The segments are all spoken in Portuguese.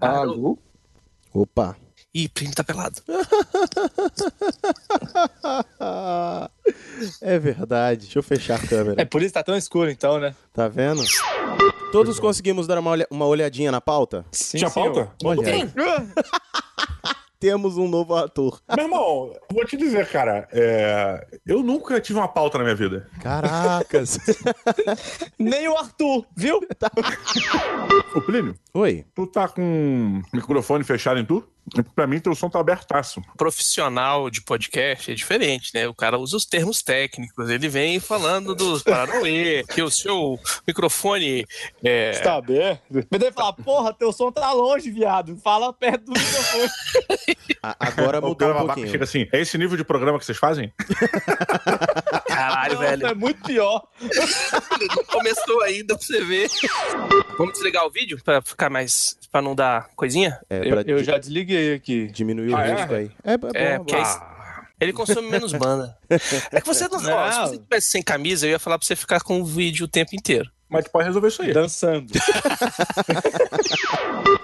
Alô? Opa. Ih, primo tá pelado. é verdade. Deixa eu fechar a câmera. É por isso que tá tão escuro então, né? Tá vendo? Todos conseguimos dar uma, olha- uma olhadinha na pauta? Sim, Tinha pauta? Olha aí. Temos um novo ator. Meu irmão, vou te dizer, cara, é, eu nunca tive uma pauta na minha vida. Caracas. Nem o Arthur, viu? Ô, Plínio, Oi. tu tá com o microfone fechado em tu? Pra mim, teu som tá abertaço. Profissional de podcast é diferente, né? O cara usa os termos técnicos. Ele vem falando dos Paranauê, que o seu microfone é. Está aberto. Mas deve falar, porra, teu som tá longe, viado. Fala perto do microfone. Agora o mudou cara um pouquinho. chega assim, é esse nível de programa que vocês fazem? Caralho, Nossa, velho. é muito pior. Não começou ainda pra você ver. Vamos desligar o vídeo pra ficar mais. pra não dar coisinha? É, Eu, eu di- já desliguei aqui. diminuir o Ah, é? risco aí. É, é bom, É, é porque bom. aí ele consome menos banda. É que você não. ó, se Não. você tivesse sem camisa, eu ia falar pra você ficar com o vídeo o tempo inteiro. Mas tu pode resolver isso aí. Dançando.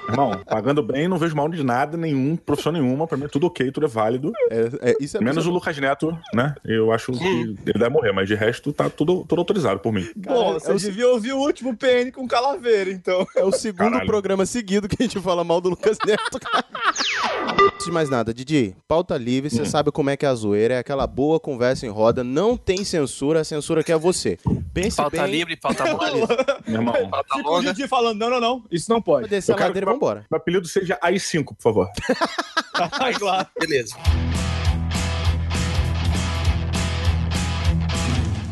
Irmão, pagando bem, não vejo mal de nada, nenhum, profissão nenhuma. Pra mim é tudo ok, tudo é válido. É, é, isso é Menos o Lucas Neto, né? Eu acho que ele deve morrer, mas de resto tá tudo, tudo autorizado por mim. Bom, é você o- devia ouvir o último PN com calaveira, então. É o segundo Caralho. programa seguido que a gente fala mal do Lucas Neto. cara. Antes de mais nada, Didi, pauta livre, você sabe como é que é a zoeira, é aquela boa conversa em roda, não tem censura, a censura que é você. Pense Pauta bem, livre, pauta mole, Meu irmão, pauta Tipo o longa. Didi falando, não, não, não, isso não pode descer a ladeira e que- vambora. meu apelido seja AI5, por favor. Ah, claro. Beleza.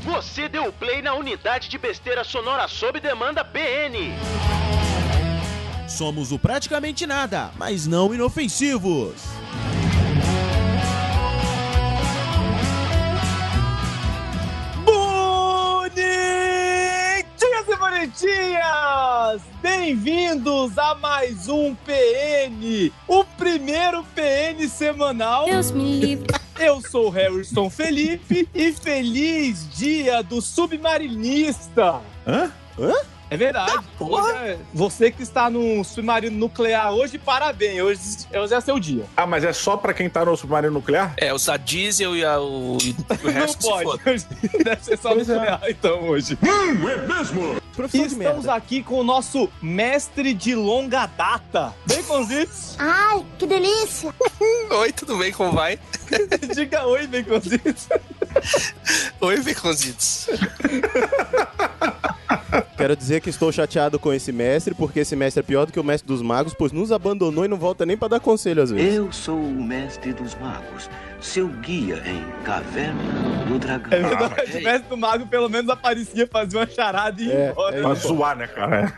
Você deu play na unidade de besteira sonora sob demanda PN. Somos o praticamente nada, mas não inofensivos. Bonitinhas e bonitinhas! Bem-vindos a mais um PN, o primeiro PN semanal. Deus me livre. Eu sou o Harrison Felipe e feliz dia do submarinista! Hã? É verdade. Hoje é- Você que está no submarino nuclear hoje, parabéns. Hoje, hoje é seu dia. Ah, mas é só pra quem tá no submarino nuclear? É, usar diesel e a- o, e o Não resto se pode. Deve ser só Pois é. nuclear, então, hoje. Profissão de Estamos merda. aqui com o nosso mestre de longa data, Baconzitos. Ai, que delícia. Oi, tudo bem? Como vai? Diga oi, Baconzitos. Oi, Beconzitos. Quero dizer que estou chateado com esse mestre, porque esse mestre é pior do que o mestre dos magos, pois nos abandonou e não volta nem pra dar conselho às vezes. Eu sou o mestre dos magos, seu guia em Caverna do Dragão. É verdade, o mestre do mago pelo menos aparecia, fazia uma charada e ia É, embora. Pra zoar, né, cara?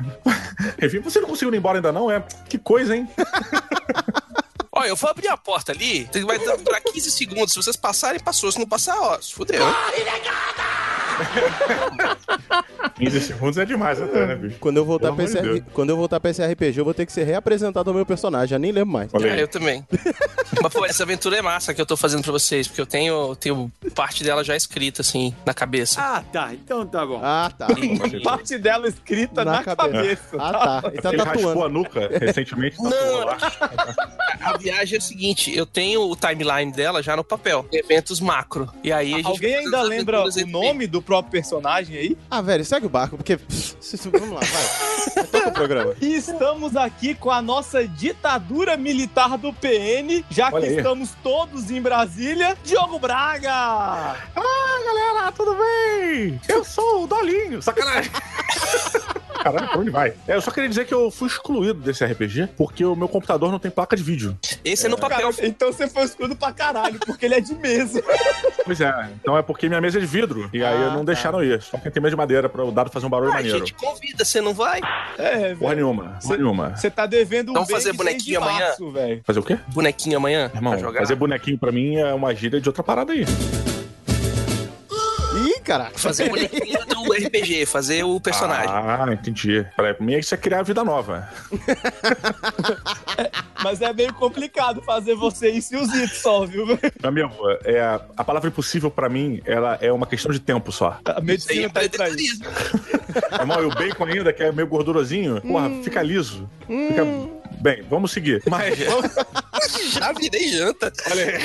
É. Enfim, você não conseguiu ir embora ainda não? É. Que coisa, hein? Olha, eu vou abrir a porta ali, vai durar 15 segundos. Se vocês passarem, passou. Se não passar, ó, se fudeu. 15 segundos é demais até, né, bicho? Quando eu voltar pra esse, R- quando eu voltar pra esse RPG, eu vou ter que ser reapresentado ao meu personagem, já nem lembro mais. Olha É, aí. eu também. Mas, pô, essa aventura é massa que eu tô fazendo pra vocês, porque eu tenho, tenho parte dela já escrita, assim, na cabeça. Ah, tá. Então tá bom. Ah, tá. E- Parte dela escrita na, Na cabeça. cabeça. Ah, tá. E tá Ele raspou tatuando. a nuca recentemente. Não. tatuou lá. A viagem é o seguinte, eu tenho o timeline dela já no papel, eventos macro. E aí a gente Alguém ainda lembra o nome do próprio personagem aí? Ah, velho, segue o barco, porque. Vamos lá, vai. Toca o programa. E estamos aqui com a nossa ditadura militar do PN, já Olha que aí. estamos todos em Brasília, Diogo Braga! Ah, galera, tudo bem? Eu sou o Dolinho. Sacanagem. Caralho, pra onde vai? É, eu só queria dizer que eu fui excluído desse RPG porque o meu computador não tem placa de vídeo. Esse é no papel. Cara, então você foi escudo pra caralho, porque ele é de mesa. Pois é, então é porque minha mesa é de vidro. E aí Ah, não tá. deixaram ir. Só quem tem mesa de madeira pra o dado fazer um barulho Ah, maneiro. gente, convida, você não vai? É, Porra velho. nenhuma, Cê- porra nenhuma. Você tá devendo um Vamos fazer bonequinho amanhã? março, velho. Fazer o quê? Bonequinho amanhã? Irmão, pra jogar? fazer bonequinho pra mim é uma gíria de outra parada aí. Caraca. Fazer bonequinho do RPG, fazer o personagem. Ah, entendi. Pra mim isso é criar vida nova. Mas é meio complicado fazer você isso e os itens só, viu? Meu amigo, é, a palavra impossível pra mim, ela é uma questão de tempo só. A medicina é tá aí pra isso. Irmão, e o bacon ainda, que é meio gordurosinho, porra, fica liso. Fica Bem, vamos seguir. Mas, Já virei janta. olha aí.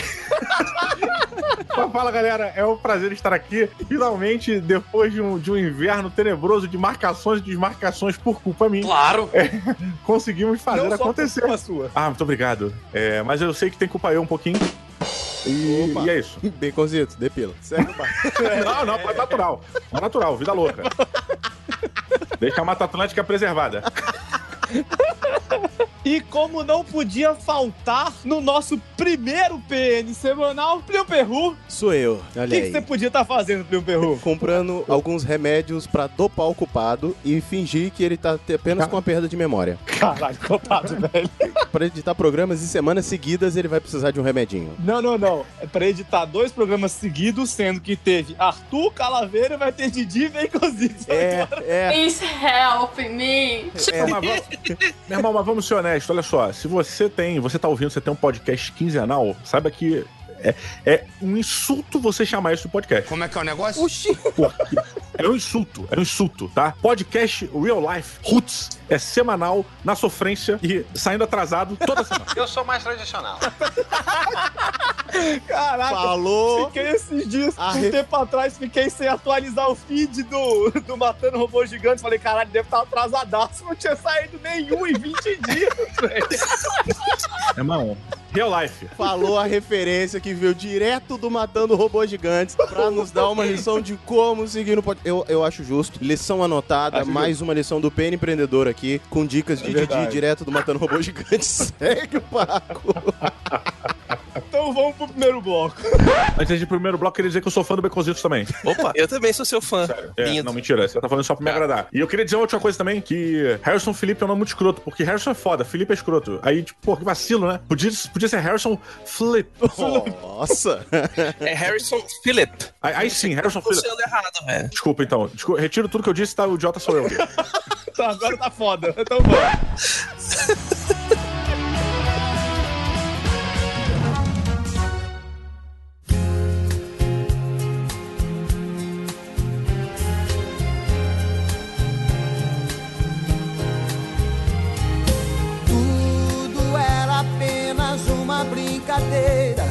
Mas Fala galera, é um prazer estar aqui. Finalmente, depois de um, de um inverno tenebroso de marcações e desmarcações por culpa minha, Claro. conseguimos fazer Não só por acontecer. culpa sua. Ah, muito obrigado. É, mas eu sei que tem culpa eu um pouquinho. E, e é isso. Baconzitos, depila. Segue o barco. Não, não, pode natural. É natural, vida louca. Deixa a Mata Atlântica preservada. E como não podia faltar no nosso primeiro PN semanal, Plio Perru, Sou eu. o que, você podia estar fazendo, Plio Perru? Comprando alguns remédios pra dopar o culpado e fingir que ele tá apenas com uma perda de memória. Caralho, contado, velho. Pra editar programas em semanas seguidas, ele vai precisar de um remedinho. Não, não, não. É pra editar dois programas seguidos, sendo que teve Arthur Calaveira e vai ter Didi e Baconzitos. É, é. Please help me. É, vamos- Meu irmão, mas vamos ser honestos. Olha só, se você tem, você tá ouvindo, você tem um podcast quinzenal, saiba que é, é um insulto você chamar isso de podcast. Como é que é o negócio? Oxi. Porque é um insulto, é um insulto, tá? Podcast Real Life Roots é semanal, na sofrência e saindo atrasado toda semana. Eu sou mais tradicional. Caraca. Falou. Fiquei esses dias, um tempo atrás, fiquei sem atualizar o feed do, do Matando Robô Gigante. Falei, caralho, deve estar atrasadaço. Não tinha saído nenhum em 20 dias, velho. Irmão, Real Life. Falou a referência que veio direto do Matando Robôs Gigantes pra nos dar uma lição de como seguir no podcast. Eu, eu acho justo. Lição anotada, Acho mais uma lição do PN Empreendedor aqui, com dicas de Didi verdade. direto do Matando Robôs Gigantes. Segue o Paco. Então vamos pro primeiro bloco. Antes de primeiro bloco, queria dizer que eu sou fã do Beconzitos também. Opa, eu também sou seu fã. É, não, mentira, você tá falando só pra me agradar. E eu queria dizer uma última coisa também, que Harrison Felipe é um nome muito escroto, porque Harrison é foda, Felipe é escroto. Aí, tipo, pô, que vacilo, né? Podia, podia ser Harrison Flip. Nossa. É Harrison Phillip. Aí, aí sim, Harrison Phillips. Pronunciando errado, velho. Desculpa, então. Desculpa, retiro tudo que eu disse, tá? O idiota sou eu aqui. Tá, agora tá foda. Então vamos. Brincadeira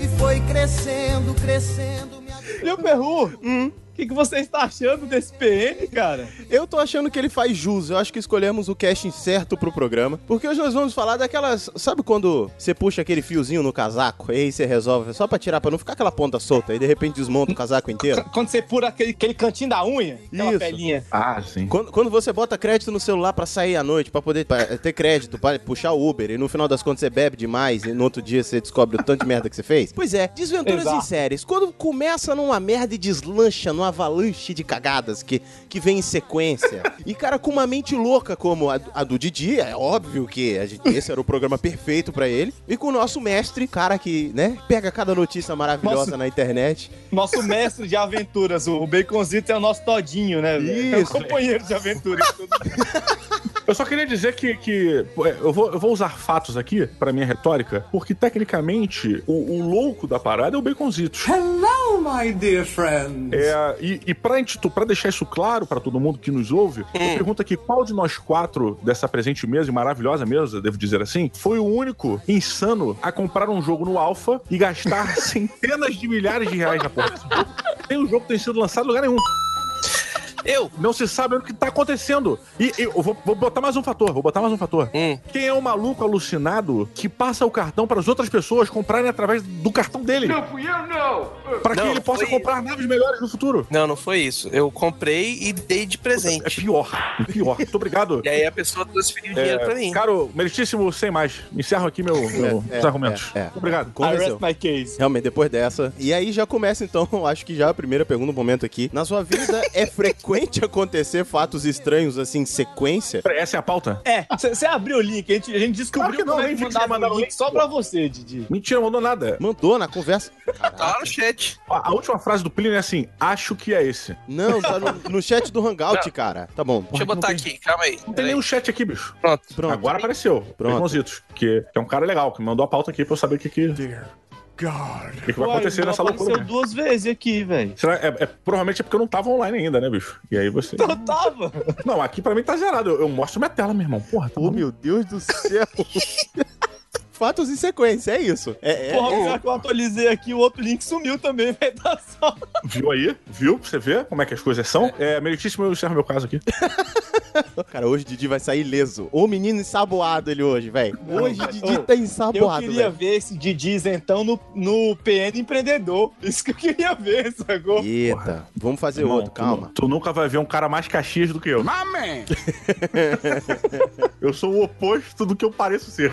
e foi crescendo, crescendo. Minha... Perru, o que, que você está achando desse PN, cara? Eu tô achando que ele faz jus. Eu acho que escolhemos o casting certo pro programa. Porque hoje nós vamos falar daquelas. Sabe quando você puxa aquele fiozinho no casaco? E aí você resolve só pra tirar, pra não ficar aquela ponta solta. E de repente desmonta o casaco inteiro? Quando você pura aquele, aquele cantinho da unha, aquela Isso. pelinha. ah, sim. Quando, quando você bota crédito no celular pra sair à noite, pra poder pra ter crédito, pra puxar o Uber, e no final das contas você bebe demais, e no outro dia você descobre o tanto de merda que você fez. Pois é, desventuras Exato. em séries. Quando começa numa merda e deslancha numa avalanche de cagadas que, que vem em sequência. e, cara, com uma mente louca como a, a do Didi, é óbvio que a gente- esse era o programa perfeito pra ele. E com o nosso mestre, cara que, né, pega cada notícia maravilhosa Nossa. na internet. Nosso mestre de aventuras, o Baconzito é o nosso todinho, né? velho? É o Isso. companheiro de aventura. Eu só queria dizer que, que é, eu, vou, eu vou usar fatos aqui pra minha retórica, porque tecnicamente o, o louco da parada é o Baconzitos. Hello, my dear friend. É, e, e pra, pra deixar isso claro pra todo mundo que nos ouve, eu pergunto aqui: qual de nós quatro dessa presente mesa e maravilhosa mesa, devo dizer assim, foi o único insano a comprar um jogo no Alpha e gastar centenas de milhares de reais na porra desse jogo? Nem o jogo tem sido lançado em lugar nenhum. Eu? Não se sabe o que tá acontecendo. E, e eu vou, vou botar mais um fator, vou botar mais um fator. Hum. Quem é o maluco alucinado que passa o cartão para as outras pessoas comprarem através do cartão dele? Não fui eu, não! Pra que Não, ele possa foi- comprar naves melhores no futuro. Não, não foi isso. Eu comprei e dei de É presente. pior, é pior. Muito obrigado. E aí a pessoa transferiu o dinheiro pra mim. Caro, meritíssimo, sem mais. Encerro aqui meu, meu- É, meus é, argumentos. é, é. Obrigado. I Convenceu. rest my case. Realmente, depois dessa. E aí já começa então, acho que já a primeira pergunta, um momento aqui. Na sua vida é frequente acontecer fatos estranhos assim em sequência? Peraí, Essa é a pauta? É, você abriu o link, a gente, a gente descobriu Claro que não, como é que mandava o link link, só pra você, Didi. Mentira, não mandou nada. Mandou na conversa. Tá lá no chat. A última frase do Plínio é assim: acho que é esse. Não, tá no, no chat do Hangout, cara. Tá bom. Deixa eu botar aqui, calma aí. Não tem nenhum chat aqui, bicho. Pronto. Pronto. Agora apareceu. Pronto. Irmãozitos, que, que é um cara legal, que me mandou a pauta aqui pra eu saber o que que... God. O que, que vai acontecer nessa loucura? Aconteceu mesmo? duas vezes aqui, velho. É, é- provavelmente é porque eu não tava online ainda, né, bicho? E aí você. Eu tava. Não, aqui pra mim tá zerado. Eu, eu mostro minha tela, meu irmão. Porra, tá Oh, meu Deus do céu. Fatos em sequência, é isso. É, é, Porra, é- pior que eu atualizei aqui, o outro link sumiu também, velho. Tá só. Viu aí? Viu? Pra você ver como é que as coisas são? É, meritíssimo eu encerro meu caso aqui. Cara, hoje o Didi vai sair ileso. Ô menino ensaboado ele hoje, velho. Hoje o Didi tá Eu ensaboado, queria velho. ver esse Didi então no, no PN Empreendedor. Isso que eu queria ver, sacou? Eita, vamos fazer Irmão, outro, tu calma. nu- Tu, nunca vai ver um cara mais caxias do que eu. Amém. Eu sou o oposto do que eu pareço ser.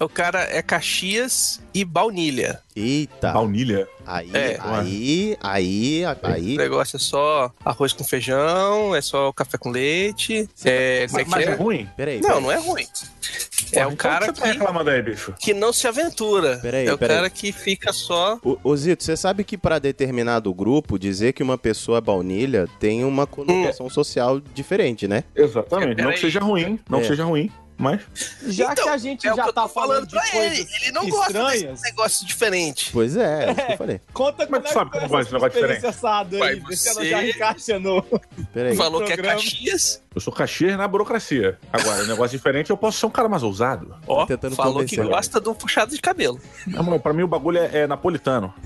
O cara é Caxias e baunilha. Eita. Baunilha. Aí, É. aí, aí, aí. O negócio é só arroz com feijão, é só café com leite. É, como é Mas, mas é ruim? Peraí, Não, peraí. não é ruim. É Porra, o então cara que você tá bicho? que não se aventura. Peraí, é o peraí. cara que fica só. Ô, Zito, você sabe que pra determinado grupo, dizer que uma pessoa é baunilha tem uma conotação social diferente, né? Exatamente. Não que seja ruim, não É. que seja ruim, mas. Já Então, que a gente é o já tá falando falando de pra ele. coisas Ele não gosta estranhas, desse negócio diferente. Pois é, é isso que eu falei. conta Como é que tu sabe que não gosto de negócio diferente? assado Vai, aí, você- já encaixa no... Peraí. Falou que é. Caxias. Eu sou caxias na burocracia. Agora, negócio diferente, eu posso ser um cara mais ousado. Ó, tentando falou convencer, que gosta do puxado de cabelo. Não, mano, pra mim o bagulho é, é napolitano.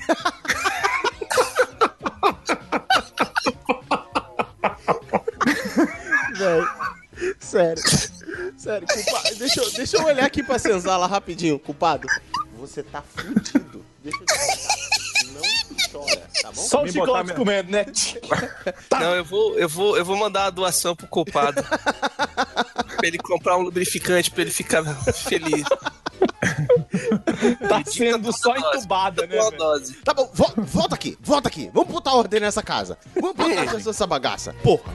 Velho. Sério. Sério, culpado. Deixa eu, deixa eu olhar aqui pra senzala rapidinho, culpado. Você tá fudido. Deixa eu te contar. Não chora, tá bom? Só o chicote comendo, né? Não, eu vou, eu vou, eu vou mandar a doação pro culpado. pra ele comprar um lubrificante pra ele ficar feliz. Tá sendo só entubada, né, dose. Tá bom, vo- volta aqui, volta aqui. Vamos botar ordem nessa casa. Vamos botar nessa bagaça. Porra.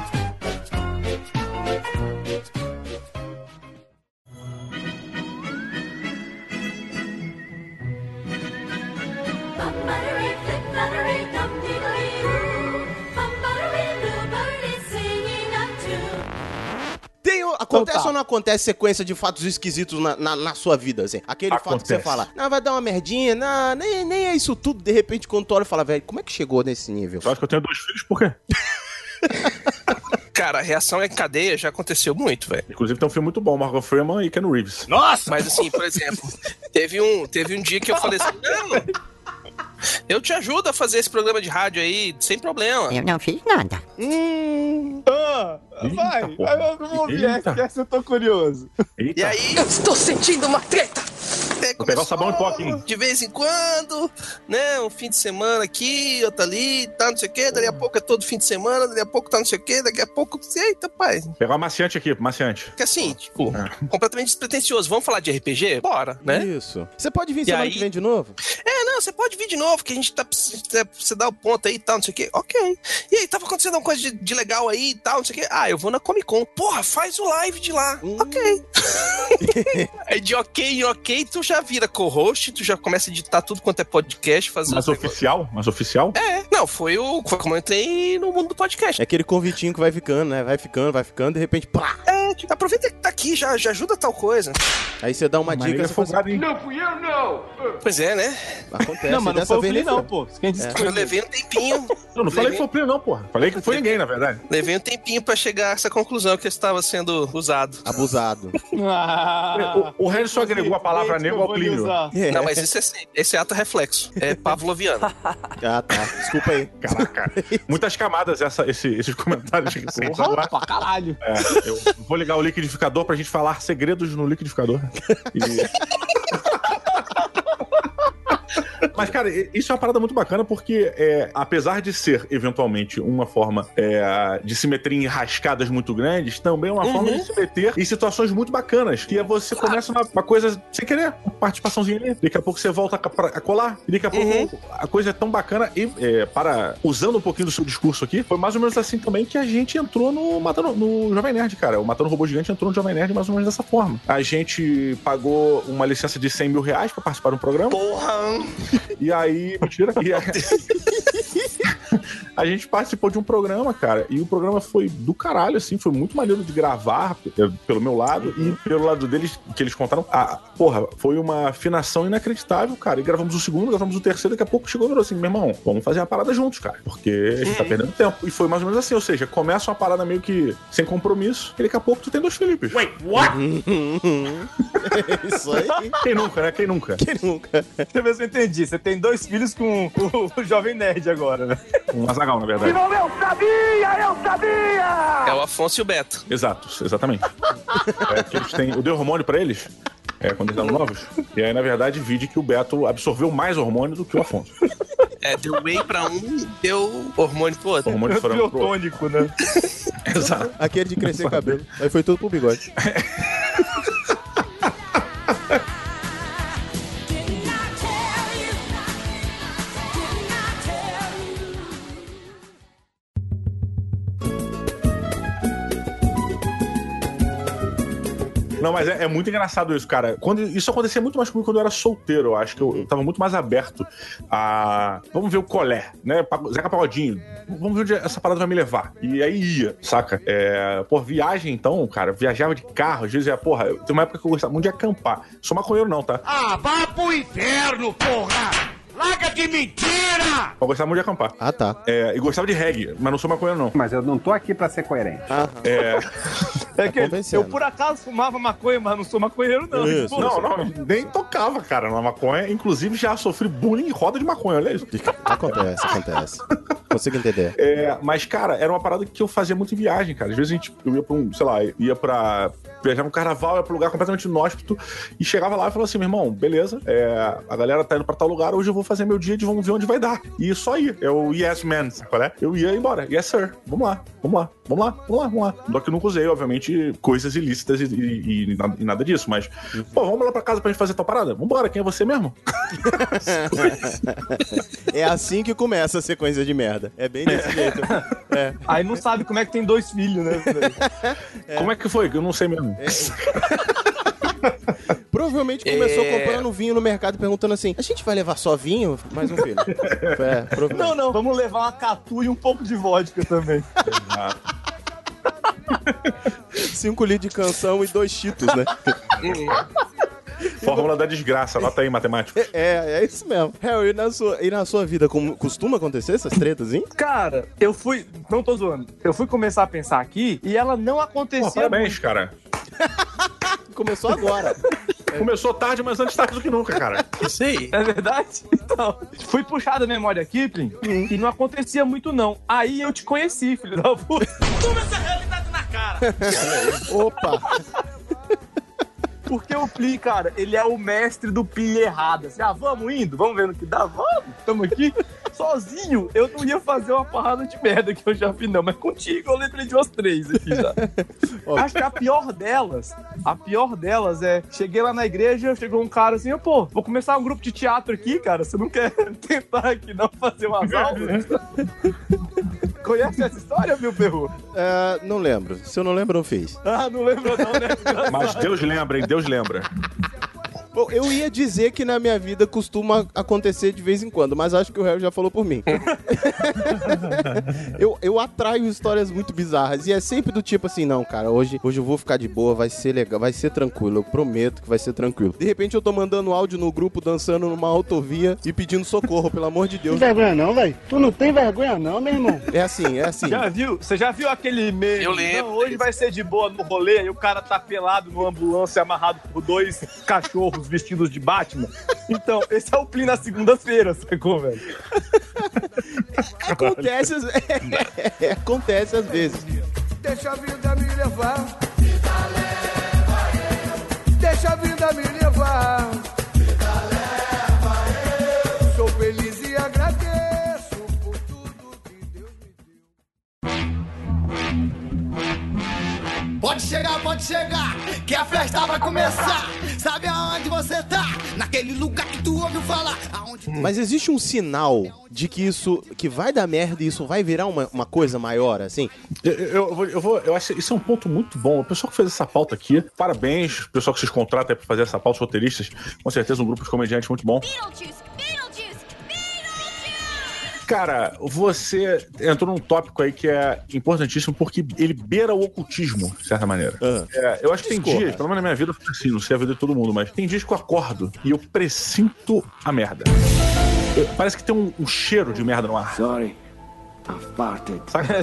Acontece tá. ou não acontece sequência de fatos esquisitos na, na, na sua vida, assim? Aquele fato que você Acontece. fala, não, vai dar uma merdinha, não, nem, nem é isso tudo. De repente, quando tu olha e fala, velho, como é que chegou nesse nível? Eu acho que eu tenho dois filhos, por quê? Cara, a reação em cadeia já aconteceu muito, velho. Inclusive tem um filme muito bom, Morgan Freeman e Ken Reeves. Mas assim, por exemplo, teve um, teve um dia que eu falei assim, não, eu te ajudo a fazer esse programa de rádio aí, sem problema. Eu não fiz nada. Hum, Ah, Eita, vai, porra. eu não vou essa, essa eu tô curioso. Eita. E aí, eu estou sentindo uma treta. É, Vou pegar o sabão em pó aqui. De vez em quando, né? Um fim de semana aqui, outro ali, tá não sei o quê. Daqui a pouco é todo fim de semana, daqui a pouco tá não sei o quê, daqui a pouco. Eita, pai. Pegar o maciante aqui, maciante. Porque assim, tipo, É. completamente despretensioso. Vamos falar de RPG? Bora, né? Isso. Você pode vir E semana aí? que vem de novo? É, não, você pode vir de novo, que a gente tá precisando. Você dá o ponto aí e tal, não sei o quê. Ok. E aí, tava acontecendo uma coisa de, de legal aí e tal, não sei o quê. Ah, eu vou na Comic Con. Porra, faz o live de lá. Hum. Ok. aí de ok em ok, tu já vira co-host, tu já começa a editar tudo quanto é podcast, fazer. Mas oficial? Mas oficial? É, não, foi o. Foi como eu entrei no mundo do podcast. É aquele convitinho que vai ficando, né? Vai ficando, vai ficando, de repente, pá! É, tipo, aproveita que tá aqui, já, já ajuda tal coisa. Aí você dá uma Mas dica. você fala folgado, hein? Pois é, né? Acontece, não, mas não foi o nem não, pô. Quem disse É. que foi Eu levei um tempinho. Eu não falei que foi o Plínio, não, porra. Falei que foi ninguém, na verdade. levei um tempinho pra chegar a essa conclusão que eu estava sendo usado. Abusado. Ah, O, o Harry só agregou a palavra Esse eu nego ao Plínio. É. Não, mas esse, é, esse é ato reflexo. É pavloviano. Ah, tá. Desculpa aí. Caraca. Muitas camadas essa, esse- esses comentários recentes Porra, agora. pra caralho. É, eu vou ligar o liquidificador pra gente falar segredos no liquidificador. E- Mas, cara, isso é uma parada muito bacana porque, é, apesar de ser, eventualmente, uma forma é, de se meter em rascadas muito grandes, também é uma Uhum. forma de se meter em situações muito bacanas. Que é você começa uma, uma coisa sem querer, uma participaçãozinha ali. Daqui a pouco você volta a, a colar. E daqui a pouco Uhum. a coisa é tão bacana. E, é, para, usando um pouquinho do seu discurso aqui, foi mais ou menos assim também que a gente entrou no, Matando, no Jovem Nerd, cara. O Matando Robô Gigante entrou no Jovem Nerd mais ou menos dessa forma. A gente pagou uma licença de 100 mil reais pra participar de um programa. Porra! E aí. Mentira. E aí, a gente participou de um programa, cara, e o programa foi do caralho, assim, foi muito maneiro de gravar, eh, pelo meu lado, e pelo lado deles, que eles contaram. Ah, porra, foi uma afinação inacreditável, cara. E gravamos o segundo, gravamos o terceiro, daqui a pouco chegou e falou assim: meu irmão, vamos fazer uma parada juntos, cara. Porque a gente tá perdendo tempo. E foi mais ou menos assim, ou seja, começa uma parada meio que sem compromisso, e daqui a pouco tu tem dois Filipes. Wait, what? Isso aí. Quem nunca, né? Quem nunca? Quem nunca? Eu eu entendi. Você tem dois filhos com o, o Jovem Nerd agora, né? Um Azagal, na verdade. eu sabia, eu sabia! É o Afonso e o Beto. Exato, exatamente. É que eles têm. Eu dei hormônio pra eles. É, quando eles eram novos. E aí, na verdade, vide que o Beto absorveu mais hormônio do que o Afonso. É, deu whey pra um e deu hormônio pro outro. Hormônio pro outro. Biotônico, né? Exato. Aquele de crescer cabelo. Aí foi tudo pro bigode. Não, mas é, é muito engraçado isso, cara. Quando, isso acontecia muito mais comigo quando eu era solteiro. Eu acho que eu, eu tava muito mais aberto a. Vamos ver o colé, né? Zeca Pagodinho. Vamos ver onde essa parada vai me levar. E aí ia, saca? É, pô, viagem então, cara. Viajava de carro. Às vezes é, porra, tem uma época que eu gostava muito de acampar. Sou maconheiro, não, tá? Ah, vá pro inferno, porra! Larga de mentira! Eu gostava muito de acampar. Ah, tá. É, e gostava de reggae, mas não sou maconheiro, não. Mas eu não tô aqui pra ser coerente. É. É que convencendo. eu por acaso fumava maconha, mas não sou maconheiro, não. Isso. Não, não, nem tocava, cara, na maconha. Inclusive, já sofri bullying em roda de maconha, olha isso. Acontece, acontece. Consigo entender. É, mas, cara, era uma parada que eu fazia muito em viagem, cara. Às vezes a gente, eu ia pra um, sei lá, ia pra. Viajar no carnaval, ia pra um lugar completamente inóspito e chegava lá e falava assim: meu irmão, beleza, é, a galera tá indo pra tal lugar, hoje eu vou fazer meu dia de vamos ver onde vai dar. E só ia. Eu, yes, man, sabe qual é? Eu ia embora. Yes, sir. Vamos lá, vamos lá, vamos lá, vamos lá, vamos lá. Só que eu nunca usei, obviamente, coisas ilícitas e, e- e nada- e nada disso, mas, pô, vamos lá pra casa pra gente fazer tal parada? Vambora, quem é você mesmo? É assim que começa a sequência de merda. É bem desse jeito. É. Aí não sabe como é que tem dois filhos, né? velho? Como é que foi? Eu não sei mesmo. Provavelmente começou É. comprando vinho no mercado perguntando assim: a gente vai levar só vinho? Mais um filho. É. Não, não, vamos levar uma catu e um pouco de vodka também. Cinco litros de canção e dois cheetos, né? Fórmula da desgraça, anota aí, matemático. É, é isso mesmo. Harry, e na sua, e na sua vida, como costuma acontecer essas tretas, hein? Cara, eu fui. Não tô zoando. Eu fui começar a pensar aqui e ela não Pô, acontecia. parabéns, cara. Começou agora. Começou tarde, mas antes tarde do que nunca, cara. Isso aí. É verdade? Então, fui puxar da memória aqui, Plin, e não acontecia muito, não. Aí eu te conheci, filho da puta. Opa! Porque o Pli, cara, ele é o mestre do Pi errado. Assim, ah, vamos indo, vamos ver no que dá, vamos, tamo aqui. Sozinho, eu não ia fazer uma parada de merda que eu já fiz, não. Mas contigo eu lembrei de umas três aqui já. Acho que a pior delas, a pior delas é, cheguei lá na igreja, chegou um cara assim, pô, vou começar um grupo de teatro aqui, cara, você não quer tentar aqui não fazer umas aulas? Conhece essa história, meu perro? É, não lembro. Se eu não lembro, eu fiz. Ah, não lembro não, né? Mas Deus lembra, hein? Deus lembra. Bom, eu ia dizer que na minha vida costuma acontecer de vez em quando, mas acho que o Harry já falou por mim. eu, eu atraio histórias muito bizarras e é sempre do tipo assim, não, cara, hoje, hoje eu vou ficar de boa, vai ser legal, vai ser tranquilo, eu prometo que vai ser tranquilo. De repente eu tô mandando áudio no grupo, dançando numa autovia e pedindo socorro, pelo amor de Deus. vergonha não, velho. Tu não tem vergonha não, meu irmão. É assim, é assim. Já viu? Você já viu aquele meme? Eu lembro Não, hoje vai ser de boa no rolê e o cara tá pelado numa ambulância amarrado por dois cachorros vestidos de Batman. Então, esse é o Plin na segunda-feira, sacou, velho? Acontece, às- é, acontece às vezes. Deixa a vida me levar. Deixa a vida me levar. Sou feliz e agradeço por tudo que Deus me deu. Pode chegar, pode chegar, que a festa vai começar. Sabe aonde você tá? Naquele lugar que tu ouviu falar. Aonde Mas existe um sinal de que isso que vai dar merda e isso vai virar uma, uma coisa maior, assim? Eu, eu, eu vou, eu, vou- eu acho que isso é um ponto muito bom. O pessoal que fez essa pauta aqui, parabéns. O pessoal que vocês contratam pra fazer essa pauta, os roteiristas. Com certeza um grupo de comediantes muito bom. Cara, você entrou num tópico aí que é importantíssimo porque ele beira o ocultismo, de certa maneira. Ah. É, eu acho que tem dias, pelo menos na minha vida, assim, não sei a vida de todo mundo, mas tem dias que eu acordo e eu presinto a merda. Eu- parece que tem um, um cheiro de merda no ar. Sorry. Farted. Saca?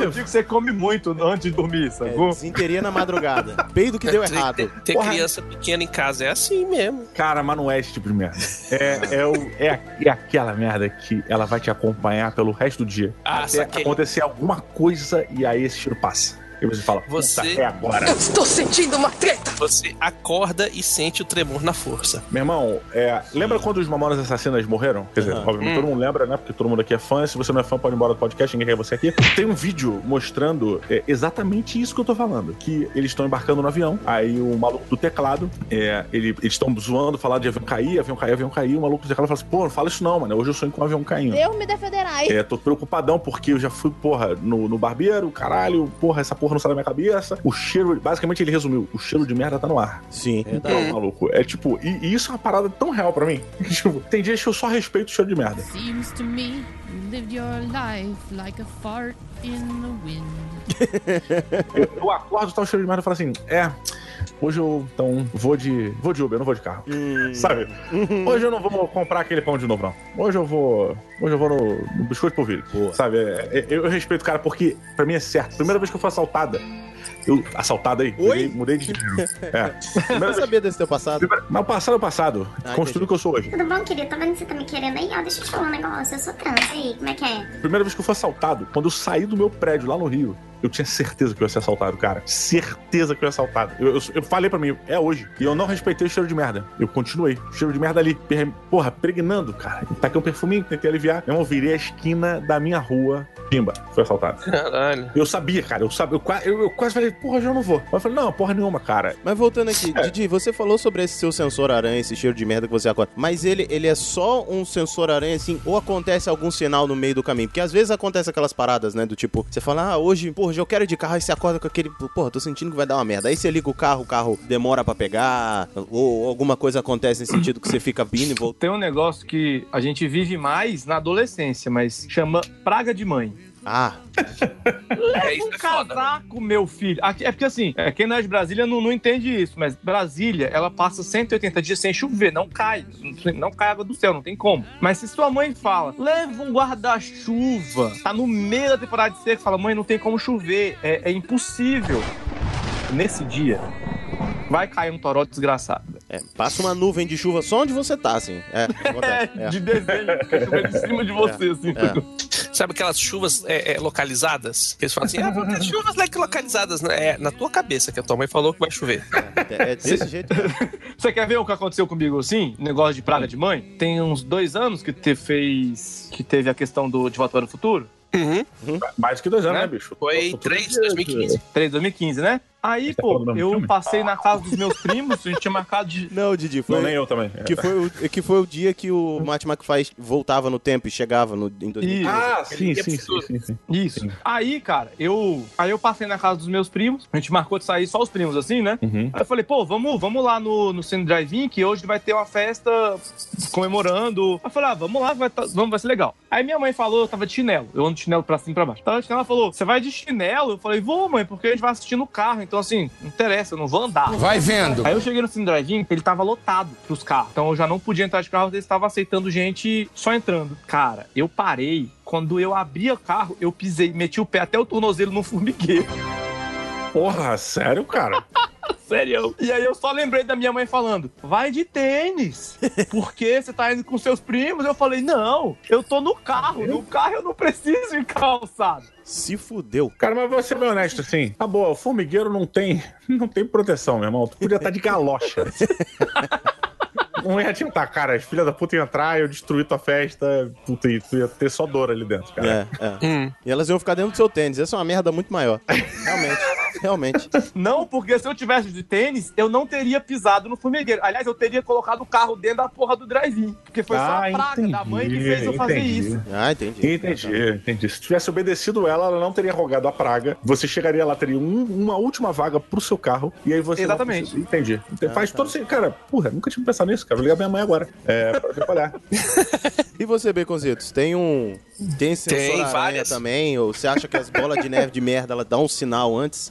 Eu digo que você come muito antes de dormir, É, sacou? desinteria na madrugada. Peido que deu Ter- errado. Ter, ter criança pequena em casa é assim mesmo. Cara, mas não é esse tipo de merda. É, é, o- é, é aquela merda que ela vai te acompanhar pelo resto do dia. Ah, até saquei. acontecer alguma coisa e aí esse cheiro passa. E você fala, Você- é agora. Estou sentindo uma treta! Você acorda e sente o tremor na força. Meu irmão, é, lembra quando os Mamonas Assassinas morreram? Quer dizer, Aham. obviamente todo mundo lembra, né? Porque todo mundo aqui é fã. Se você não é fã, pode ir embora do podcast, ninguém quer você aqui. Tem um vídeo mostrando é, exatamente isso que eu tô falando. Que eles estão embarcando no avião, aí o maluco do teclado, é, ele- eles estão zoando, falando de avião cair, avião cair, avião cair. O maluco do teclado fala assim, pô, não fala isso não, mano. Hoje eu sonho com um avião caindo. Deus me defenderá. É, tô preocupadão porque eu já fui, porra, no, no barbeiro, caralho, porra, essa porra não sai da minha cabeça. O cheiro, basicamente ele resumiu, o cheiro de merda tá no ar. Sim. Então, maluco, é tipo, e, e isso é uma parada tão real pra mim. tipo, tem dias que eu só respeito o cheiro de merda. Seems to me you lived your life like a fart in the wind. Eu, eu acordo, tá o cheiro de merda e falo assim, é. Hoje eu, então, vou de. Vou de Uber, eu não vou de carro. Sabe? Hoje eu não vou comprar aquele pão de novo, não. Hoje eu vou. Hoje eu vou no, no biscoito polvilho. Sabe? É, é, eu, respeito o cara porque, pra mim, é certo. Primeira vez que eu fui assaltada. Eu, assaltada aí? Oi? Mudei, mudei de. É. Eu não sabia desse teu passado. Mas o passado é o passado. Ah, Construí o que eu sou hoje. Tudo bom, querido? Tô vendo que você tá me querendo aí. Ó, deixa eu te falar um negócio. Eu sou trans. E aí, como é que é? Primeira vez que eu fui assaltado, quando eu saí do meu prédio lá no Rio, eu tinha certeza que eu ia ser assaltado, cara. Certeza que eu ia ser assaltado. Eu, eu, eu falei pra mim, é hoje. E eu não respeitei o cheiro de merda. Eu continuei. O cheiro de merda ali. per- Porra, pregnando, cara. Taquei um perfuminho, tentei aliviar. Meu irmão, virei a esquina da minha rua. Pimba, fui assaltado. Caralho. Eu sabia, cara. Eu, sabia, eu, eu, eu quase falei, porra, já não vou. Mas eu falei, não, porra nenhuma, cara. Mas voltando aqui, Didi, você falou sobre esse seu sensor aranha, esse cheiro de merda que você acorda. Mas ele, ele é só um sensor aranha, assim, ou acontece algum sinal no meio do caminho? Porque às vezes acontece aquelas paradas, né? Do tipo, você fala, ah, hoje, porra, hoje eu quero ir de carro, aí você acorda com aquele, porra, tô sentindo que vai dar uma merda. Aí você liga o carro, o carro demora pra pegar, ou alguma coisa acontece nesse sentido que você fica vindo e voltando. Tem um negócio que a gente vive mais na adolescência, mas chama praga de mãe. Ah, É, isso Um é foda. casaco, meu filho. Aqui- é porque assim, é, quem não é de Brasília não, não entende isso, mas Brasília, ela passa 180 dias sem chover, não cai. Não, não cai água do céu, não tem como. Mas se sua mãe fala, leva um guarda-chuva, tá no meio da temporada de seca, fala, mãe, não tem como chover, é, é impossível. Nesse dia, vai cair um toró desgraçado. é, passa uma nuvem de chuva só onde você tá, assim. É. É, É. de desenho, fica chovendo em cima de você, assim. É. Sabe aquelas chuvas é, é, localizadas? Que eles falam assim, ah, chuvas like, localizadas. né? É na tua cabeça que a tua mãe falou que vai chover. É, é desse jeito. Você quer ver o que aconteceu comigo assim? Negócio de praga de mãe? Tem uns dois anos que te fez. que teve a questão do De Volta para o Futuro. Uhum. Mais que dois anos, Né? né, bicho? Foi Tô- tô 3 todo dia, 2015. 3 2015, né? Aí, tá pô, eu filme? passei na casa dos meus primos, a gente tinha marcado de. Não, Didi, foi. Não, nem eu também. É. Que foi, o, que foi o dia que o Marty McFly voltava no tempo e chegava no, em 2015. Ah, sim, sim, sim, sim, sim. Isso. Aí, cara, eu. Aí eu passei na casa dos meus primos. A gente marcou de sair só os primos, assim, né? Uhum. Aí eu falei, pô, vamos, vamos lá no, no Cine Drive-In, que hoje vai ter uma festa comemorando. Aí eu falei, ah, vamos lá, vai, tá- vamos, vai ser legal. Aí minha mãe falou, eu tava de chinelo. Eu ando de chinelo pra cima e pra baixo. Tava de chinelo, ela falou, você vai de chinelo? Eu falei, vou, mãe, porque a gente vai assistir no carro. Então, assim, não interessa, eu não vou andar. Vai vendo. Aí eu cheguei no Drive-In, ele tava lotado pros carros. Então eu já não podia entrar de carro, eles estavam aceitando gente só entrando. Cara, eu parei. Quando eu abri o carro, eu pisei, meti o pé até o tornozelo no formigueiro. Porra, sério, cara? Sério. E aí eu só lembrei da minha mãe falando: vai de tênis. Porque você tá indo com seus primos? Eu falei: não, eu tô no carro. No carro eu não preciso ir calçado. Se fudeu. Cara, mas vou ser bem honesto, assim. Tá boa, o formigueiro não tem, não tem proteção, meu irmão. Tu podia estar de galocha. Não ia adiantar, cara. As filhas da puta iam entrar, eu destruir tua festa. Puta, e tu ia ter só dor ali dentro, cara. É, é. E elas iam ficar dentro do seu tênis. Essa é uma merda muito maior. Realmente. Realmente. Não, porque se eu tivesse de tênis, eu não teria pisado no formigueiro. Aliás, eu teria colocado o carro dentro da porra do drive-in. Porque foi só Ah, a praga da mãe que fez eu fazer entendi. isso. Ah, entendi. Entendi, entendi. Se tivesse obedecido ela, ela não teria rogado a praga. Você chegaria lá, teria um- uma última vaga pro seu carro. E aí você. não Exatamente. precisa- Entendi. Faz todo sentido. Cara, porra, nunca tinha pensado nisso, cara. Vou ligar minha mãe agora. É, pra olhar. E você, Baconzitos, tem um. Tem sensor Tem aranha várias. também? Ou você acha que as bolas de neve de merda ela dá um sinal antes?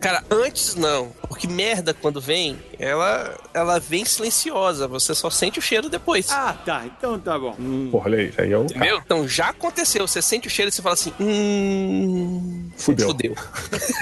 Cara, antes não. Porque merda, quando vem, ela, ela vem silenciosa. Você só sente o cheiro depois. Ah, tá. Então tá bom. Porra, olha aí, isso aí é o. Entendeu? Então já aconteceu. Você sente o cheiro e você fala assim: Hum. Fudeu. Fudeu.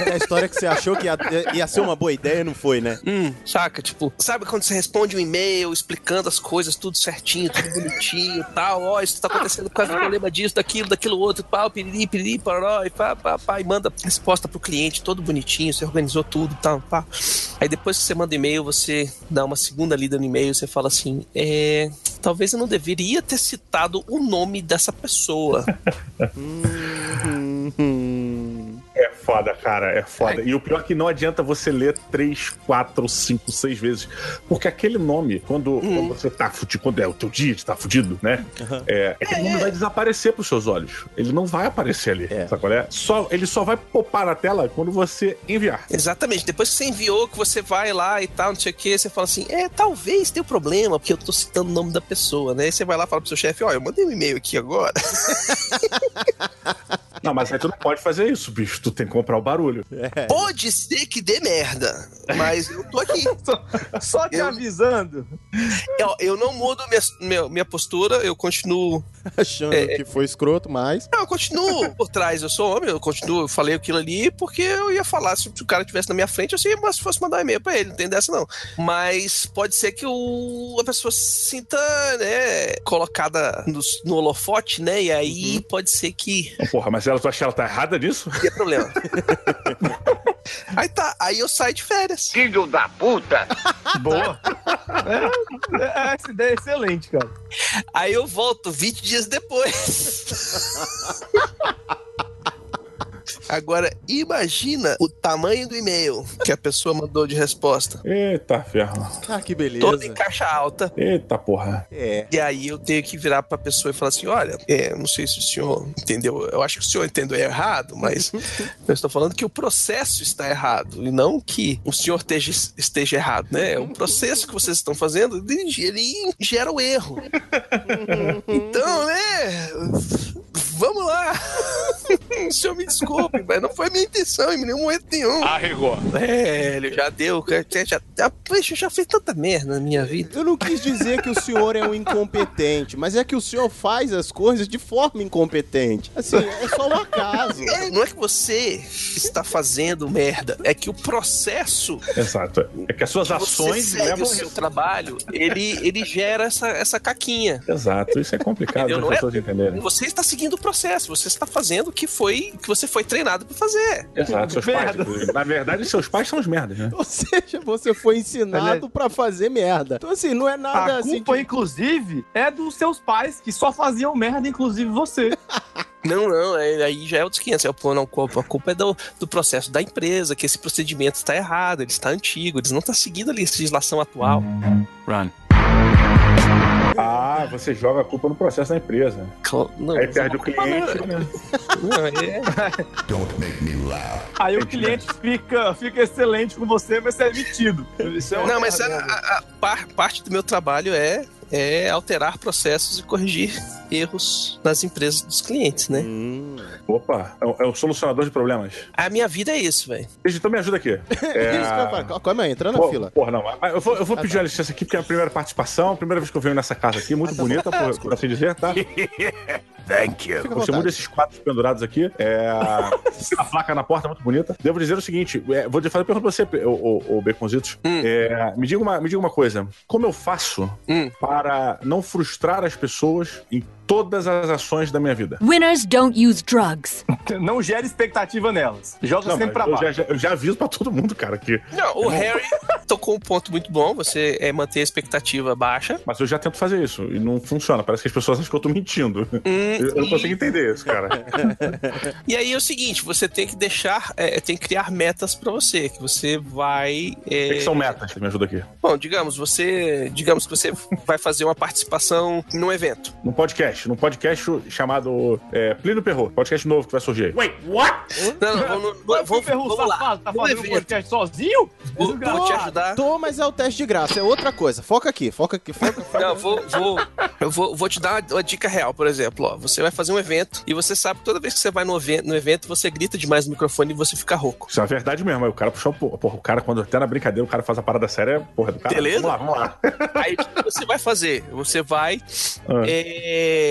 É a história que você achou que ia, ia ser uma boa ideia, não foi, né? Hum, saca? Tipo, sabe quando você responde um e-mail explicando as coisas tudo certinho, tudo bonitinho e tal? Ó, isso tá acontecendo por causa do problema disso, daquilo, daquilo outro, pau, piriri, piriri, paró, e pá, pá, pá, e manda resposta pro cliente, todo bonitinho, você organizou tudo tal, pá. Aí depois que você manda e-mail, você dá uma segunda lida no e-mail, você fala assim, é... Talvez eu não deveria ter citado o nome dessa pessoa. É foda, cara, é foda. E o pior é que não adianta você ler três, quatro, cinco, seis vezes. Porque aquele nome, quando, quando você tá fudido, quando é o teu dia de tá fudido, né? É, aquele nome vai desaparecer pros seus olhos. Ele não vai aparecer ali. Sabe qual é? Só, ele só vai popar na tela quando você enviar. Exatamente. Depois que você enviou, que você vai lá e tal, não sei o que, você fala assim, é, talvez tenha um problema, porque eu tô citando o nome da pessoa, né? Aí você vai lá e fala pro seu chefe, ó, eu mandei um e-mail aqui agora. Não, mas aí tu não pode fazer isso, bicho. Tu tem que comprar o barulho. Pode ser que dê merda, mas eu tô aqui. Só te Eu- avisando. Eu, eu não mudo minha, minha, minha postura, eu continuo. Achando É, que foi escroto, mas. Não, eu continuo por trás, eu sou homem, eu continuo, eu falei aquilo ali porque eu ia falar, se o cara estivesse na minha frente, eu sei, mas se fosse mandar um e-mail pra ele, não tem dessa não. Mas pode ser que o, a pessoa se sinta, né, colocada no, no holofote, né, e aí pode ser que Porra, mas ela, tu acha que ela tá errada nisso? tenha problema. aí tá, aí eu saio de férias. Filho da puta! Boa. É, é, essa ideia é excelente, cara. Aí eu volto 20 dias depois. Agora, imagina o tamanho do e-mail que a pessoa mandou de resposta. Eita ferro. Ah, que beleza. Toda em caixa alta. Eita porra. É. E aí eu tenho que virar pra pessoa e falar assim: olha, é, não sei se o senhor entendeu. Eu acho que o senhor entendeu errado, mas eu estou falando que o processo está errado e não que o senhor esteja, esteja errado, né? O processo que vocês estão fazendo, ele, ele gera o erro. Então, né? Vamos lá. o senhor me desculpe, mas não foi minha intenção em nenhum momento nenhum. Arregou. É, ele já deu, já, já, já, poxa, eu já fiz tanta merda na minha vida. Eu não quis dizer que o senhor é um incompetente, mas é que o senhor faz as coisas de forma incompetente. Assim, é só um acaso. É, não é que você está fazendo merda, é que o processo Exato. É que as suas que você ações segue levam o seu trabalho, ele, ele gera essa, essa caquinha. Exato, isso é complicado as Não é- pessoas entenderem. Você está seguindo o processo, você está fazendo o que foi que você foi treinado para fazer. Exato, seus pais. Merda. Na verdade, seus pais são os merdas, né? Ou seja, você foi ensinado pra fazer merda. Então, assim, não é nada A assim. culpa, que- inclusive, é dos seus pais que só faziam merda, inclusive você. Não, não, é- aí já é outros 500. É, não, culpa- a culpa é do, do processo da empresa, que esse procedimento está errado, ele está antigo, eles não estão seguindo a legislação atual. Run. Ah, você joga a culpa no processo da empresa. Cl- Não, Aí perde o cliente, né? não, é- Aí o cliente fica, fica excelente com você, mas você é. Isso é Não, mas a, a- a par- parte do meu trabalho é, é alterar processos e corrigir erros nas empresas dos clientes, né? Hum. Opa, é o, é o solucionador de problemas. A minha vida é isso, velho. Então me ajuda aqui. Isso falar. Calma aí, entra na Pô, fila. Porra, não. Eu vou, eu vou Ah, pedir tá. uma licença aqui, porque é a primeira participação, a primeira vez que eu venho nessa casa aqui, muito bonita, por, por assim dizer, tá? Thank you. Muito vontade. desses quadros pendurados aqui. É, a placa na porta é muito bonita. Devo dizer o seguinte: é, vou te fazer uma pergunta pra você, o, o, o Baconzitos. Hum. É, me, diga uma, me diga uma coisa: como eu faço Hum. para não frustrar as pessoas em todas as ações da minha vida? Winners don't use drugs. Não gera expectativa nelas. Joga Não, sempre pra eu, baixo. já, já- eu já aviso pra todo mundo, cara, que. Não, o Harry tocou um ponto muito bom, você é manter a expectativa baixa. Mas eu já tento fazer isso e não funciona. Parece que as pessoas acham que eu tô mentindo. Hum, Eu, eu não e- consigo entender isso, cara. E aí é o seguinte, você tem que deixar, é, tem que criar metas pra você, que você vai... é, O que, que são metas? Me ajuda aqui. Bom, digamos, você, digamos que você vai fazer uma participação num evento. Num podcast. Num podcast chamado é, Plínio Perro. Podcast novo que vai surgir aí. Não, não, vamos, Mas vamos, o Ferru vamos lá. tá fazendo um podcast sozinho? Vou, vou te ajudar dar. Tô, mas é o teste de graça, é outra coisa. Foca aqui, foca aqui, foca. foca. Não, vou, vou, eu vou, vou te dar uma, uma dica real, por exemplo. Ó, você vai fazer um evento e você sabe que toda vez que você vai no evento, no evento, você grita demais no microfone e você fica rouco. Isso é verdade mesmo. Aí o cara puxou, porra, porra, o cara, quando até na brincadeira, o cara faz a parada séria, porra do cara. Beleza? Vamos lá, vamos lá. Aí o que você vai fazer? Você vai Ah. é,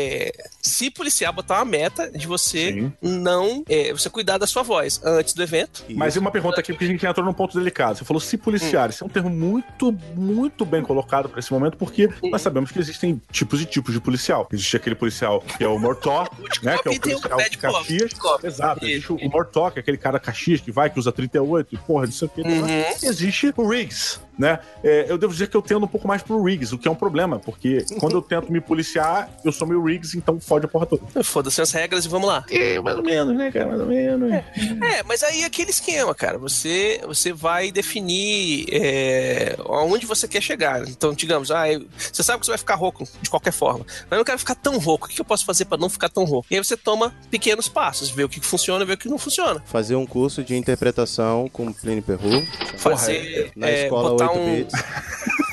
se policiar, botar uma meta de você não. é, você cuidar da sua voz antes do evento. Mas e uma pergunta aqui, porque a gente entrou num ponto delicado. Você falou se policiar. Isso é um termo muito, muito bem colocado para esse momento, porque nós sabemos que existem tipos e tipos de policial. Existe aquele policial que é o Mortó, né? Que é o o policial de Caxias. Exato. Existe o Mortó, que é aquele cara Caxias que vai, que usa 38 e porra, disso aqui. Uhum. Existe o Riggs. Né? É, eu devo dizer que eu tendo um pouco mais pro Riggs, o que é um problema, porque quando eu tento me policiar, eu sou meio Riggs, então fode a porra toda. Foda-se as regras e vamos lá. É, mais ou menos, né, cara? Mais ou menos. É, mas aí é aquele esquema, cara. Você, você vai definir é, aonde você quer chegar. Então, digamos, ah, você sabe que você vai ficar rouco de qualquer forma. Mas eu não quero ficar tão rouco. O que eu posso fazer pra não ficar tão rouco? E aí você toma pequenos passos, vê o que funciona, vê o que não funciona. Fazer um curso de interpretação com Plínio Perru. Fazer, Na é, escola botar 8 um- bits.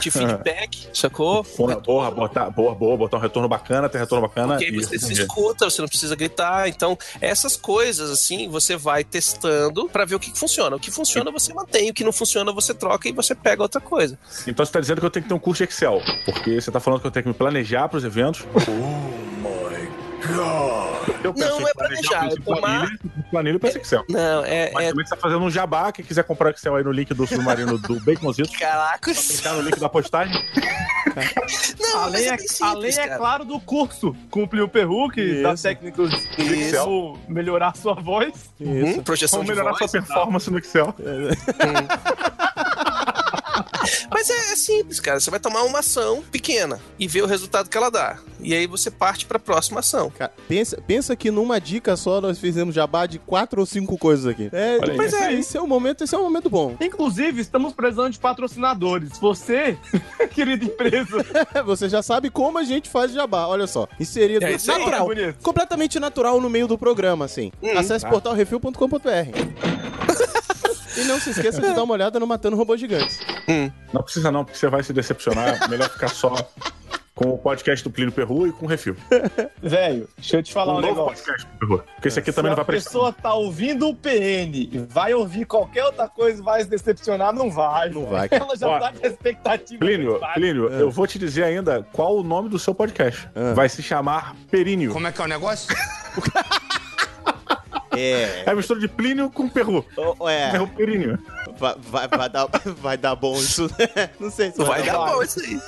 De feedback, sacou? Porra, boa, botar, boa, boa, botar um retorno bacana, ter retorno bacana. Porque e você se escuta, você não precisa gritar. Então, essas coisas, assim, você vai testando pra ver o que que funciona. O que funciona, você mantém. O que não funciona, você troca e você pega outra coisa. Então você tá dizendo que eu tenho que ter um curso de Excel, porque você tá falando que eu tenho que me planejar pros eventos. Oh my god. Eu Não, não é planejar, é tomar- planilha, em Excel. Não, é. Mas é... também você tá fazendo um jabá, quem quiser comprar o Excel aí no link do submarino do Baconzito. Caraca, clicar no link da postagem. Não, além, é, além, é claro, do curso com o Plio Perru, que dá técnicas Isso. como melhorar sua voz. Projeção Como de melhorar voz sua performance no Excel. Mas é, é simples, cara. Você vai tomar uma ação pequena e ver o resultado que ela dá. E aí você parte pra próxima ação. Cara, pensa, pensa que numa dica só nós fizemos jabá de quatro ou cinco coisas aqui. É, Olha aí. mas é, esse é o momento, esse é um momento bom. Inclusive, estamos precisando de patrocinadores. Você, querida empresa, Você já sabe como a gente faz jabá, olha só. Inserido É natural, é completamente natural no meio do programa, assim. Acesse tá. portalrefil.com.br. e não se esqueça de dar uma olhada no Matando Robôs Gigantes. Não precisa não, porque você vai se decepcionar. Melhor ficar só com o podcast do Plínio Perru e com o Refil. velho, deixa eu te falar um, um novo negócio. podcast do Perru. Porque esse aqui também Se não a vai prestar. pessoa tá ouvindo o PN e vai ouvir qualquer outra coisa e vai se decepcionar, não vai. Não vai. Ela já Ó, tá com a expectativa. Plínio. Plínio, eu vou te dizer ainda qual o nome do seu podcast. Vai se chamar Períneo. Como é que é o negócio? É. É a mistura de Plínio com Perru. É. Perru Períneo. Vai, vai, vai dar, vai dar bom isso, né? Não sei se Vai dar bom isso aí.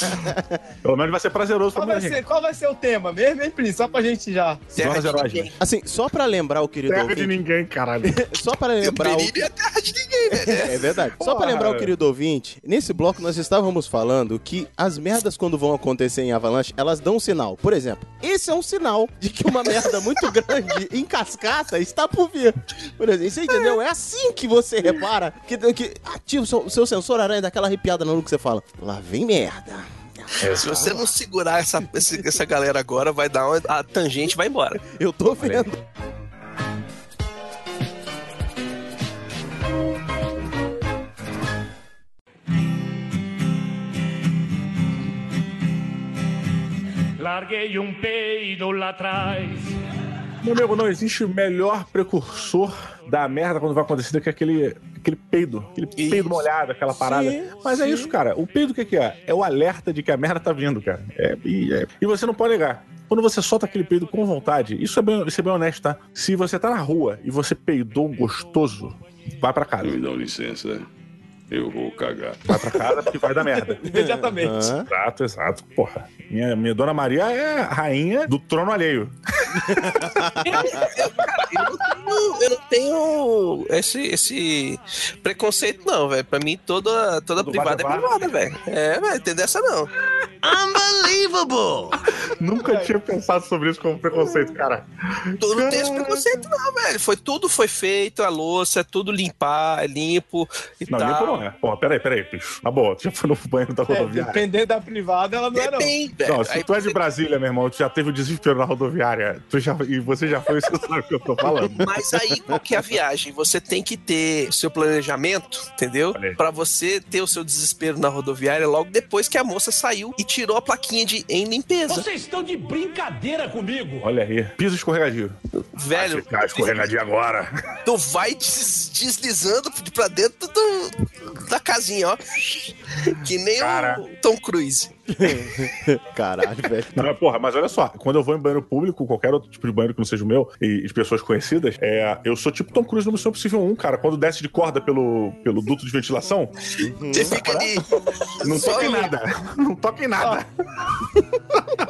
Pelo menos vai ser prazeroso pra Qual vai, muita ser, gente. qual vai ser o tema mesmo, hein, Plínio? Só pra gente já. Jorge Heróis. Assim, só pra lembrar o querido Terra de ouvinte, ninguém, caralho. só pra lembrar o... É terra de ninguém, velho. É verdade. Só pra Porra. lembrar o querido ouvinte, nesse bloco nós estávamos falando que as merdas quando vão acontecer em Avalanche, elas dão um sinal. Por exemplo, esse é um sinal de que uma merda muito grande em está por vir. Por exemplo, você entendeu? É assim que você repara que, que ativa o seu, seu sensor aranha daquela arrepiada no que você fala. Lá vem merda. Se você não segurar essa, essa galera agora, vai dar uma, a tangente e vai embora. Eu tô vendo. Larguei um peido lá atrás. Meu amigo, não existe melhor precursor da merda quando vai acontecer do que aquele, aquele peido. Aquele peido molhado, aquela parada. Sim, Mas é isso, cara. O peido o que, que é? É o alerta de que a merda tá vindo, cara. É, e, é- e você não pode negar. Quando você solta aquele peido com vontade, isso é bem, isso é bem honesto, tá? Se você tá na rua e você peidou gostoso, vai pra casa. Me dão licença, eu vou cagar. Vai pra casa porque vai dar merda. Imediatamente. Exato, exato. Porra, minha, minha dona Maria é a rainha do trono alheio. Eu não tenho, eu não tenho esse, esse preconceito, não, velho. Pra mim, toda, toda privada é privada, velho. É, velho, tem dessa não. Unbelievable! Nunca tinha pensado sobre isso como preconceito, cara. Tu não tem esse preconceito, não, velho. Foi, tudo foi feito, a louça, é tudo limpar, é limpo e Não, tal. limpo não é. Pô, peraí, peraí, bicho. Tá bom, tu já foi no banheiro da É, rodoviária. dependendo da privada, ela não é, não. Depende, Não, velho. se Aí tu é de Brasília, meu irmão, tu já teve o desespero na rodoviária, tu já, e você já foi, você sabe o que eu tô falando. Mas aí, qual que é a viagem? Você tem que ter o seu planejamento, entendeu? Pra você ter o seu desespero na rodoviária logo depois que a moça saiu e tirou a plaquinha de em limpeza. Vocês estão de brincadeira comigo. Olha aí, piso escorregadio. Velho, Ficar escorregadio agora. tu vai des- deslizando pra dentro do- da casinha, ó. Que nem Cara. o Tom Cruise. Caralho, velho. Não, porra, mas olha só, quando eu vou em banheiro público, qualquer outro tipo de banheiro que não seja o meu, e de pessoas conhecidas, é, eu sou tipo Tom Cruise no Missão Possível 1, cara. Quando desce de corda pelo, pelo duto de ventilação, Você fica ali. não só toca em nada. Não toca em nada.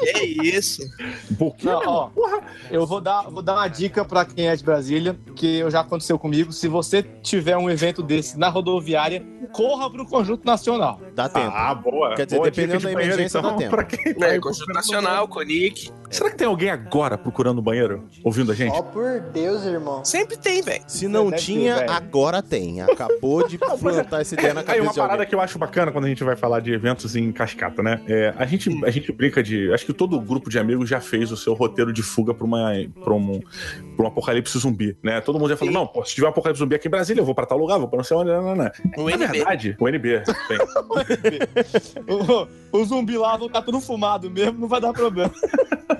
É isso. Um pouquinho, Não, ó, porra. eu vou dar, vou dar uma dica pra quem é de Brasília, que já aconteceu comigo. Se você tiver um evento desse na rodoviária, corra pro Conjunto Nacional. Dá tempo. Ah, boa. Quer dizer, Boa dependendo dica de da banheiro, emergência, então, dá tempo. pra quem tá É, aí Conjunto Nacional, Conic. Será que tem alguém agora procurando o banheiro? Ouvindo a gente? Ó, por Deus, irmão. Sempre tem, velho. Se não Deve ter, tinha, velho. agora tem. Acabou de plantar essa ideia na Aí cabeça uma de alguém. parada que eu acho bacana quando a gente vai falar de eventos em cascata, né? É, a, gente, a gente brinca de. Acho que todo grupo de amigos já fez o seu roteiro de fuga pra, uma, pra, um, pra um apocalipse zumbi, né? Todo mundo já falou: não, pô, se tiver um apocalipse zumbi aqui em Brasília, eu vou pra tal lugar, vou pra não sei onde. Não, não, não. O Na NB. verdade, o NB. Tem. O, o zumbi lá vão estar tudo fumado mesmo, não vai dar problema.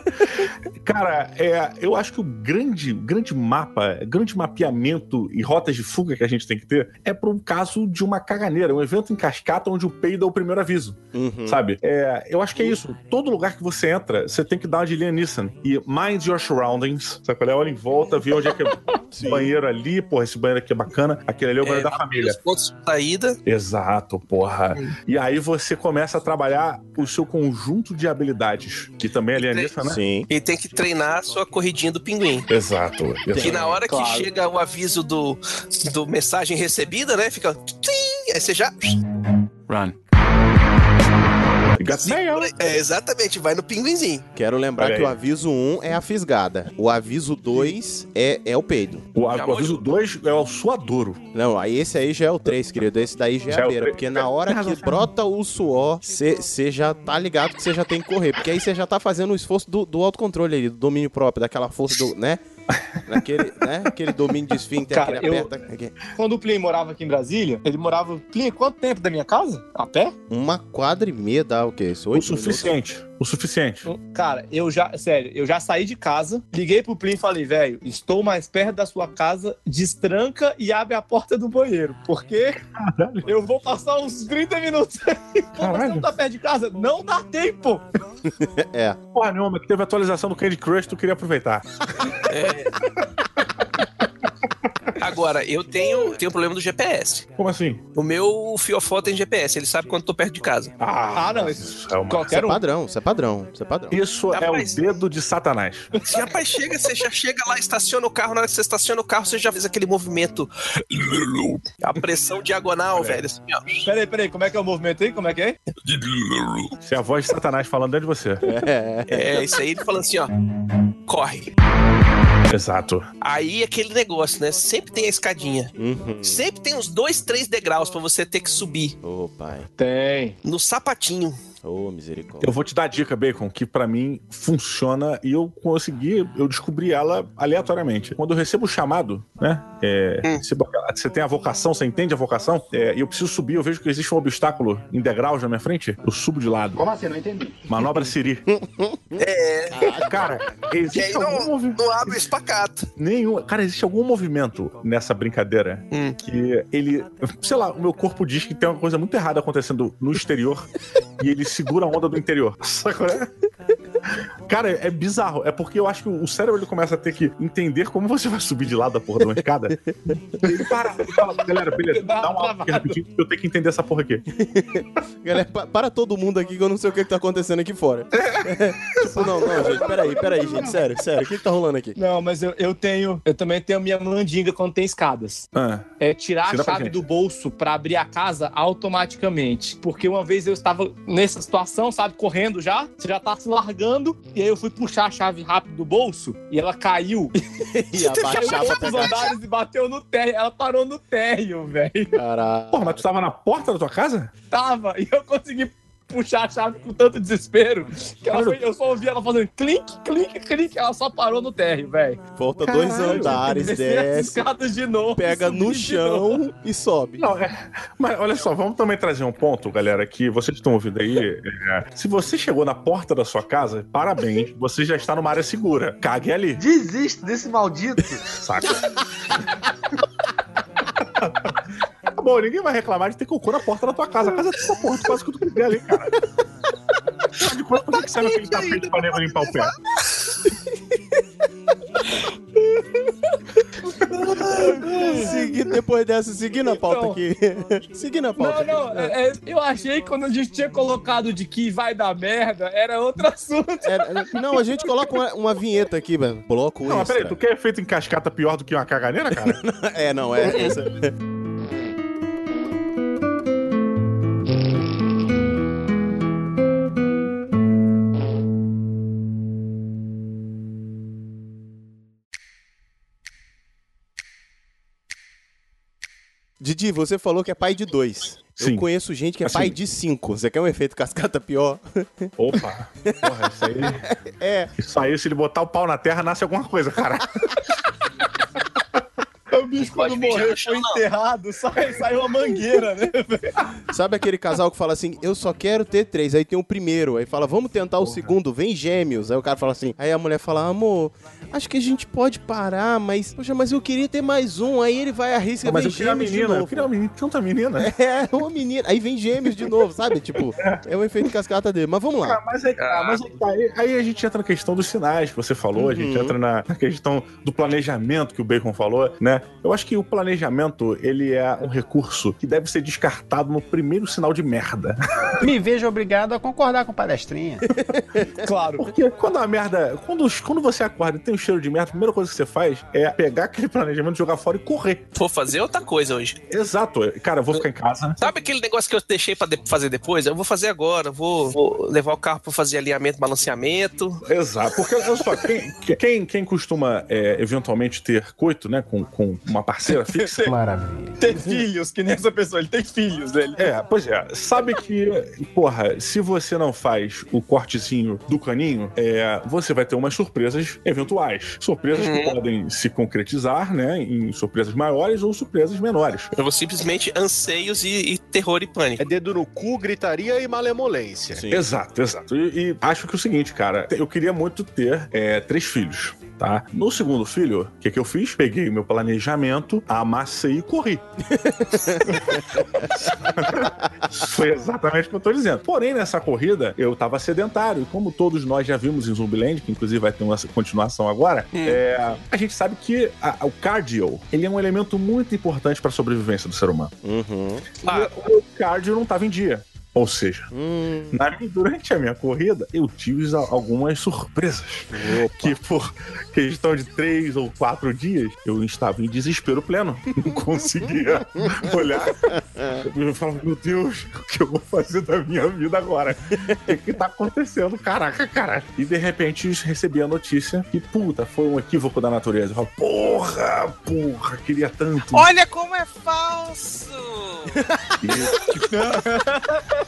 Cara, é, eu acho que o grande, grande mapa, grande mapeamento e rotas de fuga que a gente tem que ter é para um caso de uma caganeira, um evento em cascata onde o peido é o primeiro aviso, Uhum. sabe? É, eu acho que é isso. Todo lugar que você entra, você tem que dar uma de Liam Neeson e mind your surroundings, sabe qual é? Olha em volta, vê onde é que é o banheiro ali, porra, esse banheiro aqui é bacana, aquele ali é o banheiro da família. Os pontos de saída. Exato, porra. E aí você começa a trabalhar o seu conjunto de habilidades, que também é Liam Neeson, né? Sim. E tem que treinar a sua corridinha do pinguim. Exato. Exato. na hora Claro. que chega o aviso do, do mensagem recebida, né? Fica. Aí você já. Run. Got mail. É, exatamente, vai no pinguinzinho. Quero lembrar Olha que o aí. aviso 1 é a fisgada. O aviso 2 é, é o peido. O, Já o aviso 2 é o suadouro. Não, aí esse aí já é o 3, querido. Esse daí já é Já é a o beira. Porque na hora que brota o suor, você já tá ligado que você já tem que correr. Porque aí você já tá fazendo o esforço do, do autocontrole ali, do domínio próprio, daquela força do, né? Naquele, né? Aquele domínio de esfíncter, Cara, aquele eu- aperta. Quando o Plin morava aqui em Brasília, ele morava. Plin, quanto tempo da minha casa? A pé? Uma quadra e meia dá o quê? Isso, O suficiente. O suficiente. Cara, eu já, sério, eu já saí de casa, liguei pro Plin e falei, velho, estou mais perto da sua casa, destranca e abre a porta do banheiro, porque eu vou passar uns 30 minutos aí. Você não tá perto de casa? Não dá tempo! É. Porra nenhuma, que teve atualização do Candy Crush, tu queria aproveitar. Agora, eu tenho, tenho um problema do GPS. Como assim? O meu fiofó tem GPS, ele sabe quando eu tô perto de casa. Ah, não, isso é uma... Isso qualquer é um. padrão, isso é padrão, isso é padrão. Isso é o Rapaz. dedo de Satanás. Se rapaz chega, você já chega lá, estaciona o carro, na hora que você estaciona o carro, você já fez aquele movimento. A pressão diagonal, velho. Assim. Peraí, peraí, como é que é o movimento aí? Como é que é? Isso é a voz de Satanás falando dentro de você. É. É, isso aí ele falando assim, ó. Corre. Exato. Aí aquele negócio, né? Sempre tem a escadinha. Uhum. Sempre tem uns dois, três degraus pra você ter que subir. Ô, pai. Tem. No sapatinho. Ô, misericórdia. Eu vou te dar a dica, Bacon, que pra mim funciona e eu consegui, eu descobri ela aleatoriamente. Quando eu recebo o chamado, né? é, recebo aquela- você tem a vocação, você entende a vocação? É, e eu preciso subir, eu vejo que existe um obstáculo em degraus na minha frente, eu subo de lado. Como assim? Não entendi. Manobra Siri. É. Cara, existe não, algum movimento. não abre espacato. Nenhum. Cara, existe algum movimento nessa brincadeira Hum. que ele. Sei lá, o meu corpo diz que tem uma coisa muito errada acontecendo no exterior e ele segura a onda do interior. É? Cara, é bizarro. É porque eu acho que o cérebro ele começa a ter que entender como você vai subir de lado da porra de uma escada. Ele para, fala, galera, beleza, dá um alto aqui rapidinho, eu tenho que entender essa porra aqui. Galera, pa- para todo mundo aqui que eu não sei o que, que tá acontecendo aqui fora. tipo, não, não, gente, peraí, peraí, gente, sério, sério, o que, que tá rolando aqui? Não, mas eu, eu tenho. Eu também tenho minha mandinga quando tem escadas. Ah, É tirar Ensina a chave do bolso pra abrir a casa automaticamente. Porque uma vez eu estava nessa situação, sabe, correndo já, você já tá se largando, e aí eu fui puxar a chave rápido do bolso e ela caiu. E pra Caiu os andares e bateu no térreo. Ela parou no térreo, velho. Caralho. Porra, mas tu tava na porta da tua casa? Tava, e eu consegui puxar a chave com tanto desespero que ela foi- eu só ouvi ela fazendo clink, clink, clink. Ela só parou no térreo, velho. Volta dois Caralho. andares, Descer as desce, escadas de novo. pega no chão e sobe. Não, é. Mas olha só, vamos também trazer um ponto, galera, que vocês estão ouvindo aí. é, se você chegou na porta da sua casa, parabéns, você já está numa área segura. Cague ali, Desiste desse maldito. saca? Tá bom, ninguém vai reclamar de ter cocô na porta da tua casa. A casa é tua porra, tu faz o que tu quiser ali, cara. Afinal de contas, por que que serve aquele tapete pra nego limpar o pé? Seguindo depois dessa, seguindo a pauta Então. aqui. seguindo a pauta. Não, não, é- é, eu achei que quando a gente tinha colocado de que vai dar merda, era outro assunto. Era- não, a gente coloca uma, uma vinheta aqui, velho. Bloco Não, mas extra. peraí, tu quer efeito em cascata pior do que uma caganeira, cara? É, não, é. Didi, você falou que é pai de dois. Sim. Eu conheço gente que é Assim. pai de cinco. Você quer um efeito cascata pior? Opa, porra, isso aí. É. Isso aí, se ele botar o pau na terra, nasce alguma coisa, cara. Bicho, quando morreu, foi enterrado, sai, saiu uma mangueira, né? Sabe aquele casal que fala assim, eu só quero ter três, aí tem o primeiro, aí fala, vamos tentar o segundo, vem gêmeos. Aí o cara fala assim, aí a mulher fala, amor, acho que a gente pode parar, mas, poxa, mas eu queria ter mais um. Aí ele vai a risca e mas vem eu queria uma gêmeos de menina, eu novo. queria uma menina, tanta menina. É, uma menina. Aí vem gêmeos de novo, sabe? Tipo, é o efeito cascata dele. Mas vamos lá. Ah, mas aí, ah, mas aí, tá, aí- aí a gente entra na questão dos sinais que você falou, a gente Uhum. entra na, na questão do planejamento que o Bacon falou, né? Eu acho que o planejamento, ele é um recurso que deve ser descartado no primeiro sinal de merda. Me vejo obrigado a concordar com o palestrinha. Claro. Porque quando a merda. Quando, quando você acorda e tem um cheiro de merda, a primeira coisa que você faz é pegar aquele planejamento, jogar fora e correr. Vou fazer outra coisa hoje. Exato. Cara, eu vou ficar em casa. Sabe aquele negócio que eu deixei pra de- fazer depois? Eu vou fazer agora. Vou, vou levar o carro pra fazer alinhamento, balanceamento. Exato, porque olha só, quem, quem, quem costuma é, eventualmente ter coito, né, com, com uma parceira fixa. Maravilha. Tem filhos, que nem essa pessoa, ele tem filhos, né? Ele É, pois é, sabe que, porra, se você não faz o cortezinho do caninho, é, você vai ter umas surpresas eventuais. Surpresas que Uhum. podem se concretizar, né, em surpresas maiores ou surpresas menores. Eu vou simplesmente anseios e, e terror e pânico. É dedo no cu, gritaria e malemolência. Exato, exato. E, e acho que é o seguinte, cara, eu queria muito ter é, três filhos. Tá? No segundo filho, o que, que eu fiz? Peguei o meu planejamento, amassei e corri. Foi exatamente o que eu tô dizendo. Porém, nessa corrida, eu tava sedentário. E como todos nós já vimos em Zumbiland, que inclusive vai ter uma continuação agora, é, a gente sabe que a- o cardio, ele é um elemento muito importante para a sobrevivência do ser humano. Uhum. E o meu cardio não tava em dia. Ou seja, Hum, na durante a minha corrida, eu tive algumas surpresas. Que por questão de três ou quatro dias, eu estava em desespero pleno. Não conseguia olhar. Eu falava, meu Deus, o que eu vou fazer da minha vida agora? O que, que tá acontecendo? Caraca, cara. E de repente recebi a notícia que, puta, foi um equívoco da natureza. Eu falo, porra, porra, queria tanto. Olha como é falso!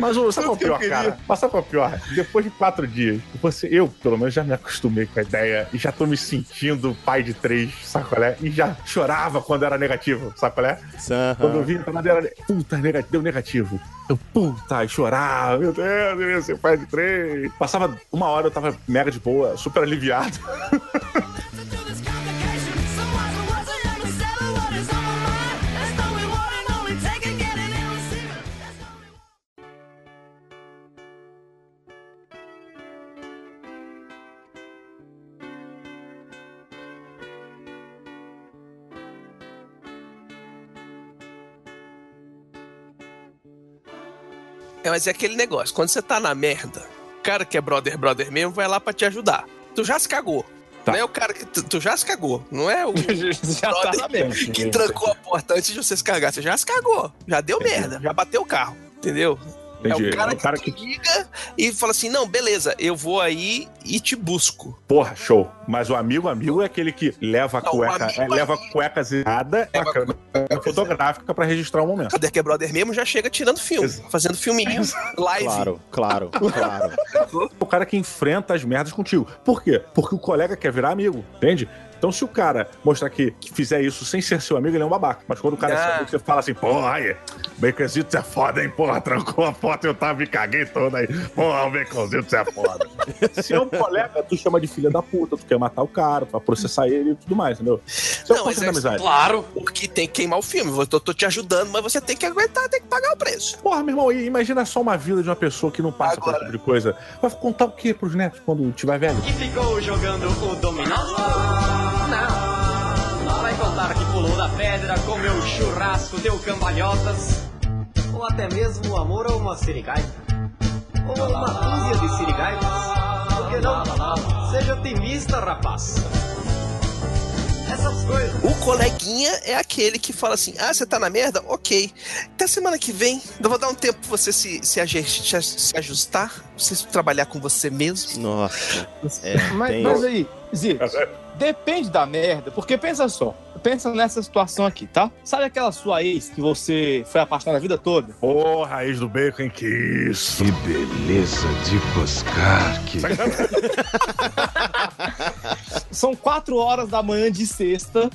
Mas ô, sabe qual é pior, cara? Mas sabe qual é pior? Depois de quatro dias, você, eu, pelo menos, já me acostumei com a ideia e já tô me sentindo pai de três, sabe qual é? E já chorava quando era negativo, sabe qual é? Quando eu vi a parada era, puta, nega- deu negativo. Eu, puta, e chorava, meu Deus, eu ia ser pai de três. Passava uma hora, eu tava mega de boa, super aliviado. É, mas é aquele negócio, quando você tá na merda, o cara que é brother, brother mesmo, vai lá pra te ajudar. Tu já se cagou. Não é o cara que. Tu, tu já se cagou. Não é o Já tá brother na merda. que trancou a porta antes de você se cagar. Você já se cagou. Já deu merda. Já bateu o carro. Entendeu? Entendi. É o cara, É o cara que, te liga e fala assim: não, beleza, eu vou aí e te busco. Porra, show. Mas o amigo amigo é aquele que leva a Não, o cueca, amigo é, leva a cueca zerada com a câmera fotográfica pra registrar o momento. Que é brother mesmo já chega tirando filme, fazendo filminho, live. Claro, claro, claro. O cara que enfrenta as merdas contigo. Por quê? Porque o colega quer virar amigo, entende? Então, se o cara mostrar que, que fizer isso sem ser seu amigo, ele é um babaca. Mas quando o cara é seu Ah. amigo, você fala assim, porra, aí, baconzito é foda, hein, porra, trancou a e eu tava, me caguei todo aí. Porra, o baconzito é foda. se é um colega, tu chama de filha da puta, tu quer matar o cara, tu vai processar ele e tudo mais, entendeu? Isso é Não, mas é amizade. claro, porque tem que queimar o filme. Eu tô, tô te ajudando, mas você tem que aguentar, tem que pagar o preço. Porra, meu irmão, e imagina só uma vida de uma pessoa que não passa por esse tipo de coisa. Vai contar o quê pros netos quando tiver velho? E ficou jogando o dominó? Não. Vai contar que pulou da pedra, comeu churrasco, deu cambalhotas. Ou até mesmo o amor a uma sirigaita. Ou a uma dúzia de sirigaitas. Por que não? Seja otimista, rapaz. Essas coisas. O coleguinha é aquele que fala assim: ah, você tá na merda? Ok. Até semana que vem, eu vou dar um tempo pra você se, se, aje- se, se ajustar, você trabalhar com você mesmo. Nossa. É, Mas, tem- mas aí, Zito, depende da merda, porque pensa só, pensa nessa situação aqui, tá? Sabe aquela sua ex que você foi apaixonado a vida toda? Ô, raiz do bacon, hein? Que isso. Que beleza de coscar, que... São quatro horas da manhã de sexta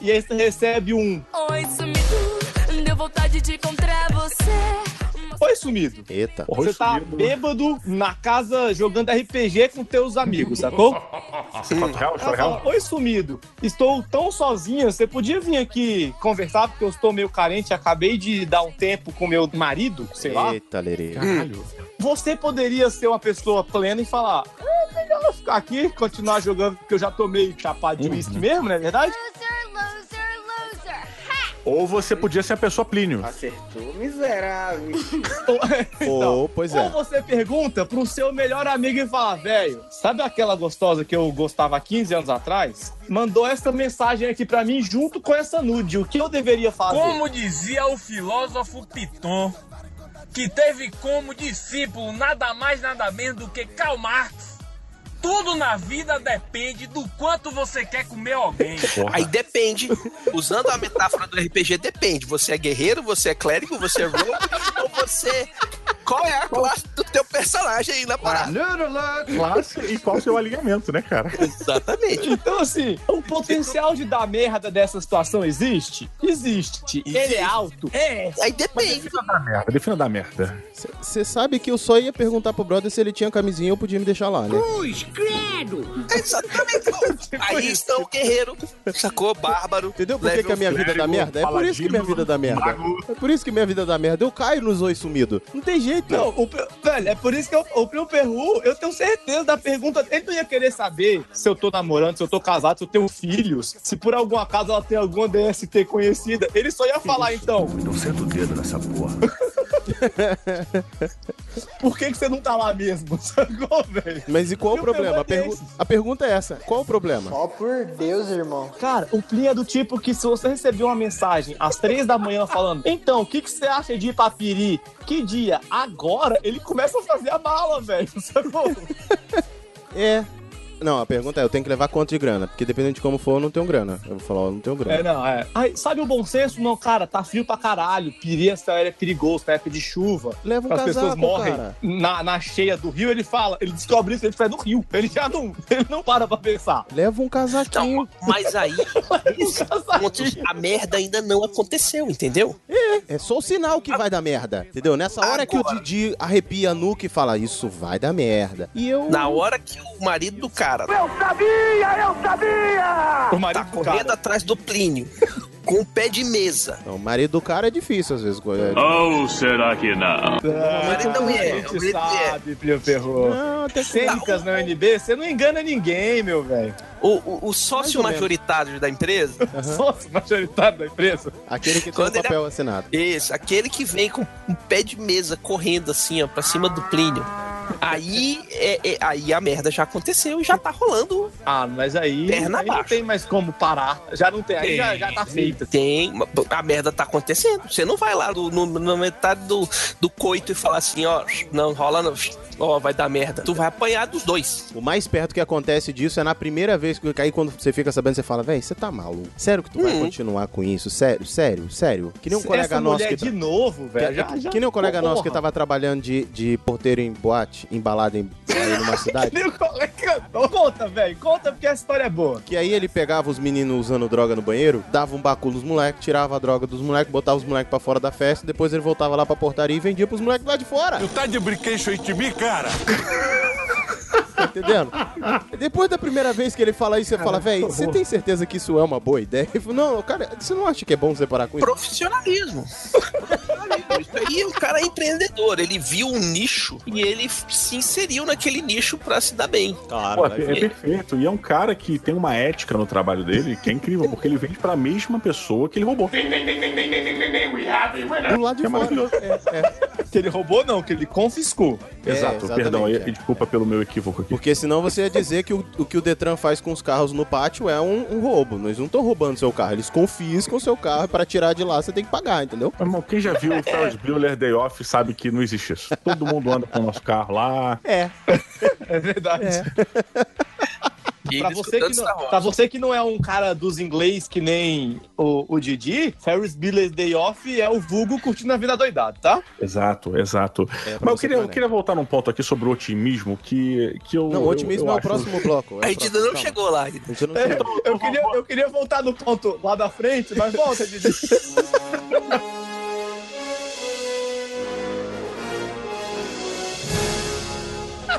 e aí você recebe um Oi, sumido, deu vontade de encontrar você. Oi, sumido. Eita. Você tá bêbado na casa jogando RPG com teus amigos, sacou? Ela fala, Oi, sumido. Estou tão sozinha, você podia vir aqui conversar porque eu estou meio carente, acabei de dar um tempo com meu marido, sei lá. Eita, lerê. Caralho. Você poderia ser uma pessoa plena e falar: é melhor eu ficar aqui, continuar jogando, porque eu já tô meio chapado de uísque mesmo, não é verdade? Ou você podia ser a pessoa Plínio. Acertou, miserável. Ou, pois é. Ou você pergunta pro seu melhor amigo e fala, velho, sabe aquela gostosa que eu gostava há 15 anos atrás? Mandou essa mensagem aqui pra mim junto com essa nude. O que eu deveria fazer? Como dizia o filósofo Piton, que teve como discípulo nada mais nada menos do que Karl Marx, tudo na vida depende do quanto você quer comer alguém. Aí depende. Usando a metáfora do RPG, depende. Você é guerreiro, você é clérigo, você é rogue, ou você. Qual é a classe do teu personagem aí na parada? Classe e qual o seu alinhamento, né, cara? Exatamente. Então, assim, o potencial de dar merda dessa situação existe? Existe. Ele é alto? É. Aí depende. Defina da merda. Defina da merda. Você sabe que eu só ia perguntar pro brother se ele tinha camisinha ou podia me deixar lá, né? Cruz, credo! Exatamente. Aí está o guerreiro, sacou? Bárbaro. Entendeu por que, que a minha vida dá merda? É por isso que minha vida dá merda. É por isso que minha vida dá merda. Eu caio nos oi sumido. Não tem jeito. Não, o, velho, é por isso que eu, o Primo Perru, eu tenho certeza da pergunta. Ele não ia querer saber se eu tô namorando, se eu tô casado, se eu tenho filhos, se por algum acaso ela tem alguma DST conhecida. Ele só ia falar, então, Não senta o dedo nessa porra. por que, que você não tá lá mesmo? Sacou, velho? Mas e qual o Meu problema? A, pergu- a pergunta é essa. Qual o problema? Ó, por Deus, irmão. Cara, o Plin é do tipo que se você receber uma mensagem às três da manhã falando, então, o que, que você acha de ir pra Piri? Que dia? Agora, ele começa a fazer a mala, velho. Sacou? É. Não, a pergunta é, eu tenho que levar quanto de grana? Porque dependendo de como for, eu não tenho grana. Eu vou falar, eu não tenho grana. É, não, é. Ai, sabe o bom senso? Não, cara, tá frio pra caralho. Piri, essa área é perigoso, tá época de chuva. Leva um As pessoas casaco, morrem cara. na, na cheia do rio. Ele fala, ele descobre isso, ele estiver no rio. Ele já não, ele não para pra pensar. Leva um casaquinho. Mas aí, ponto, a merda ainda não aconteceu, entendeu? É, é só o sinal que vai dar merda. Entendeu? Nessa hora que o Didi arrepia a nuca e fala, isso vai dar merda. E eu. Na hora que o marido do cara Eu sabia, eu sabia! O marido tá correndo atrás do Plínio com o pé de mesa. Então, o marido do cara é difícil às vezes. É, Ou será que não? O marido também é. A o gente marido é. sabe, Plio Ferro. Não, tem Técnicas na UNB, você não engana ninguém, meu velho. O, o, o sócio majoritário da empresa. Sócio majoritário da empresa. Aquele que tem o Quando ele- papel assinado. Isso, aquele que vem com um pé de mesa correndo assim, ó, pra cima do Plínio. Aí, é, é- aí a merda já aconteceu e já tá rolando. Ah, mas aí, Perna aí não tem mais como parar. Já não tem, aí já, já tá feita. Tem, a merda tá acontecendo. Você não vai lá no, no- na metade do, do coito e falar assim, ó, não rola não, ó, vai dar merda. Tu vai apanhar dos dois. O mais perto que acontece disso é na primeira vez que aí quando você fica sabendo, você fala, véi, você tá maluco. Sério que tu vai Hum. continuar com isso? Sério, sério, sério. Que nem um colega Essa nosso que de tra- novo, velho. que, já- que- já- que nem um colega Porra. nosso que tava trabalhando de, de porteiro em boate, embalado em, aí numa cidade. Nem o colega. Conta, velho. Conta porque a história é boa. Que aí ele pegava os meninos usando droga no banheiro, dava um bacu nos moleques, tirava a droga dos moleques, botava os moleques pra fora da festa, depois ele voltava lá pra portaria e vendia pros moleques lá de fora. Tu tá de brinquedo aí de mim, cara? Tá entendendo? Depois da primeira vez que ele fala isso, você fala, véi, você tem certeza que isso é uma boa ideia? Ele falou, não, cara, você não acha que é bom separar com isso? Profissionalismo. Isso aí, o cara é empreendedor. Ele viu um nicho e ele se inseriu naquele nicho pra se dar bem. Claro, Pô, é ver. perfeito. E é um cara que tem uma ética no trabalho dele que é incrível, porque ele vende pra mesma pessoa que ele roubou. do lado de É fora. maravilhoso. Que ele roubou, não, que ele confiscou. Exato, exatamente, perdão, é. e- desculpa pelo meu equívoco aqui. Porque senão você ia dizer que o, o que o Detran faz com os carros no pátio é um, um roubo. Eles não estão roubando seu carro, eles confiscam o seu carro e pra tirar de lá você tem que pagar, entendeu? Meu irmão, quem já viu o Ferris Bueller Day Off sabe que não existe isso. Todo mundo anda com o nosso carro lá. É. É verdade. E Pra ele você, que não, pra você que não é um cara dos inglês que nem o, o Didi, Ferris Bueller's Day Off é o vulgo curtindo a vida doidado, tá? Exato, exato. É, Mas eu queria, eu queria voltar num ponto aqui sobre o otimismo que, que eu. Não, o otimismo eu, eu é o acho- próximo bloco. é A gente ainda não calma. chegou lá. não É, chegou. eu, queria, eu queria voltar no ponto lá da frente, mas volta, Didi.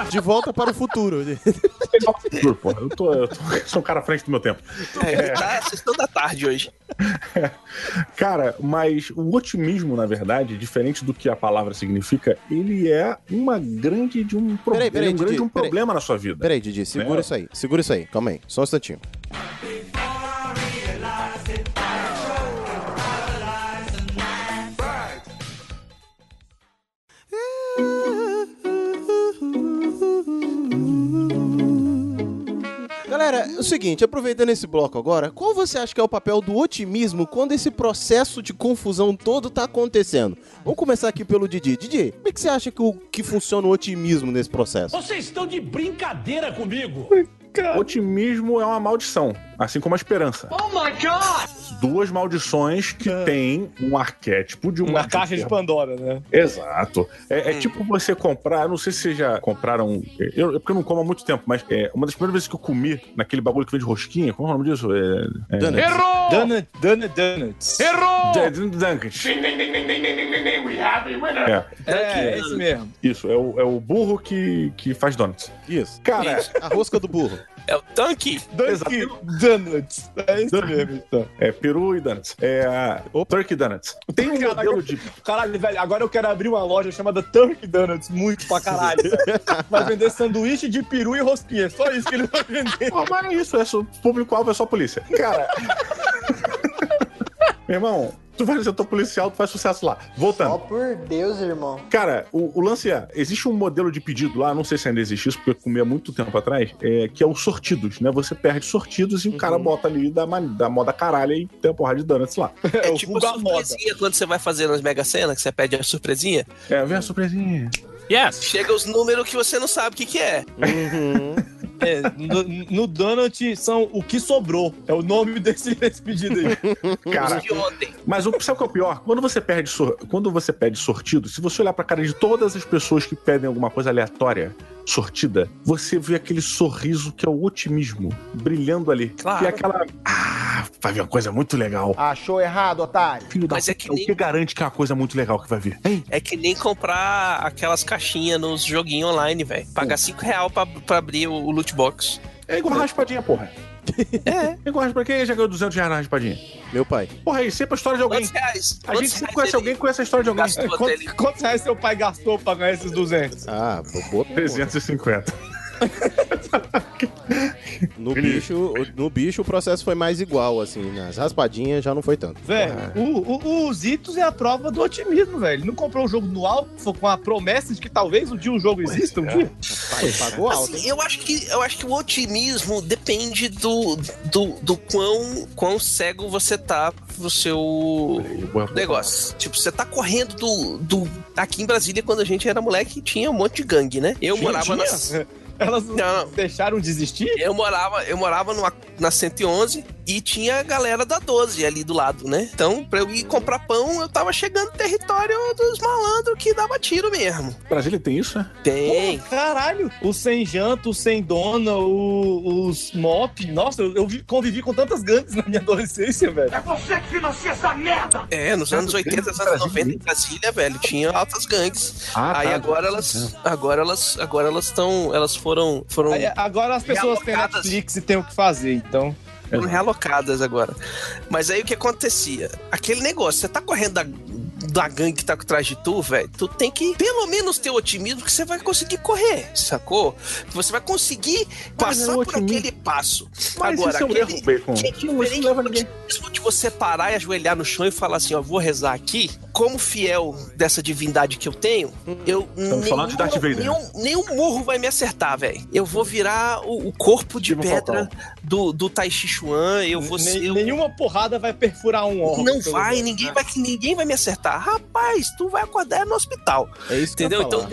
De volta para o futuro. Pô, eu, tô, eu tô- sou um cara à frente do meu tempo. É, tá sextão da tarde hoje. Cara, mas o otimismo, na verdade, diferente do que a palavra significa, ele é uma grande de um, pro... Peraí, peraí, é um grande Didi, um peraí. problema na sua vida. Peraí, Didi, segura Né? isso aí. Segura isso aí. Calma aí. Só um instantinho. Galera, é o seguinte, aproveitando esse bloco agora, qual você acha que é o papel do otimismo quando esse processo de confusão todo tá acontecendo? Vamos começar aqui pelo Didi. Didi, como é que você acha que, o, que funciona o otimismo nesse processo? Vocês estão de brincadeira comigo? Otimismo é uma maldição, assim como a esperança. Oh my god! Duas maldições que têm um arquétipo de uma, Uma caixa de Pandora, né? Exato. É, é tipo você comprar, eu não sei se vocês já compraram. Eu, é porque eu não como há muito tempo, mas é, uma das primeiras vezes que eu comi naquele bagulho que vende rosquinha, como é o nome disso? É, é, Donuts. Errou! Donut, donut, donuts. Errou! D- Dunkers. É, É, é esse mesmo. isso, é o, é o burro que, que faz donuts. Isso. Cara, A rosca do burro. É o tanque. Dunkin' Donuts. É esse mesmo, então. é peru e donuts. É a Turkey Donuts. Tem um modelo de. Caralho, velho, agora eu quero abrir uma loja chamada Turkey Donuts, muito pra caralho. Vai vender sanduíche de peru e rosquinha. Só isso que ele vai vender. Oh, mas é isso, é o público-alvo é só polícia. Cara. Meu irmão, tu vai no setor policial, tu faz sucesso lá. Voltando. Ó, por Deus, irmão. Cara, o, o lance é, existe um modelo de pedido lá, não sei se ainda existe isso, porque eu comi há muito tempo atrás, é, que é os sortidos, né? Você perde sortidos e o cara bota ali da, da moda caralho e tem uma porrada de donuts lá. É, o tipo a à moda. surpresinha quando você vai fazer nas Mega Sena, que você pede a surpresinha. É, vem a surpresinha. Yes! Chega os números que você não sabe o que, que é. É, no, no Donut são o que sobrou. É o nome desse, desse pedido aí. Cara, mas o, sabe o que é o pior? Quando você perde sor- quando você pede sortido, se você olhar pra cara de todas as pessoas que pedem alguma coisa aleatória, sortida, você vê aquele sorriso que é o otimismo brilhando ali. Claro. Que é aquela. Ah, vai vir uma coisa muito legal. Achou errado, otário. Filho da Mas é que o nem- que garante que é uma coisa muito legal que vai vir? Hein? É que nem comprar aquelas caixinhas nos joguinhos online, velho. Pagar 5 real pra, pra abrir o, o loot box. É igual a raspadinha, porra. É. Quem conhece pra quem já ganhou 200 reais na raspadinha? Meu pai. Porra, aí sempre a história de alguém. Quantos reais? A gente sempre conhece alguém que conhece a história de alguém. Gastou Quantos, quantos reais seu pai gastou pra ganhar esses 200? Ah, boa pergunta. 350. No bicho, no bicho o processo foi mais igual, assim. Nas raspadinhas já não foi tanto. Velho, o, o, o Zitos é a prova do otimismo, velho. Ele não comprou o jogo no alto com a promessa de que talvez um dia o jogo exista, um dia. Pai, pagou alto. Assim, eu acho que eu acho que o otimismo depende do, do, do quão, quão cego você tá pro seu negócio. Tipo, você tá correndo do, do. Aqui em Brasília, quando a gente era moleque, tinha um monte de gangue, né? Eu Tinha? morava Tinha? na. Elas não, Não. deixaram de existir? Eu morava, eu morava numa, na 111 e tinha a galera da 12 ali do lado, né? Então, pra eu ir comprar pão, eu tava chegando no território dos malandros que dava tiro mesmo. Brasília tem isso, né? Tem. Pô, caralho! O sem janta, o sem dona, o- os mop. Nossa, eu, eu vi- convivi com tantas gangues na minha adolescência, velho. É você que financia essa merda! É, nos anos 80, nos anos 90 em Brasília, velho, tinha altas gangues. Ah, Aí tá. agora elas, agora elas, agora elas estão, elas foram, foram, Aí, agora as pessoas têm. Netflix e têm o que fazer, então. foram realocadas agora. Mas aí o que acontecia? Aquele negócio, você tá correndo da, da gangue que tá atrás de tu, velho, tu tem que pelo menos ter otimismo que você vai conseguir correr, sacou? Que você vai conseguir Mas passar é por otimismo. aquele passo. Mas agora, isso é um aquele, erro, Bacon. que é Não, isso diferente não leva do ninguém. otimismo de você parar e ajoelhar no chão e falar assim, ó, vou rezar aqui, como fiel dessa divindade que eu tenho, eu Estamos falando de Darth Vader. nenhum, nenhum murro vai me acertar, velho. Eu vou virar o, o corpo de Tipo pedra do, do Tai Chi Chuan, eu vou ser... eu- Nenhuma porrada vai perfurar um órgão. não vai, ninguém né? vai, ninguém vai me acertar. Rapaz, tu vai acordar no hospital. É isso que Entendeu? Então,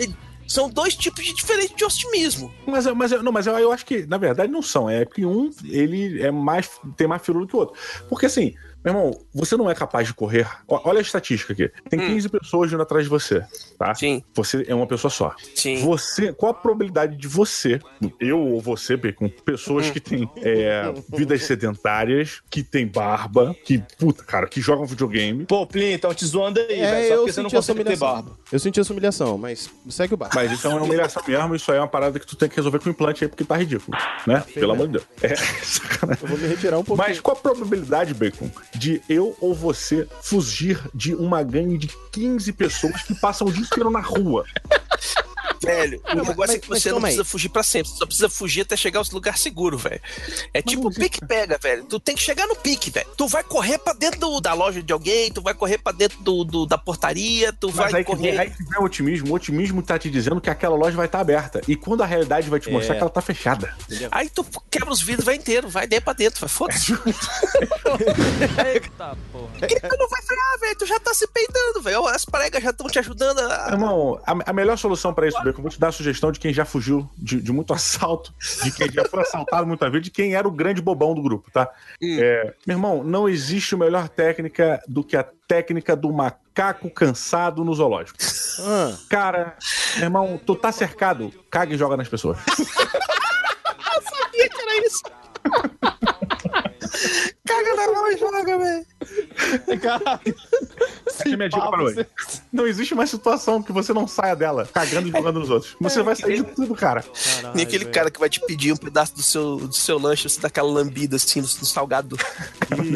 são dois tipos de diferentes de otimismo. Mas, eu- mas, eu- não, mas eu, eu acho que, na verdade, não são. É que um, ele é mais, tem mais firula que o outro. Porque assim, meu irmão, você não é capaz de correr. Olha a estatística aqui. Tem 15 pessoas vindo atrás de você, tá? Hum. Sim. Você é uma pessoa só. Sim. Você, qual a probabilidade de você, eu ou você, com Hum. pessoas que têm é, vidas sedentárias, que têm barba, que, puta, cara, que jogam videogame. Pô, Plin, então te zoando aí, É, velho. Só eu porque você não consegue ter barba. Eu senti essa humilhação, mas segue o barco. Mas isso é uma humilhação mesmo, isso aí é uma parada que tu tem que resolver com o implante aí, porque tá ridículo, né? Pelo amor de Deus. É, sacanagem. Eu vou me retirar um pouquinho. Mas qual a probabilidade, Bacon, de eu ou você fugir de uma gangue de 15 pessoas que passam o dia inteiro na rua? Velho, o mas- negócio é que mas você não calma aí. precisa fugir pra sempre, você só precisa fugir até chegar aos lugares seguros, velho. É tipo pique-pega, velho. Tu tem que chegar no pique, velho. Tu vai correr pra dentro do- da loja de alguém, tu vai correr pra dentro do, do- da portaria, tu Mas vai aí que, vem, correr. aí que vem o otimismo. O otimismo tá te dizendo que aquela loja vai estar aberta. E quando a realidade vai te mostrar É. que ela tá fechada. Aí tu quebra os vidros, vai inteiro, vai dentro pra dentro, vai foda-se. Eita porra. Por que tu não vai frear, velho? Tu já tá se peitando, velho. As pregas já estão te ajudando a. Irmão, a, a melhor solução pra isso, Bacon, eu vou te dar a sugestão de quem já fugiu de, de muito assalto, de quem já foi assaltado muitas vezes, de quem era o grande bobão do grupo, tá? É, meu irmão, não existe melhor técnica do que a técnica do macaco cansado no zoológico. Ah, Cara, meu irmão, tu tá cercado, caga e joga nas pessoas. sabia que era isso. Caga na mão e joga, velho. Caralho. Essa é a minha dica pá, para hoje. você- Não existe uma situação que você não saia dela, cagando e jogando nos outros. Você vai sair de tudo, cara. Nem aquele cara que vai te pedir um pedaço do seu, do seu lanche, você dá aquela lambida assim no, no salgado.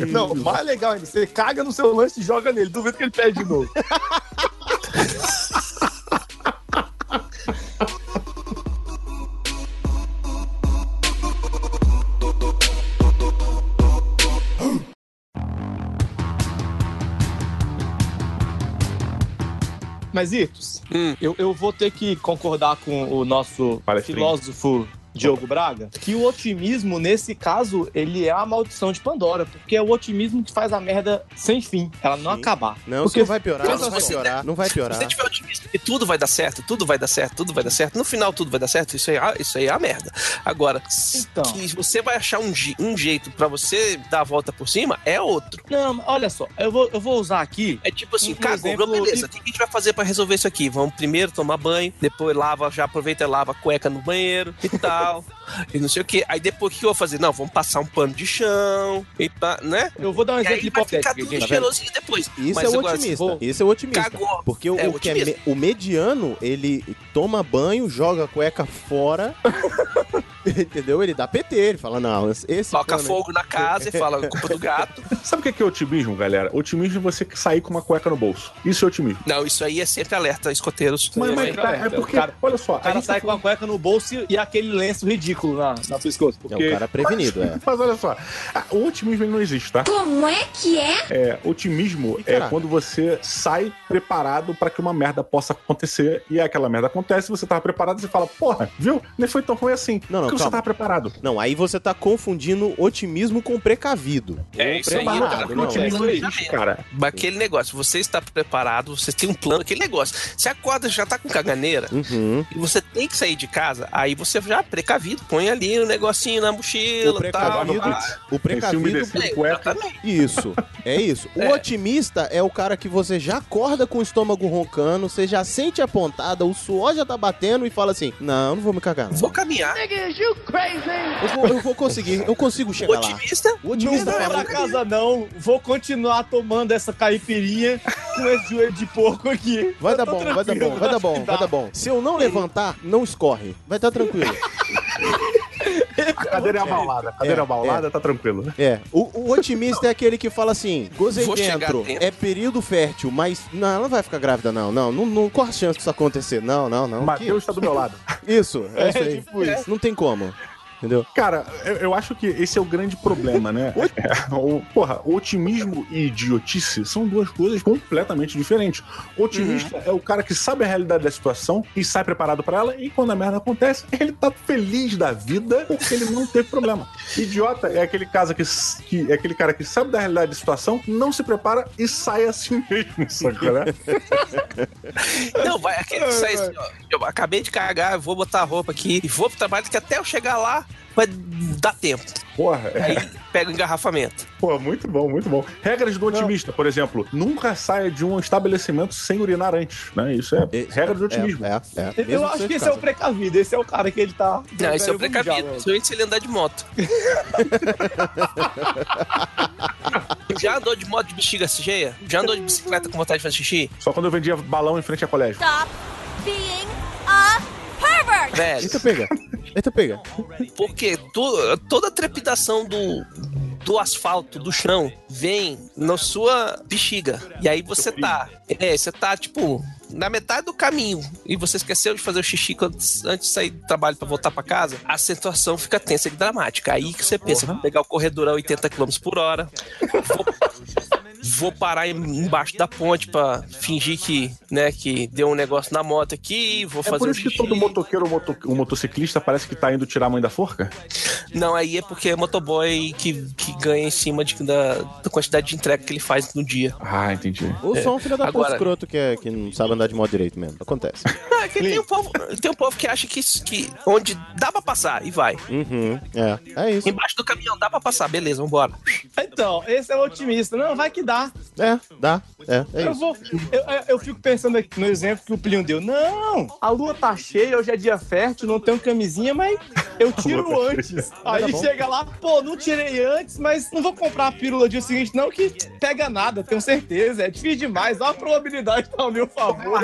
Não, mais legal ainda. Você caga no seu lanche e joga nele. Duvido que ele pede de novo. Mas, Itos, Hum. eu, eu vou ter que concordar com o nosso Palestrinha. filósofo Diogo Braga, que o otimismo, nesse caso, ele é a maldição de Pandora, porque é o otimismo que faz a merda sem fim, ela não Sim. acabar. não, Porque não vai piorar, não vai piorar, não vai Se piorar. você tiver otimista que tudo vai dar certo, tudo vai dar certo, tudo vai dar certo, no final tudo vai dar certo, isso aí, é- isso aí é a merda. Agora, Então. que você vai achar um, um jeito pra você dar a volta por cima, é outro. Não, mas olha só, eu vou, eu vou usar aqui. É tipo assim, Um cagou, exemplo- beleza, o que a gente vai fazer pra resolver isso aqui? Vamos primeiro tomar banho, depois lava, já aproveita e lava a cueca no banheiro e tal, e não sei o que. Aí depois o que eu vou fazer? Não, vamos passar um pano de chão, e pá, né? Eu vou dar um exemplo vai ficar hipotético, tudo cheirosinho depois. Isso Mas é o otimista. vou- Isso é o otimista. Cagou. Porque o, É, o que é me- o mediano, ele toma banho, joga a cueca fora Entendeu? Ele dá PT, ele fala, não, esse Toca plano fogo na casa e fala, culpa do gato. Sabe o que é, que é otimismo, galera? Otimismo é você sair com uma cueca no bolso. Isso é otimismo. Não, isso aí é sempre alerta, escoteiros. Mas, mas, cara, é porque, cara- olha só, O cara sai com a cueca no bolso e- e aquele lenço ridículo na, na pescoço. É o cara prevenido, é. Mas olha só, o otimismo ele não existe, tá? Como é que é? É, otimismo é caraca. quando você sai preparado pra que uma merda possa acontecer e aquela merda acontece, você tava preparado e você fala, porra, viu? Nem foi tão ruim assim. Não, não, porque você calma. tava preparado. Não, aí você tá confundindo otimismo com precavido. É, isso aí, preparado, cara. não, otimismo é- cara. Mas Aquele negócio, você está preparado, você tem um plano, aquele negócio. Você acorda, já tá com caganeira, Uhum. e você tem que sair de casa, aí você já precavido, põe ali o negocinho na mochila, O precavido, tal. o precavido É. Isso, é isso. O É. otimista é o cara que você já acorda com o estômago roncando, você já sente a pontada, o suor já tá batendo e fala assim: Não, não vou me cagar. não. Vou caminhar. Eu vou, eu vou conseguir, eu consigo chegar lá. Otimista? O Não otimista vou fala, pra casa, não. Vou continuar tomando essa caipirinha com esse joelho de porco aqui. Vai dar bom, vai dar bom, vai dar bom, vai dar bom. Se eu não levantar, não escorre. Vai estar tranquilo. A cadeira é abalada, a cadeira É, abalada, tá tranquilo. É, o, o otimista é aquele que fala assim: gozei dentro, tempo. é período fértil, mas não, ela não vai ficar grávida, não, não, não, não corre chance disso acontecer, não, não, não. Matheus tá do meu lado. Que- Isso, é, isso É, aí. tipo isso. Não tem como, entendeu? Cara, eu, eu acho que esse é o grande problema, né? É, o, porra, otimismo e idiotice são duas coisas completamente diferentes. Otimista é o cara que sabe a realidade da situação e sai preparado pra ela, e quando a merda acontece, ele tá feliz da vida porque ele não teve problema. Idiota é aquele, caso que, que é aquele cara que sabe da realidade da situação, não se prepara e sai assim mesmo, saca, né? Não, vai aquele que sai assim, ó. Eu acabei de cagar, eu vou botar a roupa aqui e vou pro trabalho que até eu chegar lá vai dar tempo. Porra, é. Aí pega o engarrafamento. Pô, muito bom, muito bom. Regras do otimista, por exemplo, nunca saia de um estabelecimento sem urinar antes, né? Isso é regra do otimismo. É, é, é. Eu acho que esse é o precavido. Esse é o cara que ele tá. Não, esse é o precavido. Principalmente se ele andar de moto. Já andou de moto de bexiga cheia? Já andou de bicicleta com vontade de fazer xixi? Só quando eu vendia balão em frente a colégio. Stop being a pervert! Velho, Eita, pega. Eita, pega. porque to- toda a trepidação do, do asfalto, do chão, vem na sua bexiga. E aí você tá. É, você tá, tipo, na metade do caminho e você esqueceu de fazer o xixi quando- antes de sair do trabalho pra voltar pra casa, a situação fica tensa e dramática. Aí que você pensa, vou pegar o corredor a 80 km por hora, vou, vou parar em- embaixo da ponte pra fingir que, né, que deu um negócio na moto aqui, vou É fazer por um isso que xixi. todo motoqueiro ou moto, o motociclista parece que tá indo tirar a mãe da forca? Não, aí é porque é motoboy que, que ganha em cima de- da, da quantidade de entrega que ele faz no dia. Ah, entendi. Ou só um filho da puta Agora- escroto que, é, que não sabe andar de modo direito mesmo. Acontece. Que tem, um povo, tem um povo que acha que, que onde dá pra passar e vai. Uhum, é. É isso. Embaixo do caminhão dá pra passar, beleza, vambora. Então, esse é o otimista. Não, vai que dá. É, dá. É, é eu, isso. vou, eu, eu- fico pensando aqui no exemplo que o Plínio deu. Não, a lua tá cheia, hoje é dia fértil, não tenho camisinha, mas eu tiro antes. Aí Tá bom. chega lá, pô, não tirei antes, mas não vou comprar a pílula dia seguinte, não, que pega nada, tenho certeza. É difícil demais, olha a probabilidade tá ao meu favor.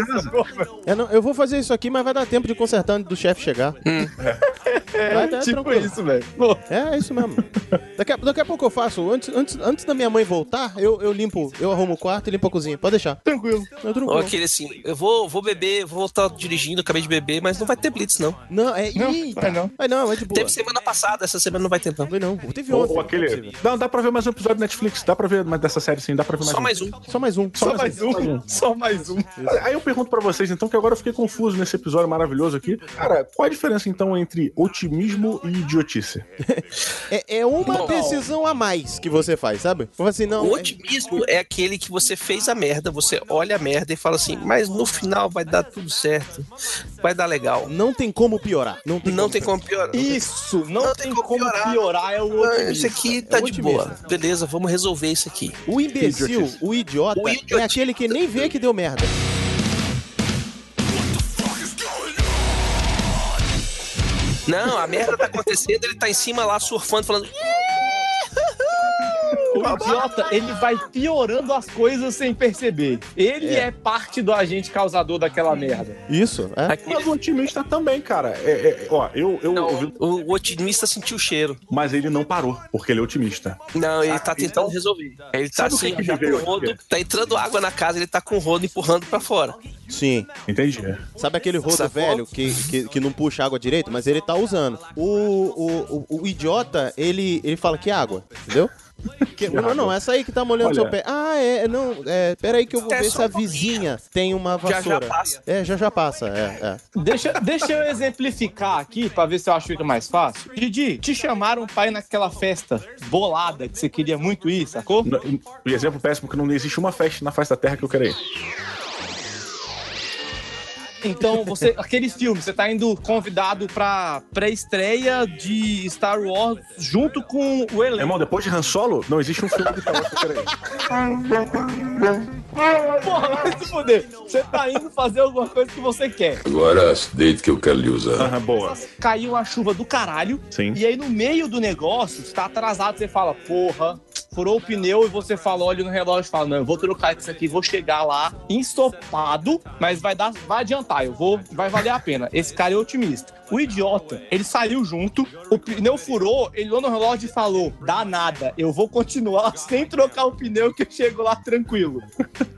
É, não, eu vou fazer isso aqui, mas vai dar tempo de consertar antes do chefe chegar. É, Vai dar tipo tranquilo. isso, velho. É, é isso mesmo. Daqui a, daqui a pouco eu faço. Antes, antes, antes da minha mãe voltar, eu, eu limpo, eu arrumo o quarto e limpo a cozinha. Pode deixar. Tranquilo. É Ou tranquilo. aquele assim, eu vou, vou beber, vou voltar dirigindo, acabei de beber, mas não vai ter blitz, não. Não, é. Não, Eita. vai não. Vai não, é de boa. Teve semana passada, essa semana não vai ter, não. Foi não. Teve Ou, ontem. ou não é aquele. Não, dá pra ver mais um episódio do Netflix. Dá pra ver mais dessa série sim, dá pra ver mais Só um. mais um. Só mais um. Só mais um, só mais um. Aí eu pergunto pra vocês, então, que agora eu fiquei confuso nesse episódio maravilhoso aqui. Cara, qual a diferença então entre otimismo e idiotice? É, é uma Bom. decisão a mais que você faz, sabe? Assim, não. O é- otimismo é aquele que você fez a merda, você olha a merda e fala assim, mas no final vai dar tudo certo, vai dar legal. Não tem como piorar. Não tem Não como tem como piorar. Isso, não, Não tem, como piorar, é o otimista. Isso aqui tá É o de boa. Beleza, vamos resolver isso aqui. O imbecil, o idiota, O é idiotice. aquele que nem vê que deu merda. Não, a merda tá acontecendo, ele tá em cima lá surfando, falando. O idiota, ele vai piorando as coisas sem perceber. Ele é, parte do agente causador daquela merda. Isso, é. Mas o otimista também, cara. É, é, ó, eu. eu, Não, eu- o, o otimista sentiu o cheiro. Mas ele não parou, porque ele é otimista. Não, ele tá tentando resolver. Ele tá sabe assim, que com rodo, tá entrando água na casa, ele tá com o rodo empurrando pra fora. Sim. Entendi. Sabe aquele rodo Sacou? velho que, que, que não puxa água direito, mas ele tá usando. O, o, o, o idiota, ele, ele fala que água, entendeu? Que- não, não, essa aí que tá molhando Olha. seu pé. Ah, é, não, é, pera aí que eu vou É ver se a vizinha tem uma Já, já vassoura. passa. É, já já passa, é, é. Deixa, deixa eu exemplificar aqui pra ver se eu acho que fica mais fácil. Didi, te chamaram pra ir naquela festa bolada que você queria muito ir, sacou? Um exemplo péssimo que não existe uma festa na face da Terra que eu quero ir. Então, você, aquele filme, você tá indo convidado pra pré-estreia de Star Wars junto com o elenco. Irmão, depois de Han Solo, não existe um filme de Star Wars. Porra, vai se fuder. Você tá indo fazer alguma coisa que você quer. Agora, deite que eu quero lhe usar. Aham, boa. Caiu uma chuva do caralho. Sim. E aí, no meio do negócio, você tá atrasado, você fala, porra, furou o pneu e você fala, olha no relógio e fala, não, eu vou trocar isso aqui, vou chegar lá ensopado, mas vai dar, vai adiantar, eu vou, vai valer a pena. Esse cara é otimista. O idiota, ele saiu junto, o pneu furou, ele olhou no relógio e falou, dá nada, eu vou continuar sem trocar o pneu que eu chego lá tranquilo.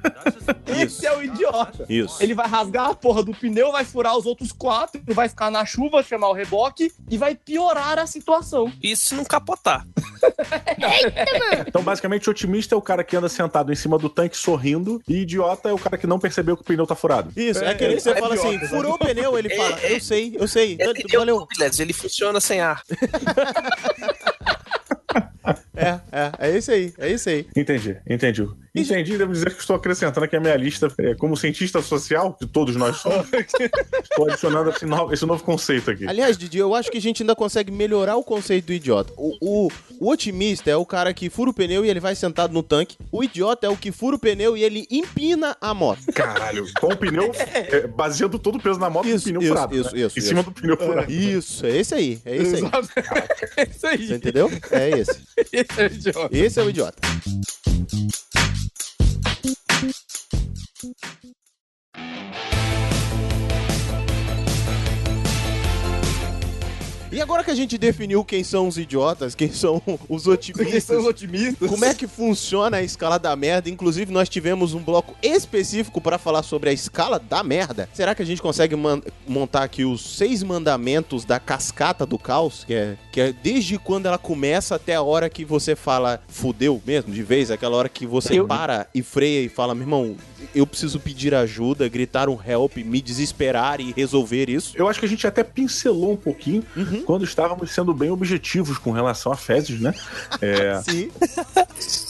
Esse é o idiota. Isso. Ele vai rasgar a porra do pneu, vai furar os outros quatro, vai ficar na chuva, chamar o reboque e vai piorar a situação. Isso se não capotar. Então, basicamente, otimista é o cara que anda sentado em cima do tanque sorrindo, e idiota é o cara que não percebeu que o pneu tá furado. Isso, é, aquele que você é fala idiota, assim, furou o pneu, ele fala, É, é. eu sei, eu sei, Ele, ele, valeu. Guilherme, ele funciona sem ar. É, é, é isso aí, é isso aí. Entendi, entendi. Entendi, devo dizer que estou acrescentando aqui a minha lista é, como cientista social, que todos nós somos. estou adicionando esse novo, esse novo conceito aqui. Aliás, Didi, eu acho que a gente ainda consegue melhorar o conceito do idiota. O, o, o otimista é o cara que fura o pneu e ele vai sentado no tanque. O idiota é o que fura o pneu e ele empina a moto. Caralho, com o pneu, é, baseando todo o peso na moto Isso, no pneu isso, furado. isso, né? isso, Em cima isso. do pneu furado. Isso, é esse aí, é esse aí. É isso aí. Você entendeu? É esse. Esse é o idiota. Esse é o idiota. E agora que a gente definiu quem são os idiotas, quem são os Quem otimistas, são os otimistas? como é que funciona a escala da merda? Inclusive, nós tivemos um bloco específico para falar sobre a escala da merda. Será que a gente consegue montar aqui os seis mandamentos da cascata do caos? Que é, que é desde quando ela começa até a hora que você fala fudeu mesmo, de vez, aquela hora que você Eu- para e freia e fala, meu irmão, eu preciso pedir ajuda, gritar um help, me desesperar e resolver isso. Eu acho que a gente até pincelou um pouquinho Uhum. Quando estávamos sendo bem objetivos com relação a fezes, né? É, Sim.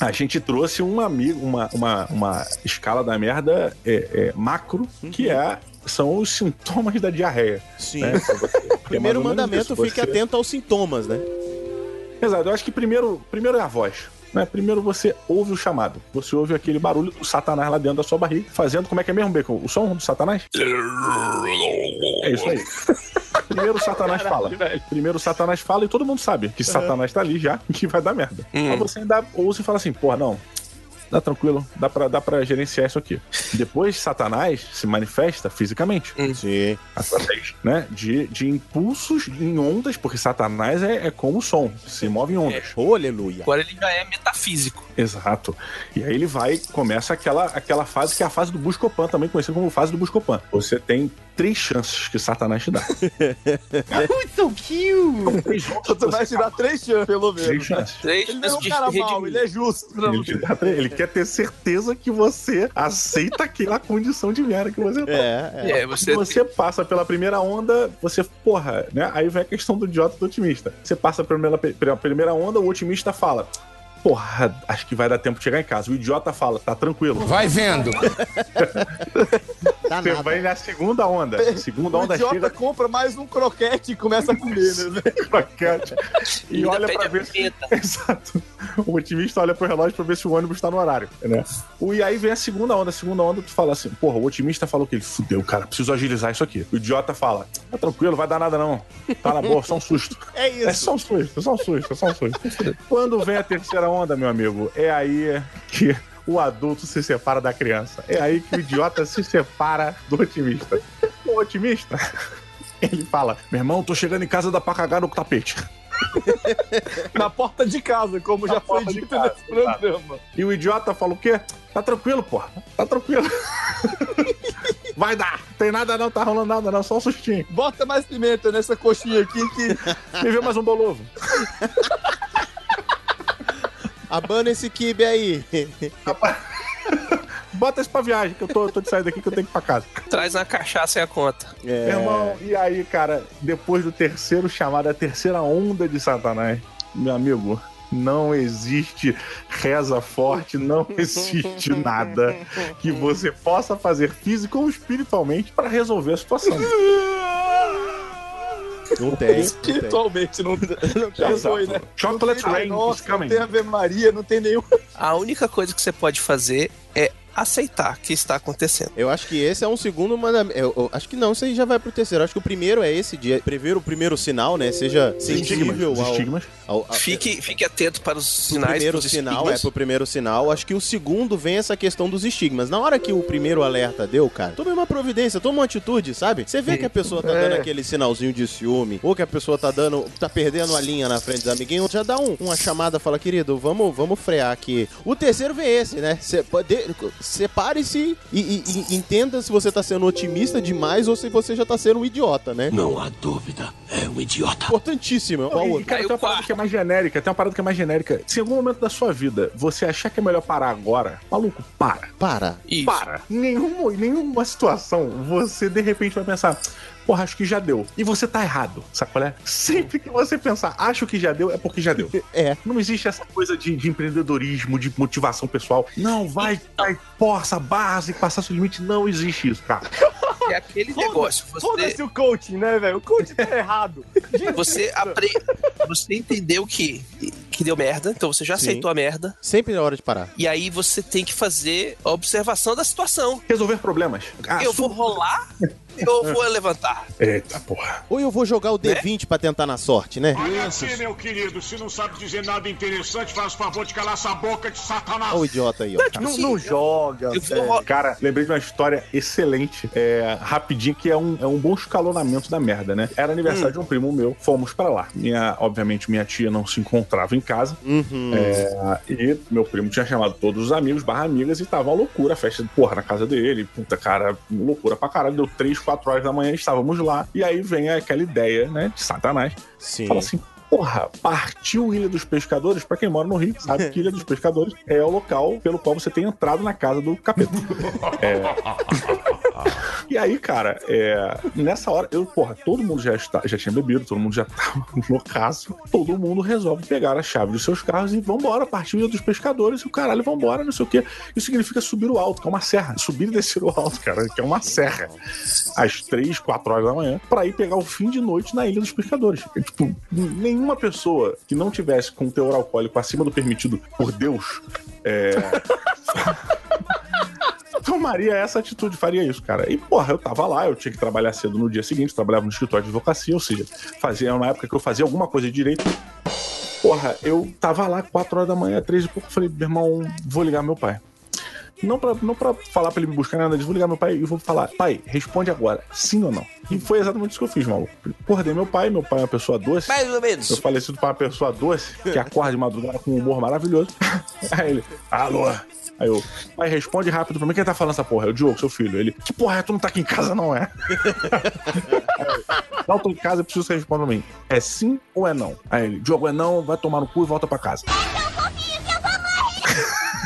a gente trouxe um amigo, uma, uma, uma escala da merda é, é, macro, que é, são os sintomas da diarreia. Sim. né? Primeiro mandamento, isso, fique você- atento aos sintomas, né? Exato, eu acho que primeiro, primeiro é a voz. Né? Primeiro você ouve o chamado. Você ouve aquele barulho do satanás lá dentro da sua barriga, fazendo como é que é mesmo, Bacon? O som do satanás? É isso aí. Primeiro o satanás fala. Primeiro o satanás fala e todo mundo sabe que satanás tá ali já e que vai dar merda. Hum. Aí você ainda ouve e fala assim, porra, não. Tá tranquilo, dá pra, dá pra gerenciar isso aqui. Depois, Satanás se manifesta fisicamente. Sim. Através né, de, de impulsos em ondas, porque Satanás é, é como o som, se move em ondas. Oh, aleluia. Agora ele já é metafísico. Exato. E aí ele vai, começa aquela, aquela fase que é a fase do Buscopan, também conhecida como fase do Buscopan. Você tem três chances que Satanás te dá. so cute! Três vai te dar três chances, pelo Três menos. chances. Três Ele não é um cara mau, ele é justo. pra Ele, dá três- ele quer ter certeza que você aceita aquela condição de merda que você tá. É, é. É, Você... você, passa pela primeira onda, você, porra, né? Aí vem a questão do idiota e do otimista. Você passa pela primeira, pela primeira onda, o otimista fala. Porra, acho que vai dar tempo de chegar em casa. O idiota fala, tá tranquilo. Vai vendo. Dá Você nada. vai na segunda onda. Segunda O onda idiota chega compra mais um croquete e começa a comer, né? croquete e Ainda olha pra a ver se... Exato. O otimista olha pro relógio pra ver se o ônibus tá no horário, né? O, e aí vem a segunda onda. A segunda onda, tu fala assim, porra, o otimista falou que ele fudeu, cara, preciso agilizar isso aqui. O idiota fala, tá tranquilo, vai dar nada não. Tá na boa, só um susto. É isso. É só um susto, é só um susto, é só um susto. Quando vem a terceira onda, meu amigo, é aí que o adulto se separa da criança. É aí que o idiota se separa do otimista. O otimista, ele fala: Meu irmão, tô chegando em casa, dá pra cagar no tapete. Na porta de casa, como Na já foi dito casa, nesse programa. E o idiota fala o quê? Tá tranquilo, porra. Tá tranquilo. Vai dar. Tem nada não, tá rolando nada não, só um sustinho. Bota mais pimenta nessa coxinha aqui que. Me vê mais um bolovo. Abana esse kibe aí. Bota isso pra viagem, que eu tô, tô de sair daqui que eu tenho que ir pra casa. Traz uma cachaça e a conta. É. Meu irmão, e aí, cara, depois do terceiro chamado, a terceira onda de Satanás, meu amigo, não existe reza forte, não existe nada que você possa fazer físico ou espiritualmente pra resolver a situação. Não tem. não tem. Espiritualmente não, não já Exato. foi, né? Chocolate Não tem Rain Nossa, não tem Ave Maria, não tem nenhum. A única coisa que você pode fazer é aceitar que está acontecendo. Eu acho que esse é um segundo mandamento. Eu, eu acho que não, isso aí já vai pro terceiro. Eu acho que o primeiro é esse de prever o primeiro sinal, né? Seja sensível ao, estigmas. ao, ao- Fique, fique atento para os sinais primeiro sinal, estigmas. é pro primeiro sinal. Acho que o segundo vem essa questão dos estigmas. Na hora que o primeiro alerta deu, cara, tome uma providência, toma uma atitude, sabe? Você vê que a pessoa tá dando É. aquele sinalzinho de ciúme, ou que a pessoa tá dando, tá perdendo a linha na frente dos amiguinhos, já dá um- uma chamada, fala, querido, vamos, vamos frear aqui. O terceiro vem esse, né? Cê pode- Separe-se e, e- e entenda se você tá sendo otimista demais ou se você já tá sendo um idiota, né? Não há dúvida, é um idiota. Importantíssimo. Qual E, outro? cara, tem uma parada que é mais genérica, tem uma parada que é mais genérica. Se em algum momento da sua vida você achar que é melhor parar agora, maluco, para. Para. Isso. Para. Em nenhuma, em nenhuma situação você de repente vai pensar, porra, acho que já deu. E você tá errado, sabe qual é? Sempre que você pensar, acho que já deu, é porque já deu. É. Não existe essa coisa de, de empreendedorismo, de motivação pessoal. Não, vai, vai, força, base, passar seu limite. Não existe isso, cara. É aquele negócio. Você, Foda-se o coaching, né, velho? O coaching tá errado. você, apre... você entendeu que, que deu merda, então você já Sim. aceitou a merda. Sempre é hora de parar. E aí você tem que fazer a observação da situação. Resolver problemas. Ah, eu vou rolar eu vou levantar. Eita, porra. Ou eu vou jogar o D20 pra tentar na sorte, né? Olha aqui, meu querido, se não sabe dizer nada interessante, faz o favor de calar essa boca de satanás. Olha o idiota aí, ó. Não, não joga. Vou velho. ro- Cara, lembrei de uma história excelente, é, rapidinho, que é um, é um bom escalonamento da merda, né? Era aniversário de um primo meu, fomos pra lá. Minha, obviamente, minha tia não se encontrava em casa. Uhum. É, e meu primo tinha chamado todos os amigos, barra amigas, e tava uma loucura, a festa, porra, na casa dele. Puta, cara, loucura pra caralho. Deu 3, 4 horas da manhã, estávamos lá. E aí vem aquela ideia, né, de Satanás. Sim. Fala assim, porra, partiu Ilha dos Pescadores, pra quem mora no Rio, sabe que Ilha dos Pescadores é o local pelo qual você tem entrado na casa do capeta. É. E aí, cara, é, nessa hora, eu, porra, todo mundo já, está, já tinha bebido, todo mundo já tava loucaço. Todo mundo resolve pegar a chave dos seus carros e vambora, partiu Ilha dos Pescadores e o caralho, vambora, não sei o quê. Isso significa subir o alto, que é uma serra. Subir e descer o alto, cara, que é uma serra. Às três, quatro horas da manhã, pra ir pegar o fim de noite na Ilha dos Pescadores. É, tipo, nenhuma pessoa que não tivesse com teor alcoólico acima do permitido por Deus, é, tomaria essa atitude, faria isso, cara. E, porra, eu tava lá, eu tinha que trabalhar cedo no dia seguinte, trabalhava no escritório de advocacia, ou seja, fazia uma época que eu fazia alguma coisa de direito. Porra, eu tava lá, 4 horas da manhã, 3 e pouco, falei, meu irmão, vou ligar meu pai. Não pra, não pra falar pra ele me buscar nada, disso, vou ligar meu pai e vou falar, pai, responde agora, sim ou não. E foi exatamente isso que eu fiz, maluco. Acordei meu pai, meu pai é uma pessoa doce. Mais ou menos. Eu falecido pra uma pessoa doce, que acorda de madrugada com um humor maravilhoso. Aí ele, alô? Aí eu, pai, responde rápido pra mim, quem tá falando essa porra? É o Diogo, seu filho. Ele, que porra é? Tu não tá aqui em casa, não é? Eu, não, tô em casa, eu preciso que você responda pra mim. É sim ou é não? Aí ele, Diogo, é não, vai tomar no cu e volta pra casa.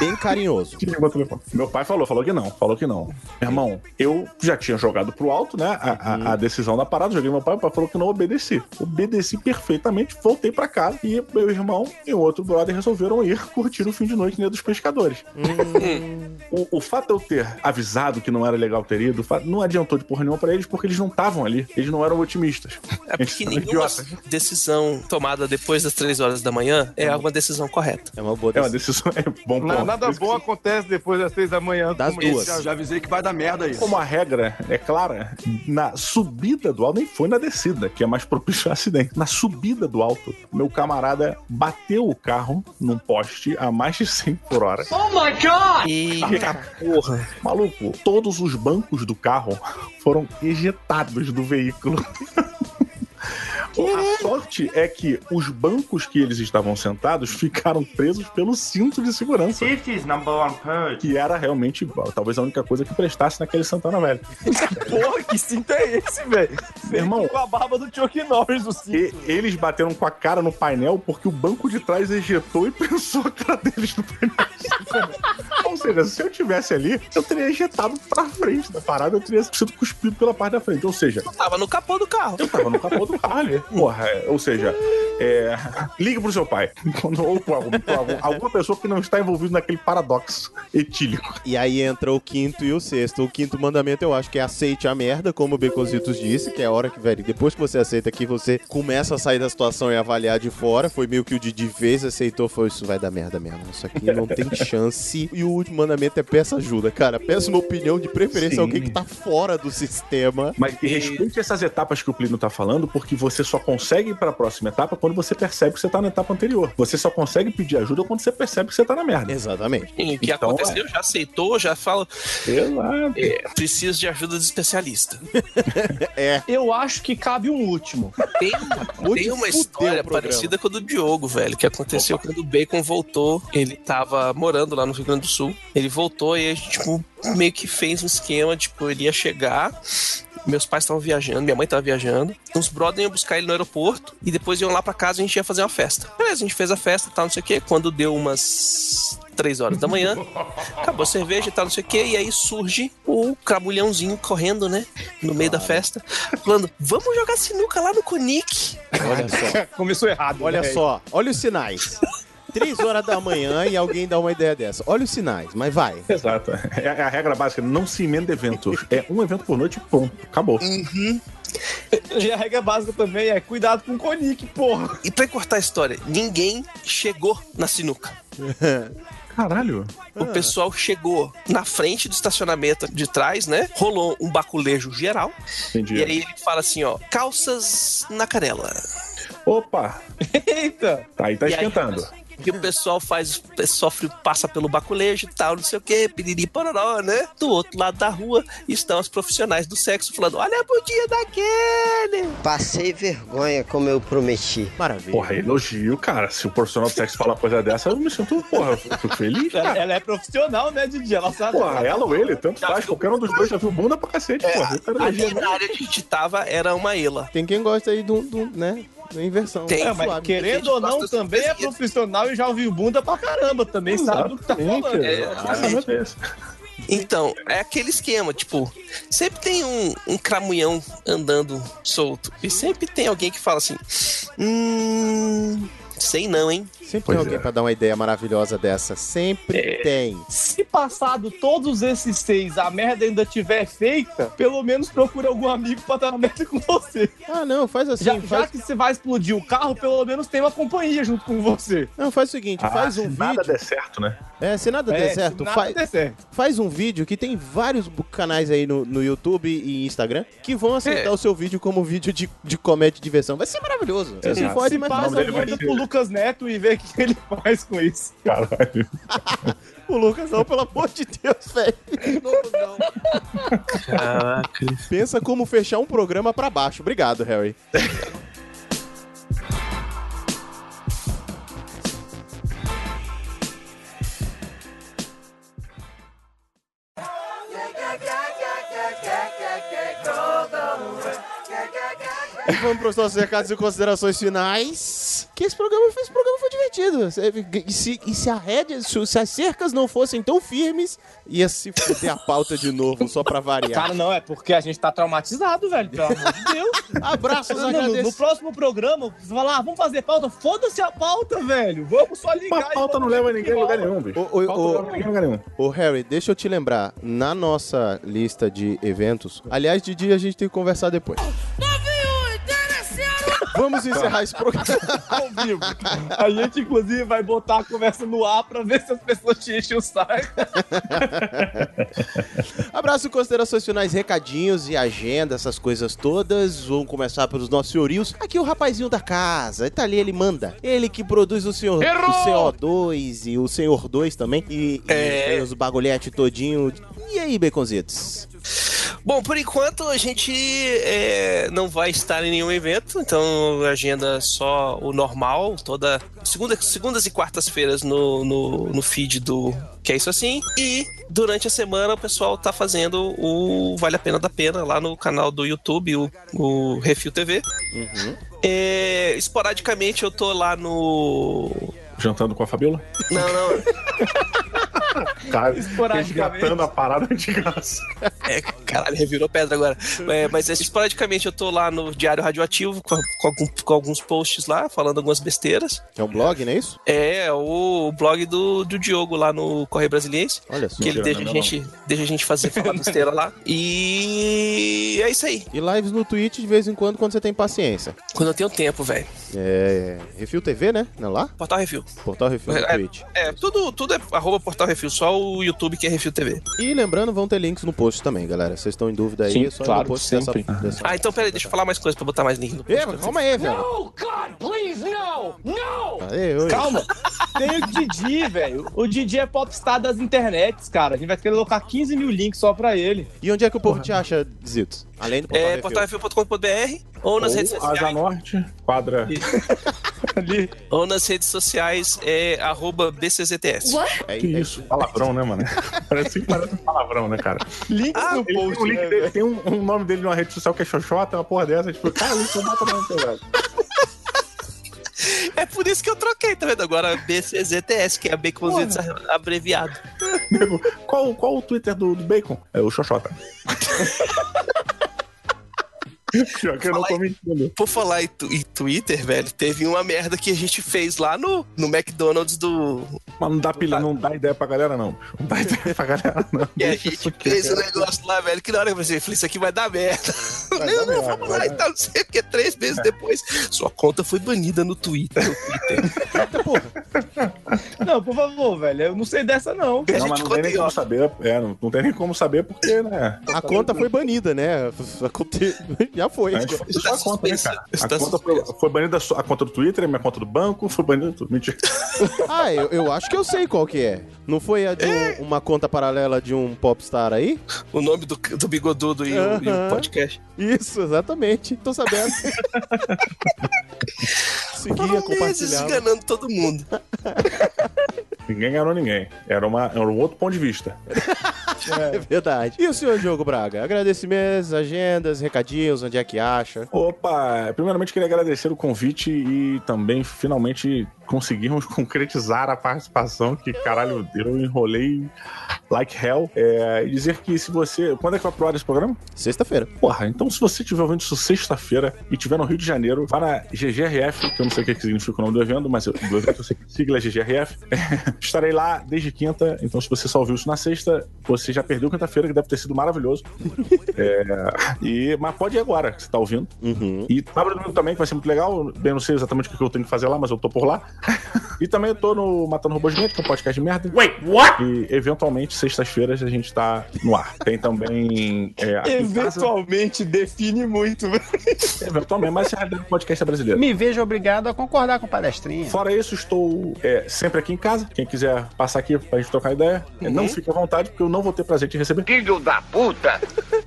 Bem carinhoso. Meu pai falou, falou que não, falou que não. Meu irmão, eu já tinha jogado pro alto, né? A, a- a decisão da parada, joguei meu pai, meu pai falou que não obedeci. Obedeci perfeitamente, voltei pra casa e meu irmão e o outro brother resolveram ir curtir o fim de noite né, dos pescadores. O, o fato de eu ter avisado que não era legal ter ido, não adiantou de porra nenhuma pra eles, porque eles não estavam ali. Eles não eram otimistas. É porque nenhuma idiotas. decisão tomada depois das três horas da manhã é uma decisão correta. É uma boa É uma decisão. É bom Na- ponto. Nada bom acontece depois das três da manhã. Das duas. esse- Já avisei que vai dar merda isso. Como a regra é clara, na subida do alto, nem foi na descida, que é mais propício a acidente. Na subida do alto, meu camarada bateu o carro num poste a mais de 100 por hora. Oh my god! Eita porra. Maluco, todos os bancos do carro foram ejetados do veículo. A sorte é que os bancos que eles estavam sentados ficaram presos pelo cinto de segurança. Safety is number one priority. Que era realmente, talvez, a única coisa que prestasse naquele Santana Velho. Porra, que cinto é esse, velho? Meu irmão, Com a barba do Chuck Norris, o cinto. E- eles bateram com a cara no painel porque o banco de trás ejetou e pensou a cara deles no painel. Ou seja, se eu tivesse ali, eu teria ejetado pra frente da parada, eu teria sido cuspido pela parte da frente. Ou seja, Tava no capô do carro. eu tava no capô do carro ali. Porra, ou seja, é, ligue pro seu pai. Ou algum- algum- alguma pessoa que não está envolvida naquele paradoxo etílico. E aí entra o quinto e o sexto. O quinto mandamento eu acho que é aceite a merda, como o Becositos disse, que é a hora que, velho, depois que você aceita que você começa a sair da situação e avaliar de fora. Foi meio que o Didi fez, aceitou, foi isso vai dar merda mesmo. Isso aqui não tem chance. E o último mandamento é peça ajuda, cara. Peça uma opinião de preferência Sim. alguém que tá fora do sistema. Mas e respeite essas etapas que o Plínio tá falando, porque você só consegue ir pra próxima etapa quando você percebe que você tá na etapa anterior. Você só consegue pedir ajuda quando você percebe que você tá na merda. Exatamente. E o que Então, aconteceu? Já aceitou, já fala. Exato. É, preciso de ajuda de especialista. É. Eu acho que cabe um último. Tem, tem uma história parecida com a do Diogo, velho, que aconteceu quando o Bacon voltou. Ele tava morando lá no Rio Grande do Sul. Ele voltou e a gente, tipo, meio que fez um esquema, tipo, ele ia chegar. Meus pais estavam viajando, minha mãe tava viajando. Uns brothers iam buscar ele no aeroporto e depois iam lá pra casa e a gente ia fazer uma festa. Beleza, a gente fez a festa e tal, não sei o quê. Quando deu umas três horas da manhã, acabou a cerveja e tal, não sei o quê. E aí surge o crabulhãozinho correndo, né? No meio da festa, falando: vamos jogar sinuca lá no Conic. Olha só. Começou errado. Olha velho. só, olha os sinais. Três horas da manhã e alguém dá uma ideia dessa. Olha os sinais, mas vai. Exato. É a regra básica, não se emenda eventos. É um evento por noite ponto. Acabou. E a regra básica também é cuidado com o Conic, porra. E pra encurtar a história, ninguém chegou na sinuca. Caralho. O pessoal chegou na frente do estacionamento de trás, né? Rolou um baculejo geral. Entendi. E aí ele fala assim, ó, calças na canela. Opa! Eita! Tá aí, tá E aí, que o pessoal faz, sofre, passa pelo baculejo e tal, não sei o que, piriri pororó, né? Do outro lado da rua estão os profissionais do sexo falando: olha a bundinha daquele! Passei vergonha, como eu prometi. Maravilha. Porra, elogio, cara. Se o profissional do sexo falar uma coisa dessa, eu me sinto, porra, eu fico feliz, Ela, cara. ela é profissional, né, Didi? Ela sabe. Porra, ela ou ele, tanto faz. Qualquer um dos dois já viu bunda pra cacete, porra. Quero Ali elogio, na área que a gente tava era uma ela. Tem quem gosta aí do, do né? Inversão. Tem, É, mas Suave. querendo ou não, também é profissional e já ouviu bunda pra caramba. Também sabe do que tá falando. É, exatamente esse. Então, é aquele esquema, tipo, sempre tem um, um cramunhão andando solto. E sempre tem alguém que fala assim: Hum. Sei não, hein? Sempre Pois tem alguém é. pra dar uma ideia maravilhosa dessa. Sempre tem. Se passado todos esses seis a merda ainda tiver feita, pelo menos procure algum amigo pra dar merda com você. Ah, não, faz assim. Já, faz... já que você vai explodir o carro, pelo menos tem uma companhia junto com você. Não, faz o seguinte, Ah, faz se um nada vídeo. der certo, né? É, se nada É, der se certo, nada faz, der certo. faz um vídeo que tem vários canais aí no, no YouTube e Instagram que vão aceitar É. o seu vídeo como vídeo de, de comédia e diversão. Vai ser maravilhoso. Você Exato. pode Se mais vai manda ser- pro Lucas Neto e vê o que ele faz com isso. Caralho. O Lucas, não, pelo amor de Deus, velho. Não, não. Caraca. Pensa como fechar um programa pra baixo. Obrigado, Harry. E vamos para os nossos recados e considerações finais. que esse programa, esse programa foi divertido. E se, e se a rédea, se, as cercas não fossem tão firmes, ia se fuder a pauta de novo, só pra variar. Cara, não, é porque a gente tá traumatizado, velho. Pelo amor de Deus. Abraços, Não, no, agradeço. no próximo programa, você vai lá, ah, vamos fazer pauta. Foda-se a pauta, velho. Vamos só ligar. Uma pauta não leva ninguém a lugar nenhum, bicho. Não a lugar nenhum. Ô, Harry, deixa eu te lembrar, na nossa lista de eventos, aliás, Didi, a gente tem que conversar depois. Vamos encerrar esse programa. ao vivo. A gente, inclusive, vai botar a conversa no ar pra ver se as pessoas te enchem o saco. Abraço, considerações finais, recadinhos e agenda, essas coisas todas. Vamos começar pelos nossos senhorios. Aqui o rapazinho da casa, tá ali, ele manda. Ele que produz o senhor o CO2 e o senhor 2 também. E, e É. tem os bagulhetes todinho. E aí, Baconzitos? Bom, por enquanto a gente é, não vai estar em nenhum evento, então a agenda é só o normal, toda segunda, segundas e quartas-feiras no, no, no feed do Que é Isso Assim. E durante a semana o pessoal tá fazendo o Vale a Pena da Pena lá no canal do YouTube, o, o Refil TV. É, esporadicamente eu tô lá no. Jantando com a Fabiola? Não, não. Cara, Esporadicamente. resgatando a parada de graça. É, caralho, revirou pedra agora. É, mas é, esporadicamente eu tô lá no Diário Radioativo com, com algum- com alguns posts lá, falando algumas besteiras. É um blog, não é isso? É, o blog do, do Diogo lá no Correio Brasiliense. Olha só. Que ele deixa a, gente, deixa a gente fazer falar besteira lá. E é isso aí. E lives no Twitch de vez em quando, quando você tem paciência. Quando eu tenho tempo, velho. É. Refil TV, né? Não é lá? Portal Refil. Portal Refil no É, Twitch. é, tudo, tudo é arroba Portal Refil, só o YouTube que é Refil TV. E lembrando, vão ter links no post também, galera. Vocês estão em dúvida aí, Sim, é só ir claro, no post sempre. dessa, dessa... Ah, então peraí, deixa eu falar mais coisa pra botar mais link no Ei, mas calma aí, velho. No, God, please, no! No! Aê, oi. Calma. Tem o Didi, velho. O Didi é popstar das internets, cara. A gente vai querer colocar 15 mil links só pra ele. E onde é que o povo te acha, Zitos? Além do Portal É Refil. portalrefil.com.br ou nas Ou redes Asa sociais. Norte, quadra. Ou nas redes sociais é arroba BCZTS. É, Que isso, palavrão, né, mano? Parece que parece um palavrão, né, cara? Links Ah, no Ele tem, post, um link né, dele, tem um, um nome dele numa rede social que é Xoxota, uma porra dessa. Tipo, cara, isso não bota no teu velho. É por isso que eu troquei, tá vendo? Agora BCZTS, que é Baconzitos abreviado. Qual, qual o Twitter do, do Bacon? É o Xoxota. Pior que eu não tô mentindo. Por falar em, tu- em Twitter, velho, teve uma merda que a gente fez lá no, no McDonald's do. Mas não dá pilha, não dá ideia pra galera, não. Não dá ideia pra galera, não. E a gente fez o quieto. negócio lá, velho, que na hora eu pensei, falei, isso aqui vai dar merda. Vai não, dar não, merda, vamos lá e tal, não sei o que, três meses depois, sua conta foi banida no Twitter. No Twitter. Não, por favor, velho. Eu não sei dessa, não. A Não, gente mas não tem nem como saber. É, não, não tem nem como saber porque, né? A conta foi banida, né? Aconte- Já foi. Gente fez só a conta, né, cara? A Está conta foi, foi banida a conta do Twitter, a minha conta do banco, foi banida tudo. Mentira. Ah, eu, eu acho que eu sei qual que é. Não foi a de um- uma conta paralela de um popstar aí? O nome do, do bigodudo e, o, e o podcast. Isso, exatamente. Tô sabendo. Seguia, compartilhava. enganando todo mundo. Ninguém enganou ninguém. Era, uma, era um outro ponto de vista. É verdade. E o senhor Diogo Braga? Agradecimentos, agendas, recadinhos, onde é que acha? Opa, primeiramente queria agradecer o convite e também finalmente conseguimos concretizar a participação que, caralho, eu enrolei like hell. É, e dizer que se você... Quando é que vai pro ar esse programa? Sexta-feira. Porra, então se você estiver ouvindo isso sexta-feira e estiver no Rio de Janeiro, vá na GGRF, que eu não sei o que que significa o nome do evento, mas eu, do evento eu sei que sigla é GGRF. Estarei lá desde quinta, então se você só ouviu isso na sexta, você já perdeu quinta-feira, que deve ter sido maravilhoso. É, e, mas pode ir agora, que você tá ouvindo. Uhum. E sábado domingo também, que vai ser muito legal. Eu não sei exatamente o que eu tenho que fazer lá, mas eu tô por lá. e também eu tô no Matando Robôs Gigante, que é um podcast de merda. Wait, what? E eventualmente, sextas-feiras, a gente tá no ar. Tem também. É, em casa- Eventualmente define muito, velho. Eventualmente, mas esse é o podcast brasileiro. Me vejo obrigado a concordar com palestrinha. Fora isso, estou é, sempre aqui em casa. Quem quiser passar aqui pra gente trocar ideia, é, não fique à vontade, porque eu não vou ter prazer de receber. Filho da puta!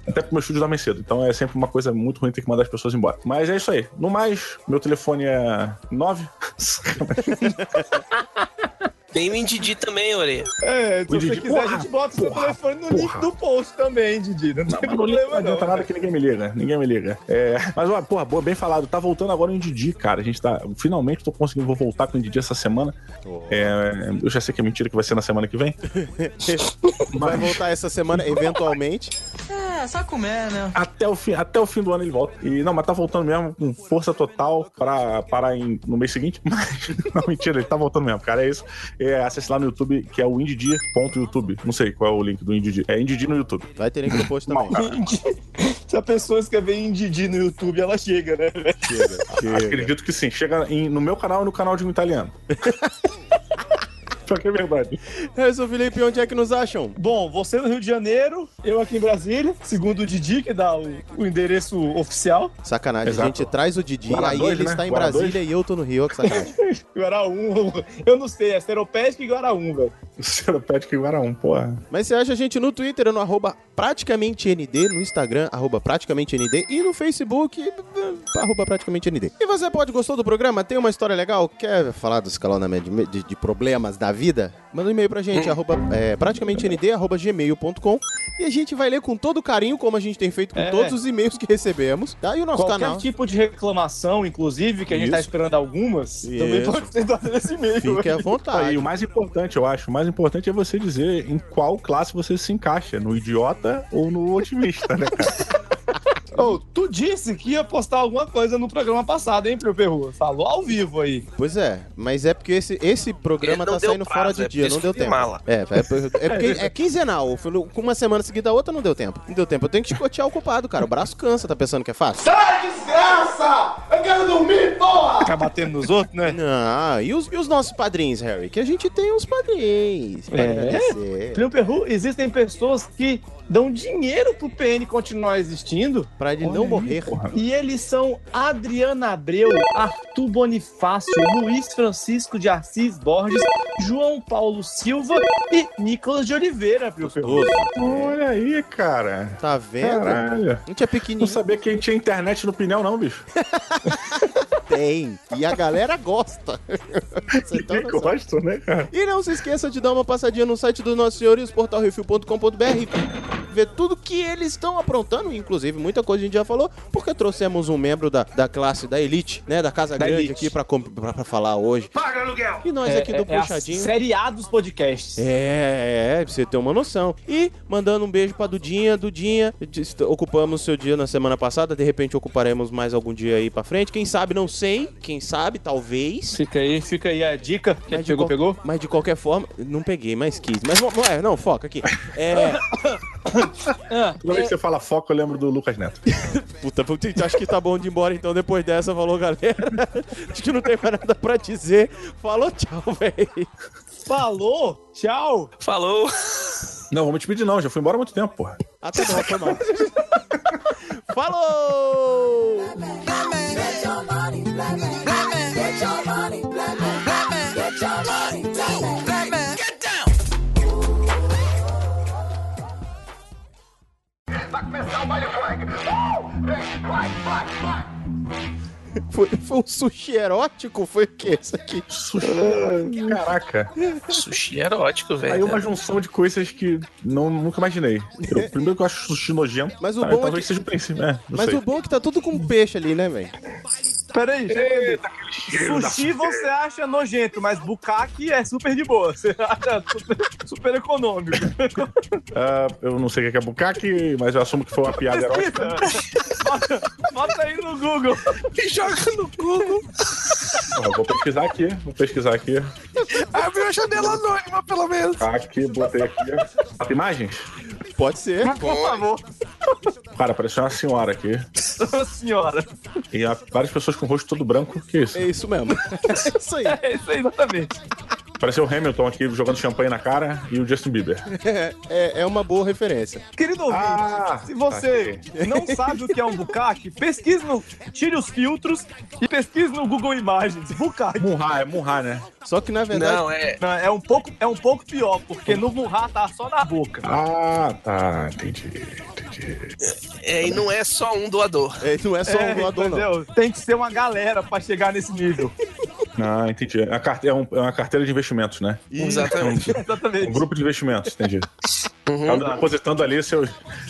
Até porque meus filhos dormem cedo. Então é sempre uma coisa muito ruim ter que mandar as pessoas embora. Mas é isso aí. No mais, meu telefone é 9. Tem o Indidi também, Orelha. É, se O você Didi, quiser, a porra, gente bota o seu telefone no link porra. do post também, Didi. Não, Não, tem mas link não problema, adianta nada que ninguém me liga. Ninguém me liga. É, mas, ó, porra, boa, bem falado. Tá voltando agora o Indidi, cara. A gente tá. Finalmente tô conseguindo, vou voltar com o Indidi essa semana. É, eu já sei que é mentira que vai ser na semana que vem. Vai voltar essa semana, eventualmente. É, só comer, né? Até o, fim, até o fim do ano ele volta. E não, mas tá voltando mesmo com força total pra parar em, no mês seguinte. Mas, não, mentira, ele tá voltando mesmo, cara. É isso. É, acesse lá no YouTube, que é o indidi.youtube. Não sei qual é o link do Indidi. É Indidi no YouTube. Vai ter link no post também. Se a pessoa escrever em Didi no YouTube, ela chega, né? velho? Chega, Acredito que sim. Chega em- no meu canal e no canal de um italiano. Só que é verdade. Harrison Felipe, onde é que nos acham? Bom, você no Rio de Janeiro, eu aqui em Brasília, segundo o Didi, que dá o, o endereço oficial. Sacanagem, Exato. a gente traz o Didi, Guará aí dois, ele né? está em Guará Brasília e eu tô no Rio, que sacanagem. Guaraum, eu não sei, é Seropédica e Guaraum, velho. Seropédica e Guaraum, porra. Mas você acha a gente no Twitter, no arroba praticamente ND, no Instagram, arroba praticamente ND, e no Facebook, arroba praticamente ND. E você pode, gostou do programa? Tem uma história legal? Quer falar do escalonamento de, de, de problemas da vida? Manda um e-mail pra gente, arroba, é, praticamente ND, arroba gmail.com, e a gente vai ler com todo carinho, como a gente tem feito com É. todos os e-mails que recebemos, tá? E o nosso Qualquer canal. tipo de reclamação, inclusive, que a gente tá Isso. esperando algumas, também Isso. pode ser dado nesse e-mail. Fique à vontade. o mais importante, eu acho, o mais importante é você dizer em qual classe você se encaixa, no idiota ou no otimista, né, cara? Ô, tu disse que ia postar alguma coisa no programa passado, hein, Pio Perrua? Falou ao vivo aí. Pois é, mas é porque esse, esse programa tá saindo prazo, fora de é dia, não deu tempo. mala. É, é, é porque é quinzenal. Com uma semana seguida a outra não deu tempo. Não deu tempo. Eu tenho que chicotear o culpado, cara. O braço cansa, tá pensando que é fácil? Sai, desgraça! Eu quero dormir, porra! Ficar batendo nos outros, né? Não, e os, e os nossos padrinhos, Harry? Que a gente tem uns padrinhos. É? Pio Perru, existem pessoas que dão dinheiro pro PN continuar existindo. Pra ele Olha não aí, morrer. E eles são Adriana Abreu, Arthur Bonifácio, Luiz Francisco de Assis Borges, João Paulo Silva e Nicolas de Oliveira, Pio Perru. Olha aí, cara. Tá vendo? Caralho. A gente é Não pequenininho. sabia que tinha internet no pneu, não, bicho. Tem. E a galera gosta. Você tá gosto, né, cara? E não se esqueça de dar uma passadinha no site dos nossos senhores, portalrefil.com.br, ver tudo que eles estão aprontando, inclusive muita coisa a gente já falou, porque trouxemos um membro da, da classe da Elite, né, da Casa Da Grande elite. aqui pra, pra, pra falar hoje. Paga aluguel! E nós É, aqui do é, é a Puxadinho. série A dos podcasts. É, é, pra você ter uma noção. E mandando um beijo pra Dudinha. Dudinha, ocupamos seu dia na semana passada, de repente ocuparemos mais algum dia aí pra frente. Quem sabe, não sei. Quem sabe, talvez. Fica aí, fica aí a dica. Quem Mas pegou, qual- pegou? Mas de qualquer forma, não peguei, mas quis. Mas não, é, não, foca aqui. É. Toda vez que você fala foco, eu lembro do Lucas Neto. Puta, puta, acho que tá bom de ir embora então depois dessa. Falou, galera. Acho que não tem mais nada pra dizer. Falou, tchau, velho. Falou, tchau. Falou. Não, vamos te pedir não, já fui embora há muito tempo, porra. Ah, tá bom, foi mal. Falou! Vai começar o baile funk! Uh! Vem, vai, vai, vai! Foi, foi um sushi erótico? Foi o que isso aqui? Caraca. Sushi erótico, velho. Aí uma junção de coisas que não, nunca imaginei. Eu, primeiro que eu acho sushi nojento. Mas o tá, bom é que- seja o princípio. É, não Mas sei. o bom é que tá tudo com peixe ali, né, velho? Peraí, Eita, Sushi você acha nojento, mas bukkake é super de boa. Você acha super, super econômico. Ah, eu não sei o que é bukkake, mas eu assumo que foi uma piada erótica. bota, bota aí no Google. Joga no Google. Eu vou pesquisar aqui, vou pesquisar aqui. Abriu a janela anônima, pelo menos. Aqui, botei aqui. Bota imagens? Pode ser. Por favor. Cara, pareceu uma senhora aqui. Nossa senhora. E há várias pessoas com o rosto todo branco. Que isso? É isso mesmo. É isso aí. É isso aí, exatamente. Pareceu o Hamilton aqui jogando champanhe na cara e o Justin Bieber. É, é, é uma boa referência. Querido ouvinte, Ah, se você não sabe o que é um bukkake, pesquise no... Tire os filtros e pesquise no Google Imagens. Bukkake. Munha, é Munha, né? Só que na verdade. Não, é. Não, é, um pouco, é um pouco pior, porque no Munha tá só na boca. Ah, tá. Entendi. É. E não é só um doador. é, não é só um doador, não. entendeu? Tem que ser uma galera pra chegar nesse nível. Ah, entendi. É, a carte- é é uma carteira de investimentos, né? Exatamente. Um, Exatamente. um grupo de investimentos, entendi. Cada um depositando ali seus,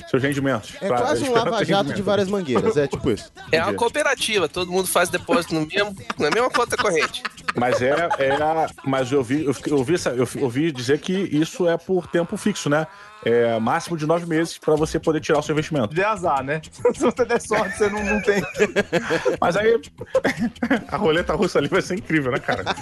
seus rendimentos. É Pra- quase um lava-jato de várias mangueiras, é tipo isso. É uma cooperativa, todo mundo faz depósito no mesmo, na mesma conta corrente. Mas é, é a- mas eu vi, eu, fiquei- eu ouvi dizer que isso é por tempo fixo, né? É máximo de nove meses pra você poder tirar o seu investimento. De azar, né? Se você der sorte, você não, não tem. Mas aí a roleta russa ali vai ser incrível, né, cara?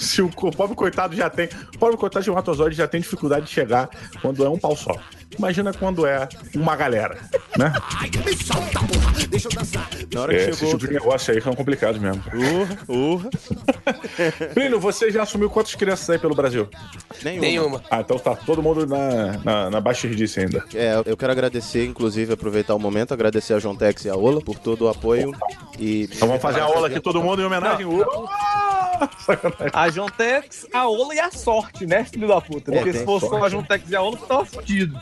Se o pobre coitado já tem. O pobre coitado de matozoide já tem dificuldade de chegar quando é um pau só. Imagina quando é uma galera, né? Na hora É, que esse chegou. tipo de negócio aí são complicados mesmo. Urra, urra. Plínio, você já assumiu quantas crianças aí pelo Brasil? Nenhuma. Nenhuma. Ah, então tá todo mundo na, na, na baixa herdice ainda. É, eu quero agradecer, inclusive, aproveitar o momento, agradecer a Jontex e a Ola por todo o apoio. E Então vamos fazer a aula aqui, todo mundo em homenagem. A Jontex, a Ola e a sorte, né, filho da puta? É, Porque tem se fosse só a Jontex e a Ola, você tava fudido.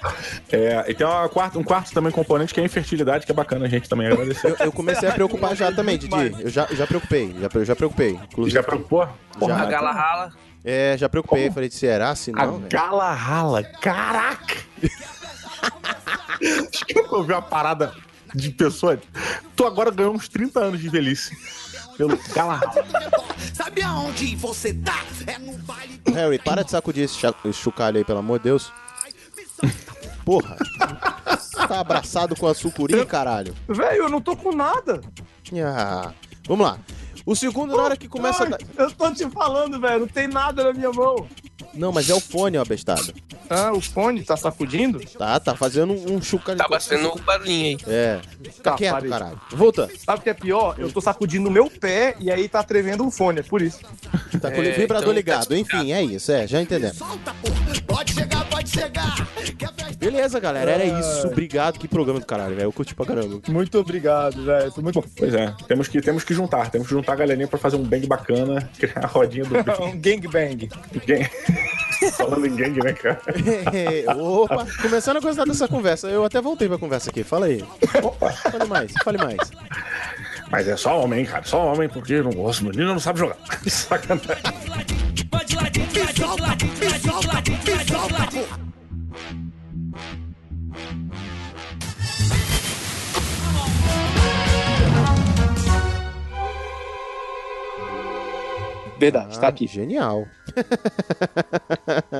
É, e tem uma quarta, um quarto também componente que é a infertilidade, que é bacana a gente também agradecer. Eu, eu comecei a preocupar já também, Didi. Eu já, já preocupei, já, eu já preocupei. Inclusive, Já preocupou? Já. A gala rala. É, já preocupei. Falei, será se A não? velho? gala rala. Caraca! Acho que eu nunca ouvi uma parada de pessoa. Tu agora ganhou uns 30 anos de velhice. Pelo gala rala. Sabe aonde você tá? É no baile Harry, para de sacudir esse chocalho aí, pelo amor de Deus. Porra. Tá abraçado com a sucuri, caralho. Velho, eu não tô com nada. Ah, vamos lá. O segundo, na hora que começa a dar... Eu tô te falando, velho, não tem nada na minha mão. Não, mas é o fone, ó, bestado. Ah, o fone tá sacudindo? Tá, tá fazendo um, um chocalho. Tava sendo um barulhinho aí. É. Fica Tá, quieto, parei. caralho. Voltando. Sabe o que é pior? Eu tô sacudindo o meu pé e aí tá tremendo o fone, é por isso. Tá com o É, vibrador então, ligado. Enfim, é isso, é, já entendemos. Pode chegar, pode chegar. Beleza, galera, era isso. Obrigado. Que programa do caralho, velho. Eu curti pra caramba. Muito obrigado, velho. Tô muito Pois é, temos que, temos que juntar, temos que juntar a galerinha pra fazer um bang bacana, criar a rodinha do um gangbang. gang. Falando em gang, né, cara? Opa, começando a gostar dessa conversa. Eu até voltei pra conversa aqui. Fala aí. Opa, Fale mais, fale mais. mas é só homem, cara, só homem, porque eu não gosto, menino não sabe jogar. Sacanagem. Verdade, tá aqui. Genial.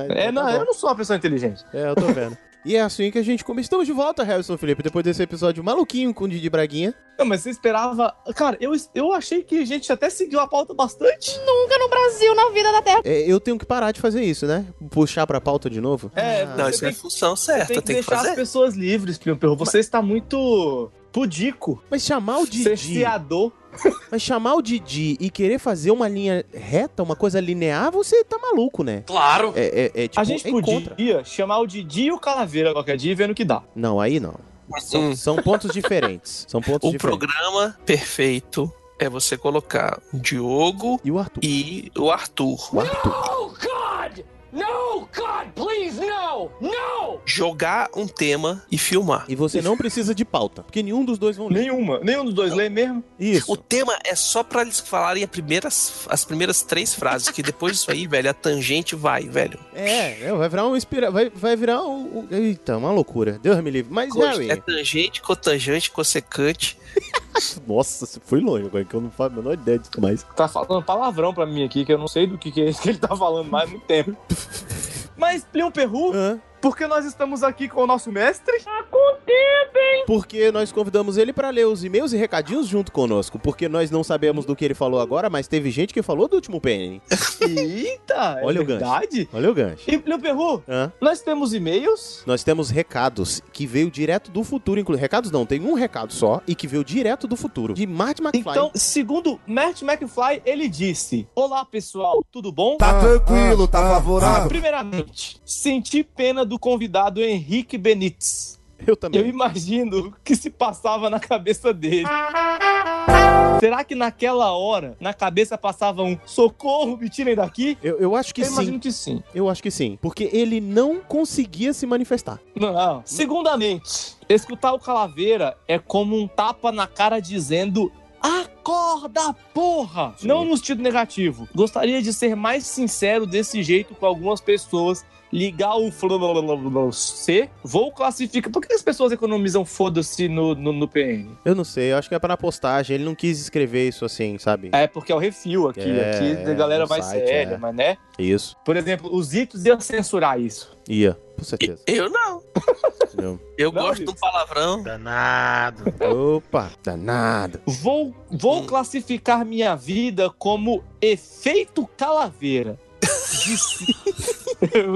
É, não, eu não sou uma pessoa inteligente. É, eu tô vendo. E é assim que a gente começa. Estamos de volta, Harrison Felipe, depois desse episódio maluquinho com o Didi Braguinha. Não, mas você esperava. Cara, eu, eu achei que a gente até seguiu a pauta bastante. Nunca no Brasil, na vida da Terra. É, eu tenho que parar de fazer isso, né? Puxar pra pauta de novo. É, Não, você isso tem é função certa, tem que tem que deixar as pessoas livres, Perro. Você está muito pudico, Mas chamar o Didi. cerceador. Mas chamar o Didi e querer fazer uma linha reta, uma coisa linear, você tá maluco, né? Claro. É, é, é tipo, a gente é podia chamar o Didi e o Calaveira qualquer dia e vendo que dá. Não, aí não. São, Hum. são pontos diferentes. São pontos O diferentes. programa perfeito é você colocar o Diogo E o Arthur. e o Arthur. O Arthur. God! No, God, please, no! No! Jogar um tema e filmar. E você não precisa de pauta, porque nenhum dos dois vão ler. Nenhuma. Nenhum dos dois lê mesmo. Isso. O tema é só pra eles falarem as primeiras, as primeiras três frases, que depois disso aí, velho, a tangente vai, velho. É, é, vai virar um inspira... vai, vai virar um, Eita, uma loucura. Deus me livre. Mas, Harry... É tangente, cotangente, cossecante. Nossa, você foi longe agora, que eu não faço a menor ideia disso mais. Tá falando palavrão pra mim aqui, que eu não sei do que, que é isso que ele tá falando mais há muito tempo. Mas, Plion Perru, Hã? Porque nós estamos aqui com o nosso mestre? Porque nós convidamos ele pra ler os e-mails e recadinhos junto conosco. Porque nós não sabemos do que ele falou agora, mas teve gente que falou do último Penny. Eita, Olha é o gancho. verdade? Olha o gancho. E, Plion Perru, Hã? nós temos e-mails? Nós temos recados que veio direto do futuro. Inclu... Recados não, tem um recado só e que veio direto do futuro. De Marty McFly. Então, segundo Matt McFly, ele disse: Olá pessoal, tudo bom? Tá tranquilo, tá favorável. Primeiramente, senti pena do convidado Henrique Benítez. eu também. Eu imagino o que se passava na cabeça dele. Será que naquela hora, na cabeça passava um socorro, me tirem daqui? Eu, eu acho que Eu sim. imagino que sim. Eu acho que sim. Porque ele não conseguia se manifestar. Não. Segundamente, escutar o Calaveira é como um tapa na cara dizendo Concorda, porra! Não no sentido negativo. Gostaria de ser mais sincero desse jeito com algumas pessoas. Ligar o C, vou classificar. Por que as pessoas economizam foda-se no, no, no PN? Eu não sei, eu acho que é pra postagem. Ele não quis escrever isso assim, sabe? É porque é o refil aqui. É, aqui a galera vai site, séria, é. mas né? Isso. Por exemplo, os Ictus iam censurar isso. Ia, com certeza. Eu não. Não. Eu Não, gosto do palavrão. Danado. Opa, danado. Vou, vou classificar minha vida como efeito calaveira. De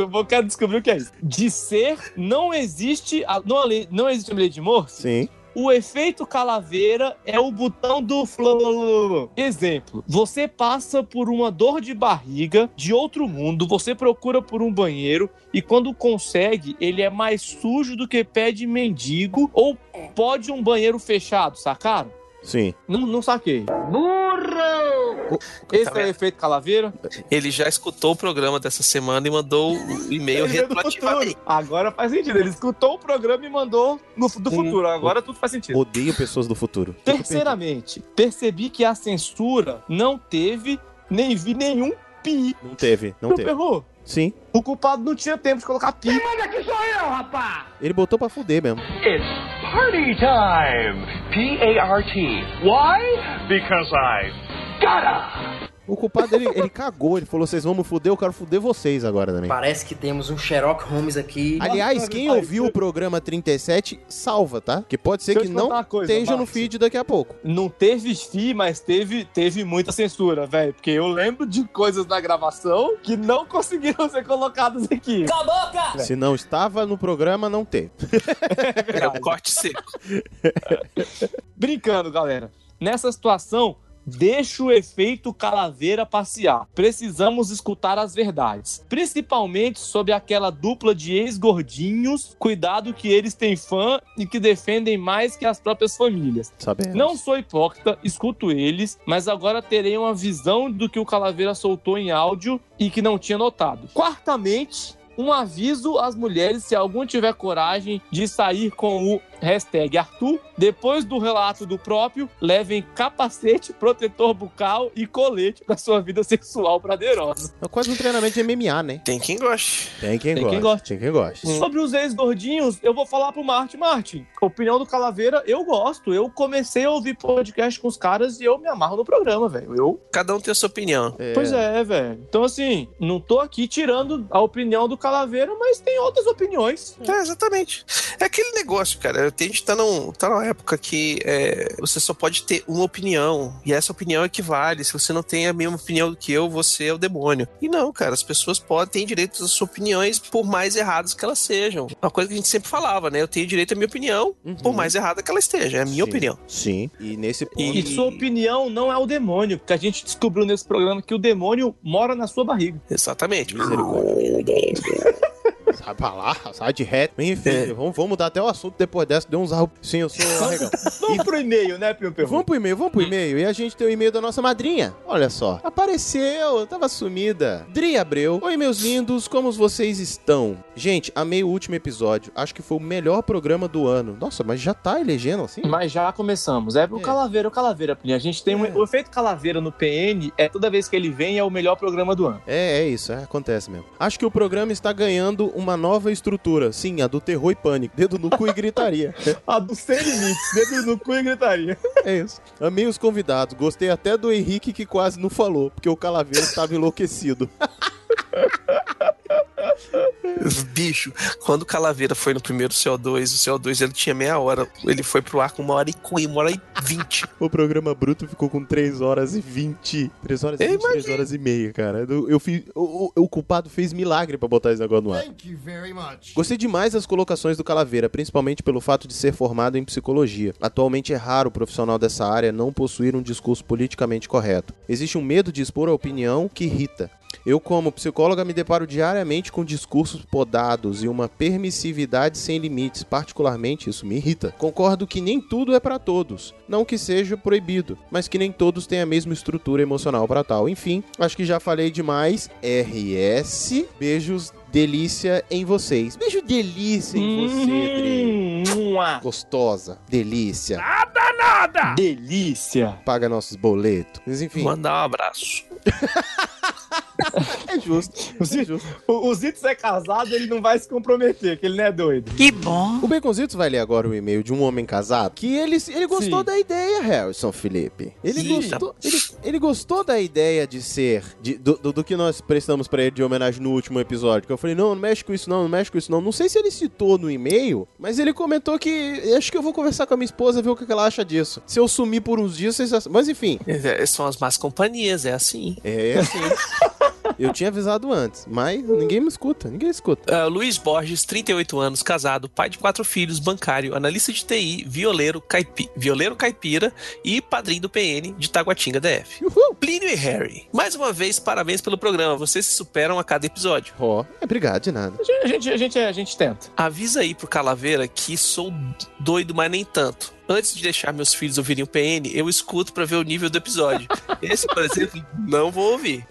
vou- quero descobrir o que é isso. De ser, não existe. a- Não, não existe a lei de Morse? Sim. O efeito calaveira é o botão do flo. Exemplo: você passa por uma dor de barriga de outro mundo, você procura por um banheiro e quando consegue, ele é mais sujo do que pé de mendigo ou pode um banheiro fechado, sacaram? Sim. Não, não saquei. Burro! Esse é o efeito calaveira? Ele já escutou o programa dessa semana e mandou o e-mail retroativamente. Agora faz sentido. Ele escutou o programa e mandou no, do futuro. Agora tudo faz sentido. Odeio pessoas do futuro. Terceiramente, percebi que a censura não teve, nem vi nenhum pi. Não teve, não Não teve. errou? Sim. O culpado não tinha tempo de colocar pi. Manda que sou eu, rapá! Ele botou pra fuder mesmo. It's party time! P-A-R-T. Why? Because I gotta! O culpado, ele, ele cagou. Ele falou, vocês vão me fuder, eu quero fuder vocês agora também. Parece que temos um Sherlock Holmes aqui. Aliás, quem ouviu o programa 37, salva, tá? Que pode ser Deixa que não coisa, esteja no feed daqui a pouco. Não teve fi, mas teve, teve muita censura, velho. Porque eu lembro de coisas na gravação que não conseguiram ser colocadas aqui. Cala a boca! Se não estava no programa, não teve. É um corte seco. Brincando, galera. Nessa situação, deixa o efeito calaveira passear. Precisamos escutar as verdades. Principalmente sobre aquela dupla de ex-gordinhos. Cuidado que eles têm fã e que defendem mais que as próprias famílias. Sabemos. Não sou hipócrita, escuto eles, mas agora terei uma visão do que o Calaveira soltou em áudio e que não tinha notado. Quartamente, um aviso às mulheres se algum tiver coragem de sair com o hashtag Arthur. Depois do relato do próprio, levem capacete, protetor bucal e colete para sua vida sexual prazerosa. É quase um treinamento de MMA, né? Tem quem goste. Tem quem Tem gosta. quem goste. Tem quem goste. Sobre os ex-gordinhos, eu vou falar pro Martin. Martin, opinião do Calaveira, eu gosto. Eu comecei a ouvir podcast com os caras e eu me amarro no programa, velho. Eu Cada um tem a sua opinião. Pois é, velho. Então, assim, não tô aqui tirando a opinião do Calaveira, mas tem outras opiniões. É, exatamente. É aquele negócio, cara. A gente tá, num, tá numa época que é, você só pode ter uma opinião. E essa opinião equivale. Se você não tem a mesma opinião do que eu, você é o demônio. E não, cara. As pessoas podem ter direito às suas opiniões, por mais erradas que elas sejam. Uma coisa que a gente sempre falava, né? Eu tenho direito à minha opinião, por mais errada que ela esteja. É a minha Sim. opinião. Sim. E nesse ponto. E sua opinião não é o demônio, porque a gente descobriu nesse programa que o demônio mora na sua barriga. Exatamente. Sai pra lá, sai de reto. Enfim, vamos, vamos mudar até o assunto depois dessa. Deu uns arro... Sim, eu sou arregão. Vamos pro e-mail, né, Pio Perro? Vamos pro e-mail, vamos pro e-mail. E a gente tem o e-mail da nossa madrinha. Olha só. Apareceu, tava sumida. Dri Abreu. Oi, meus lindos, como vocês estão? Gente, amei o último episódio. Acho que foi o melhor programa do ano. Nossa, mas já tá elegendo assim? Mas já começamos. É o Calaveira, o Calaveira, Plínio. A gente tem um, o efeito Calaveira no PN, é toda vez que ele vem, é o melhor programa do ano. É, é isso, é, acontece mesmo. Acho que o programa está ganhando uma nova estrutura. Sim, a do terror e pânico. Dedo no cu e gritaria. a do sem limites, dedo no cu e gritaria. É isso. Amei os convidados. Gostei até do Henrique que quase não falou, porque o Calaveira estava enlouquecido. Bicho, quando o Calaveira foi no primeiro CO2, o CO2 ele tinha meia hora. Ele foi pro ar com uma hora e com uma hora e vinte. O programa bruto ficou com 3 horas e 20. 3 horas e 20, 3 horas e meia, cara. Eu, eu fiz, o, o- o culpado fez milagre pra botar esse negócio no ar. Thank you very much. Gostei demais das colocações do Calaveira, principalmente pelo fato de ser formado em psicologia. Atualmente é raro o profissional dessa área não possuir um discurso politicamente correto. Existe um medo de expor a opinião que irrita. Eu, como psicóloga, me deparo diariamente com discursos podados e uma permissividade sem limites. Particularmente, isso me irrita. Concordo que nem tudo é para todos. Não que seja proibido, mas que nem todos têm a mesma estrutura emocional para tal. Enfim, acho que já falei demais. RS. Beijos delícia em vocês. Beijo delícia em você. Hum. Gostosa. Delícia. Nada! Foda! Delícia! Paga nossos boletos. Mas enfim. Mandar um abraço. É justo. O, Zito, o, o Zito é casado, ele não vai se comprometer, que ele não é doido. Que bom. O Baconzitos vai ler agora o e-mail de um homem casado que ele, ele gostou Sim. da ideia, Harrison Felipe. Ele Sim. gostou, ele, ele gostou da ideia de ser, de- do, do, do que nós prestamos pra ele de homenagem no último episódio. Que eu falei, não, não mexe com isso não, não mexe com isso não. Não sei se ele citou no e-mail, mas ele comentou que acho que eu vou conversar com a minha esposa ver o que ela acha disso. Se eu sumir por uns dias, vocês... Mas enfim. É, São as más companhias, é assim. É assim. eu tinha avisado antes, mas ninguém me escuta, ninguém escuta. Ah, Luiz Borges, 38 anos, casado, pai de quatro filhos, bancário, analista de TI, violeiro, caipi, violeiro caipira e padrinho do PN de Taguatinga DF. Plínio e Harry. Mais uma vez, parabéns pelo programa. Vocês se superam a cada episódio. Ó, é obrigado de nada. A gente, a gente, a gente tenta. Avisa aí pro Calaveira que sou doido, mas nem tanto. Antes de deixar meus filhos ouvirem o PN, eu escuto pra ver o nível do episódio. Esse, por exemplo, não vou ouvir.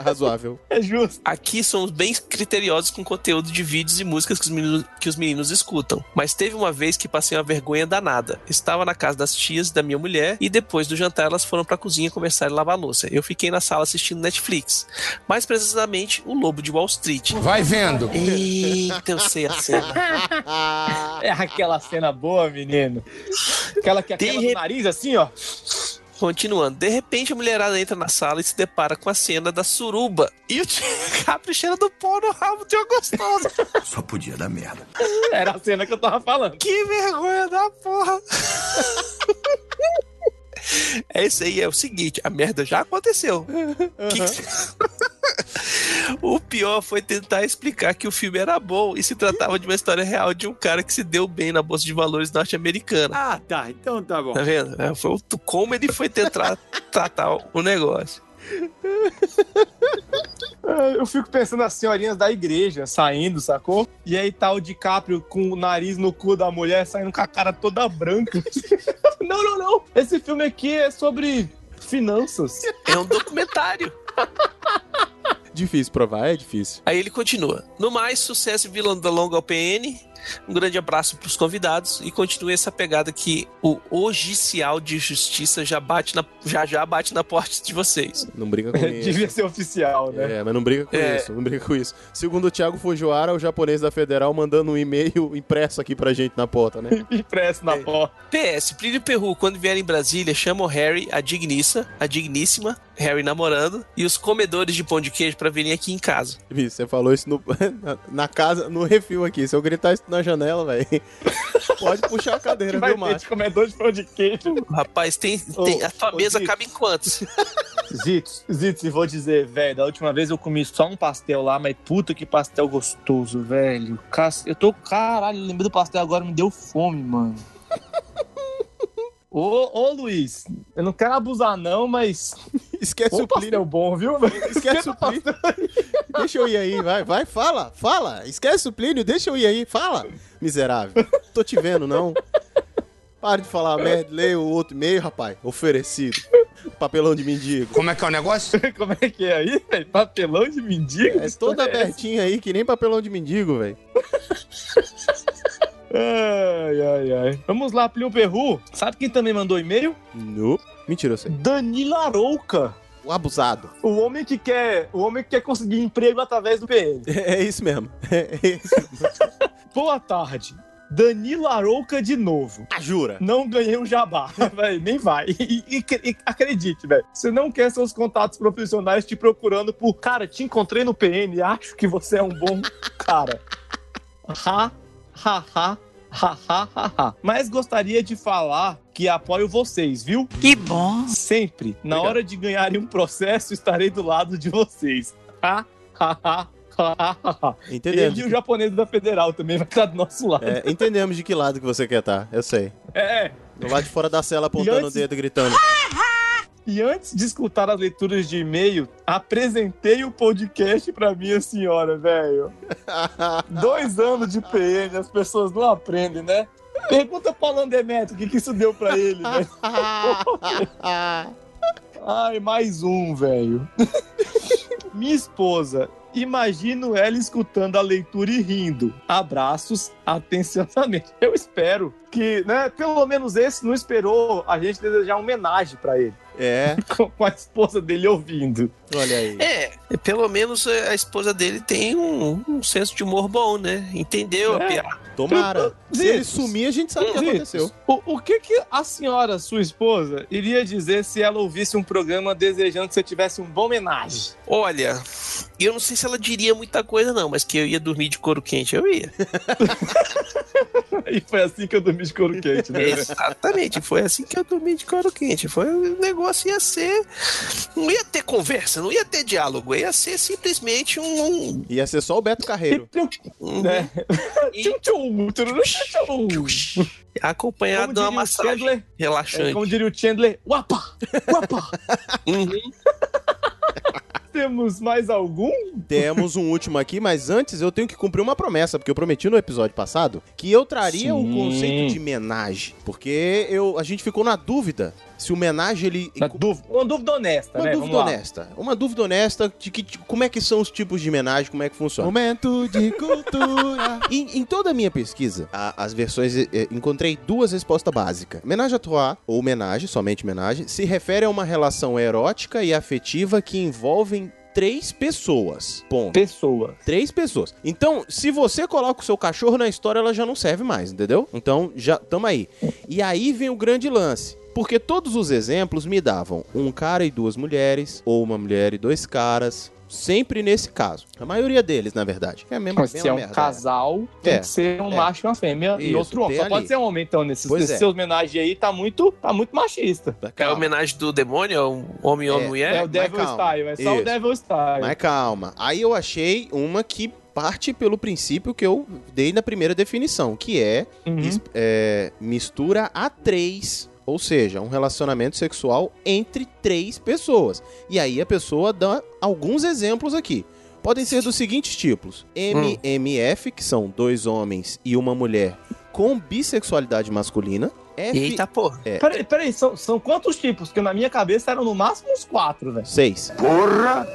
Razoável. É justo. Aqui somos bem criteriosos com conteúdo de vídeos e músicas que os, meninos, que os meninos escutam. Mas teve uma vez que passei uma vergonha danada. Estava na casa das tias da minha mulher e depois do jantar elas foram pra cozinha conversar e lavar a louça. Eu fiquei na sala assistindo Netflix. Mais precisamente, O Lobo de Wall Street. Vai vendo. Eita, eu sei a cena. É aquela cena boa, menino. Aquela que aquela do nariz assim, ó. Continuando, de repente a mulherada entra na sala e se depara com a cena da suruba. E o Capri cheira do pó no rabo de uma gostosa. Só podia dar merda. Era a cena que eu tava falando. Que vergonha da porra. É isso aí, é o seguinte, a merda já aconteceu. Que que- o pior foi tentar explicar que o filme era bom e se tratava de uma história real de um cara que se deu bem na bolsa de valores norte-americana. Ah, tá. Então tá bom. Tá vendo? É, Foi o- como ele foi tentar tratar o negócio. É, Eu fico pensando nas senhorinhas da igreja saindo, sacou? E aí tá o DiCaprio com o nariz no cu da mulher saindo com a cara toda branca. não, não, não. Esse filme aqui é sobre finanças. É um documentário. Difícil provar, é difícil. Aí ele continua. No mais, sucesso e vilão da longa ao PN. Um grande abraço pros convidados e continue essa pegada que o oficial de justiça já bate na, já já bate na porta de vocês. Não briga com isso. Devia ser oficial, né? É, mas não briga com É. isso, não briga com isso. Segundo o Thiago Fujiwara, o japonês da Federal mandando um e-mail impresso aqui pra gente na porta, né? Impresso na porta. PS, Plínio Perru, quando vier em Brasília, chama o Harry, a Dignissa, a Digníssima, Harry namorando, e os comedores de pão de queijo pra virem aqui em casa. Você falou isso no- na, na casa, no refil aqui. Se eu gritar isso na janela, velho, pode puxar a cadeira, Vai viu, macho? de comedor de pão de queijo. Rapaz, tem, Ô, tem- a tua ô, mesa cabe em quantos? Zitos, Zitos, e vou dizer, velho, da última vez eu comi só um pastel lá, mas puta que pastel gostoso, velho. Eu tô, caralho, lembrei do pastel agora, me deu fome, mano. Ô, ô, Luiz, eu não quero abusar não, mas... Esquece Ô, o pastel Plínio. bom, viu? Esquece o Plínio. Deixa eu ir aí, vai, vai, fala, fala. Esquece o Plínio, deixa eu ir aí, fala. Miserável. Tô te vendo, não. Para de falar merda, leia o outro e-mail, rapaz. Oferecido. Papelão de mendigo. Como é que é o negócio? Como é que é aí, velho? Papelão de mendigo? É toda abertinha aí, que nem papelão de mendigo, velho. Ai, ai, ai. Vamos lá, Plínio Perru. Sabe quem também mandou e-mail? No. Mentira, eu sei. Danila Arouca. O abusado. O homem que quer, o homem que quer conseguir emprego através do PN. É, é isso mesmo. É, é isso. Boa tarde. Danilo Arouca de novo. Ah, jura? Não ganhei um jabá, velho, nem vai. E, e- e acredite, velho, você não quer seus contatos profissionais te procurando por, cara, te encontrei no PN, acho que você é um bom cara. Ha, ha, ha, ha, ha, ha, ha. Mas gostaria de falar que apoio vocês, viu? Que bom. Sempre. Na Obrigado. hora de ganharem um processo, estarei do lado de vocês. Ha, ha. Entendemos. E o japonês da Federal também vai estar do nosso lado. É, entendemos de que lado que você quer estar, eu sei. É. Do lado de fora da cela apontando antes- o dedo e gritando. E antes de escutar as leituras de e-mail, apresentei o podcast pra minha senhora, velho. Dois anos de PN, as pessoas não aprendem, né? Pergunta pro Alan Demetrio o que, que isso deu pra ele, velho. Ai, mais um, velho. Minha esposa imagino ela escutando a leitura e rindo. Abraços atenciosamente. Eu espero que, né, pelo menos esse não esperou a gente desejar homenagem pra ele. É. Com, a esposa dele ouvindo. Olha aí. É, pelo menos a esposa dele tem um, um senso de humor bom, né? Entendeu a É. piada. Tomara. Se ele sumir, a gente sabe o que aconteceu. O, o que que a senhora, sua esposa, iria dizer se ela ouvisse um programa desejando que você tivesse um bom homenagem? Olha, eu não sei se ela diria muita coisa, não, mas que eu ia dormir de couro quente, eu ia. E foi assim que eu dormi de couro quente, né? Exatamente, foi assim que eu dormi de couro quente. Foi o negócio ia ser. Não ia ter conversa, não ia ter diálogo, ia ser simplesmente um. um- Ia ser só o Beto Carreiro. né? Tchum, tururu, tchum. acompanhado de uma o massagem Chandler, relaxante. É, como diria o Chandler, uapa, uapa. Uhum. Temos mais algum? Temos um último aqui, mas antes eu tenho que cumprir uma promessa, porque eu prometi no episódio passado que eu traria o Sim. conceito de menage. Porque eu, a gente ficou na dúvida se o menage ele. Uma dúvida, uma dúvida honesta, Uma né? dúvida Vamos lá. honesta. Uma dúvida honesta de que, de como é que são os tipos de menagem, como é que funciona. Momento de cultura. em, em toda a minha pesquisa, a- as versões, eh, eh, encontrei duas respostas básicas. Menage à trois, ou menage, somente menage, se refere a uma relação erótica e afetiva que envolvem três pessoas. Ponto. Pessoa. Três pessoas. Então, se você coloca o seu cachorro na história, ela já não serve mais, entendeu? Então, já tamo aí. E aí vem o grande lance. Porque todos os exemplos me davam um cara e duas mulheres, ou uma mulher e dois caras. Sempre nesse caso. A maioria deles, na verdade. É mesmo, se é um casal, tem É, que ser um é. macho e uma fêmea e Isso, outro homem. tem Só pode ali. ser homem, então, nesses, Pois nesses é. seus homenagens aí, tá muito, tá muito machista. É a homenagem do demônio, é um homem, homem, mulher? É o Devil calma. Style, é só o Isso. Devil Style. Mas calma. Aí eu achei uma que parte pelo princípio que eu dei na primeira definição, que é, Uhum. é, mistura a três. Ou seja, um relacionamento sexual entre três pessoas. E aí a pessoa dá alguns exemplos aqui. Podem ser dos seguintes tipos: MMF, que são dois homens e uma mulher com bissexualidade masculina. F... Eita porra. É, Peraí, peraí, são, são quantos tipos? Porque na minha cabeça eram no máximo uns quatro, velho. seis. Porra!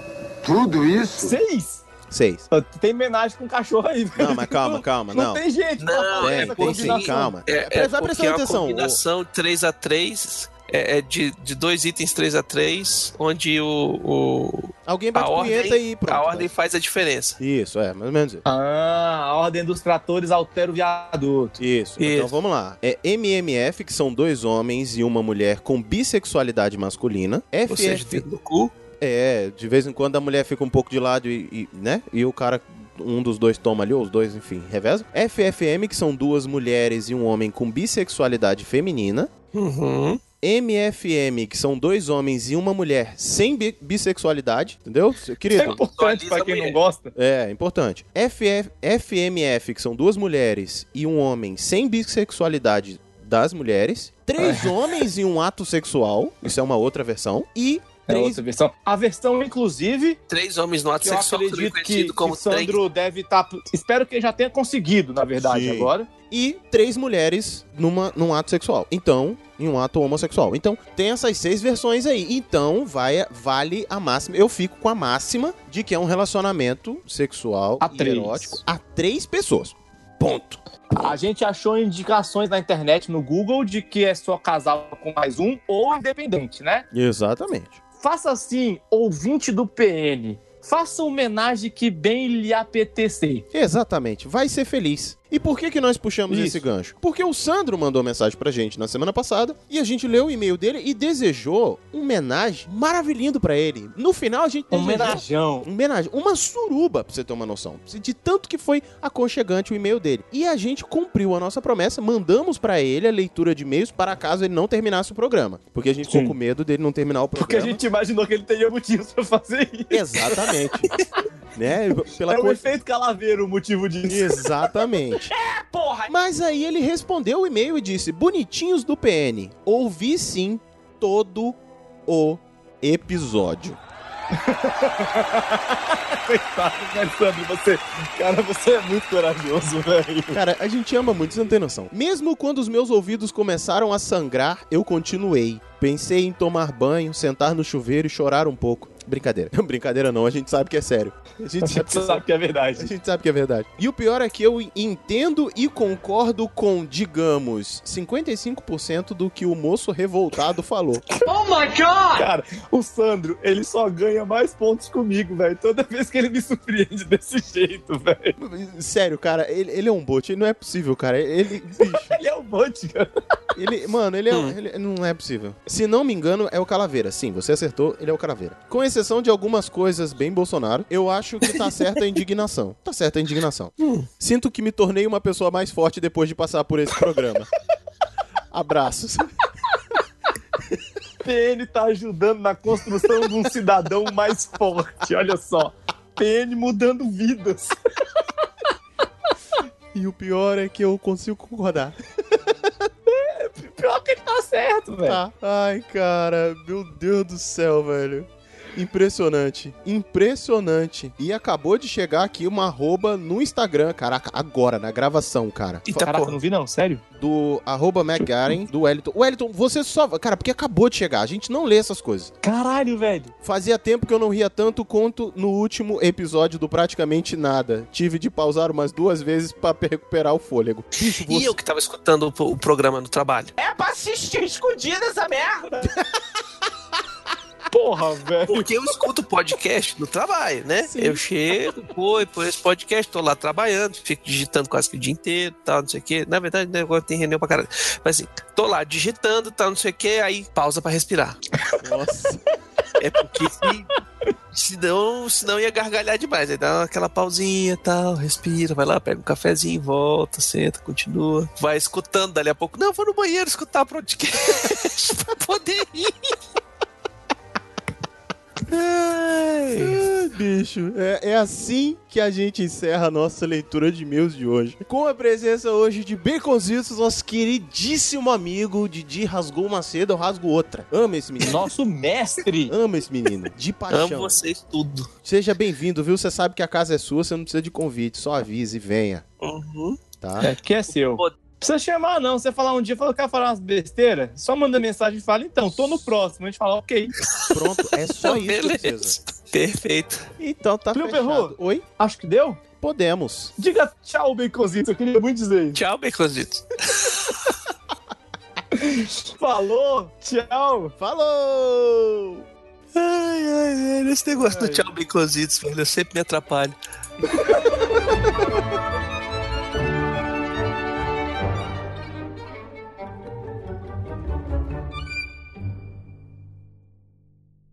Tudo isso? Seis? Seis. Tem homenagem com cachorro aí, velho. Não, mas calma, calma, Não, não. tem gente pra Não, é, essa tem sim, calma. É, é vai porque prestando a atenção. combinação 3x3 é, é de, de dois itens 3x3, onde o, o- Alguém bate a punheta ordem, e pronto. a ordem faz a diferença. Isso, é, mais ou menos isso. Ah, a ordem dos tratores altera o viaduto. Isso. Isso. Então vamos lá. É MMF, que são dois homens e uma mulher com bissexualidade masculina. Ou seja, FF. dedo no cu. É, de vez em quando a mulher fica um pouco de lado e, e, né? E o cara. Um dos dois toma ali, ou os dois, enfim, reveza. FFM, que são duas mulheres e um homem com bissexualidade feminina. Uhum. MFM, que são dois homens e uma mulher sem bi- bissexualidade, entendeu? Isso é Querido, importante pra quem não gosta. é, importante. FF, FMF, que são duas mulheres e um homem sem bissexualidade das mulheres. Três homens e um ato sexual. Isso é uma outra versão. E É três. outra versão. A versão, inclusive, Três homens no ato que eu sexual, também acredito que, conhecido que como Sandro deve estar... Espero que ele já tenha conseguido, na verdade, Sim. agora. E três mulheres numa, num ato sexual. Então, em um ato homossexual. Então, tem essas seis versões aí. Então, vai, vale a máxima. Eu fico com a máxima de que é um relacionamento sexual A e três. erótico a três pessoas. Ponto. A gente achou indicações na internet, no Google, de que é só casal com mais um ou independente, né? Exatamente. Faça assim, ouvinte do PN. Faça homenagem que bem lhe apetecer. Exatamente, vai ser feliz. E por que que nós puxamos Isso. esse gancho? Porque o Sandro mandou mensagem pra gente na semana passada e a gente leu o e-mail dele e desejou um homenagem maravilhindo pra ele. No final a gente Um homenajão. um homenagem, uma suruba, pra você ter uma noção. De tanto que foi aconchegante o e-mail dele. E a gente cumpriu a nossa promessa, mandamos pra ele a leitura de e-mails para caso ele não terminasse o programa. Porque a gente ficou Sim. com medo dele não terminar o programa. Porque a gente imaginou que ele teria motivos pra fazer isso. Exatamente. né? Pela é o coisa... efeito calaveiro o motivo disso. Exatamente. Porra! Mas aí ele respondeu o e-mail e disse: Bonitinhos do PN, ouvi sim todo o episódio. Coitado, Sandro? Você, cara, você é muito corajoso, velho. Cara, a gente ama muito, você não tem noção. Mesmo quando os meus ouvidos começaram a sangrar, eu continuei. Pensei em tomar banho, sentar no chuveiro e chorar um pouco. Brincadeira. Brincadeira não, a gente sabe que é sério. A gente sabe que é, sabe que é verdade. A gente sabe que é verdade. E o pior é que eu entendo e concordo com, digamos, 55% do que o moço revoltado falou. Oh my god! Cara, o Sandro, ele só ganha mais pontos comigo, velho. Toda vez que ele me surpreende desse jeito, velho. Sério, cara, ele, ele é um bot, não é possível, cara. Ele. Bicho. ele é um bot, cara. Ele, mano, ele, é, Hum. ele não é possível. Se não me engano, é o Calaveira. Sim, você acertou, ele é o Calaveira. Com exceção de algumas coisas bem Bolsonaro, eu acho que tá certa a indignação. Tá certa a indignação. Sinto que me tornei uma pessoa mais forte depois de passar por esse programa. Abraços. PN tá ajudando na construção de um cidadão mais forte, olha só. PN mudando vidas. E o pior é que eu consigo concordar. Pior que ele tá certo, velho. Tá. Ai, cara, meu Deus do céu, velho. Impressionante. Impressionante. E acabou de chegar aqui uma arroba no Instagram, caraca, agora, na gravação, cara. Caraca, não vi não, sério? Do arroba McGaren, do Wellington. Wellington, você só. Cara, porque acabou de chegar, a gente não lê essas coisas. Caralho, velho. Fazia tempo que eu não ria tanto quanto no último episódio do Praticamente Nada. Tive de pausar umas duas vezes pra recuperar o fôlego. Bicho, E eu que tava escutando o, o programa no trabalho. É pra assistir escondido essa merda. Porra, velho. Porque eu escuto podcast no trabalho, né? Eu chego, pô, por esse podcast, tô lá trabalhando, fico digitando quase que o dia inteiro, tal, não sei o quê. Na verdade, agora tem reunião pra caralho. Mas assim, tô lá digitando, tal, não sei o quê, aí pausa pra respirar. Nossa. É porque se, senão, senão ia gargalhar demais. Aí dá aquela pausinha tal, respira, vai lá, pega um cafezinho, volta, senta, continua. Vai escutando dali a pouco. Não, vou no banheiro escutar podcast pra poder ir. Ai, bicho, é, é assim que a gente encerra a nossa leitura de e-mails de hoje. Com a presença hoje de Baconzitos, nosso queridíssimo amigo Didi rasgou uma seda, eu rasgo outra. Ama esse menino. Nosso mestre. Ama esse menino, de paixão. Amo vocês tudo. Seja bem-vindo, viu? Você sabe que a casa é sua, você não precisa de convite, só avise e venha. Uhum. Tá? É, que é seu. Precisa chamar, não. Você falar um dia, fala, eu quero falar umas besteiras, só manda mensagem e fala, então, tô no próximo. A gente fala, ok. Pronto, é só isso que Beleza. precisa. Perfeito. Então tá Cleo fechado. Perru. Oi? Acho que deu? Podemos. Diga tchau, Baconzito. Eu queria muito dizer isso. Tchau, Baconzitos. Falou, tchau. Falou! Ai, ai, ai, esse negócio do tchau, Baconzitos, velho, eu sempre me atrapalho.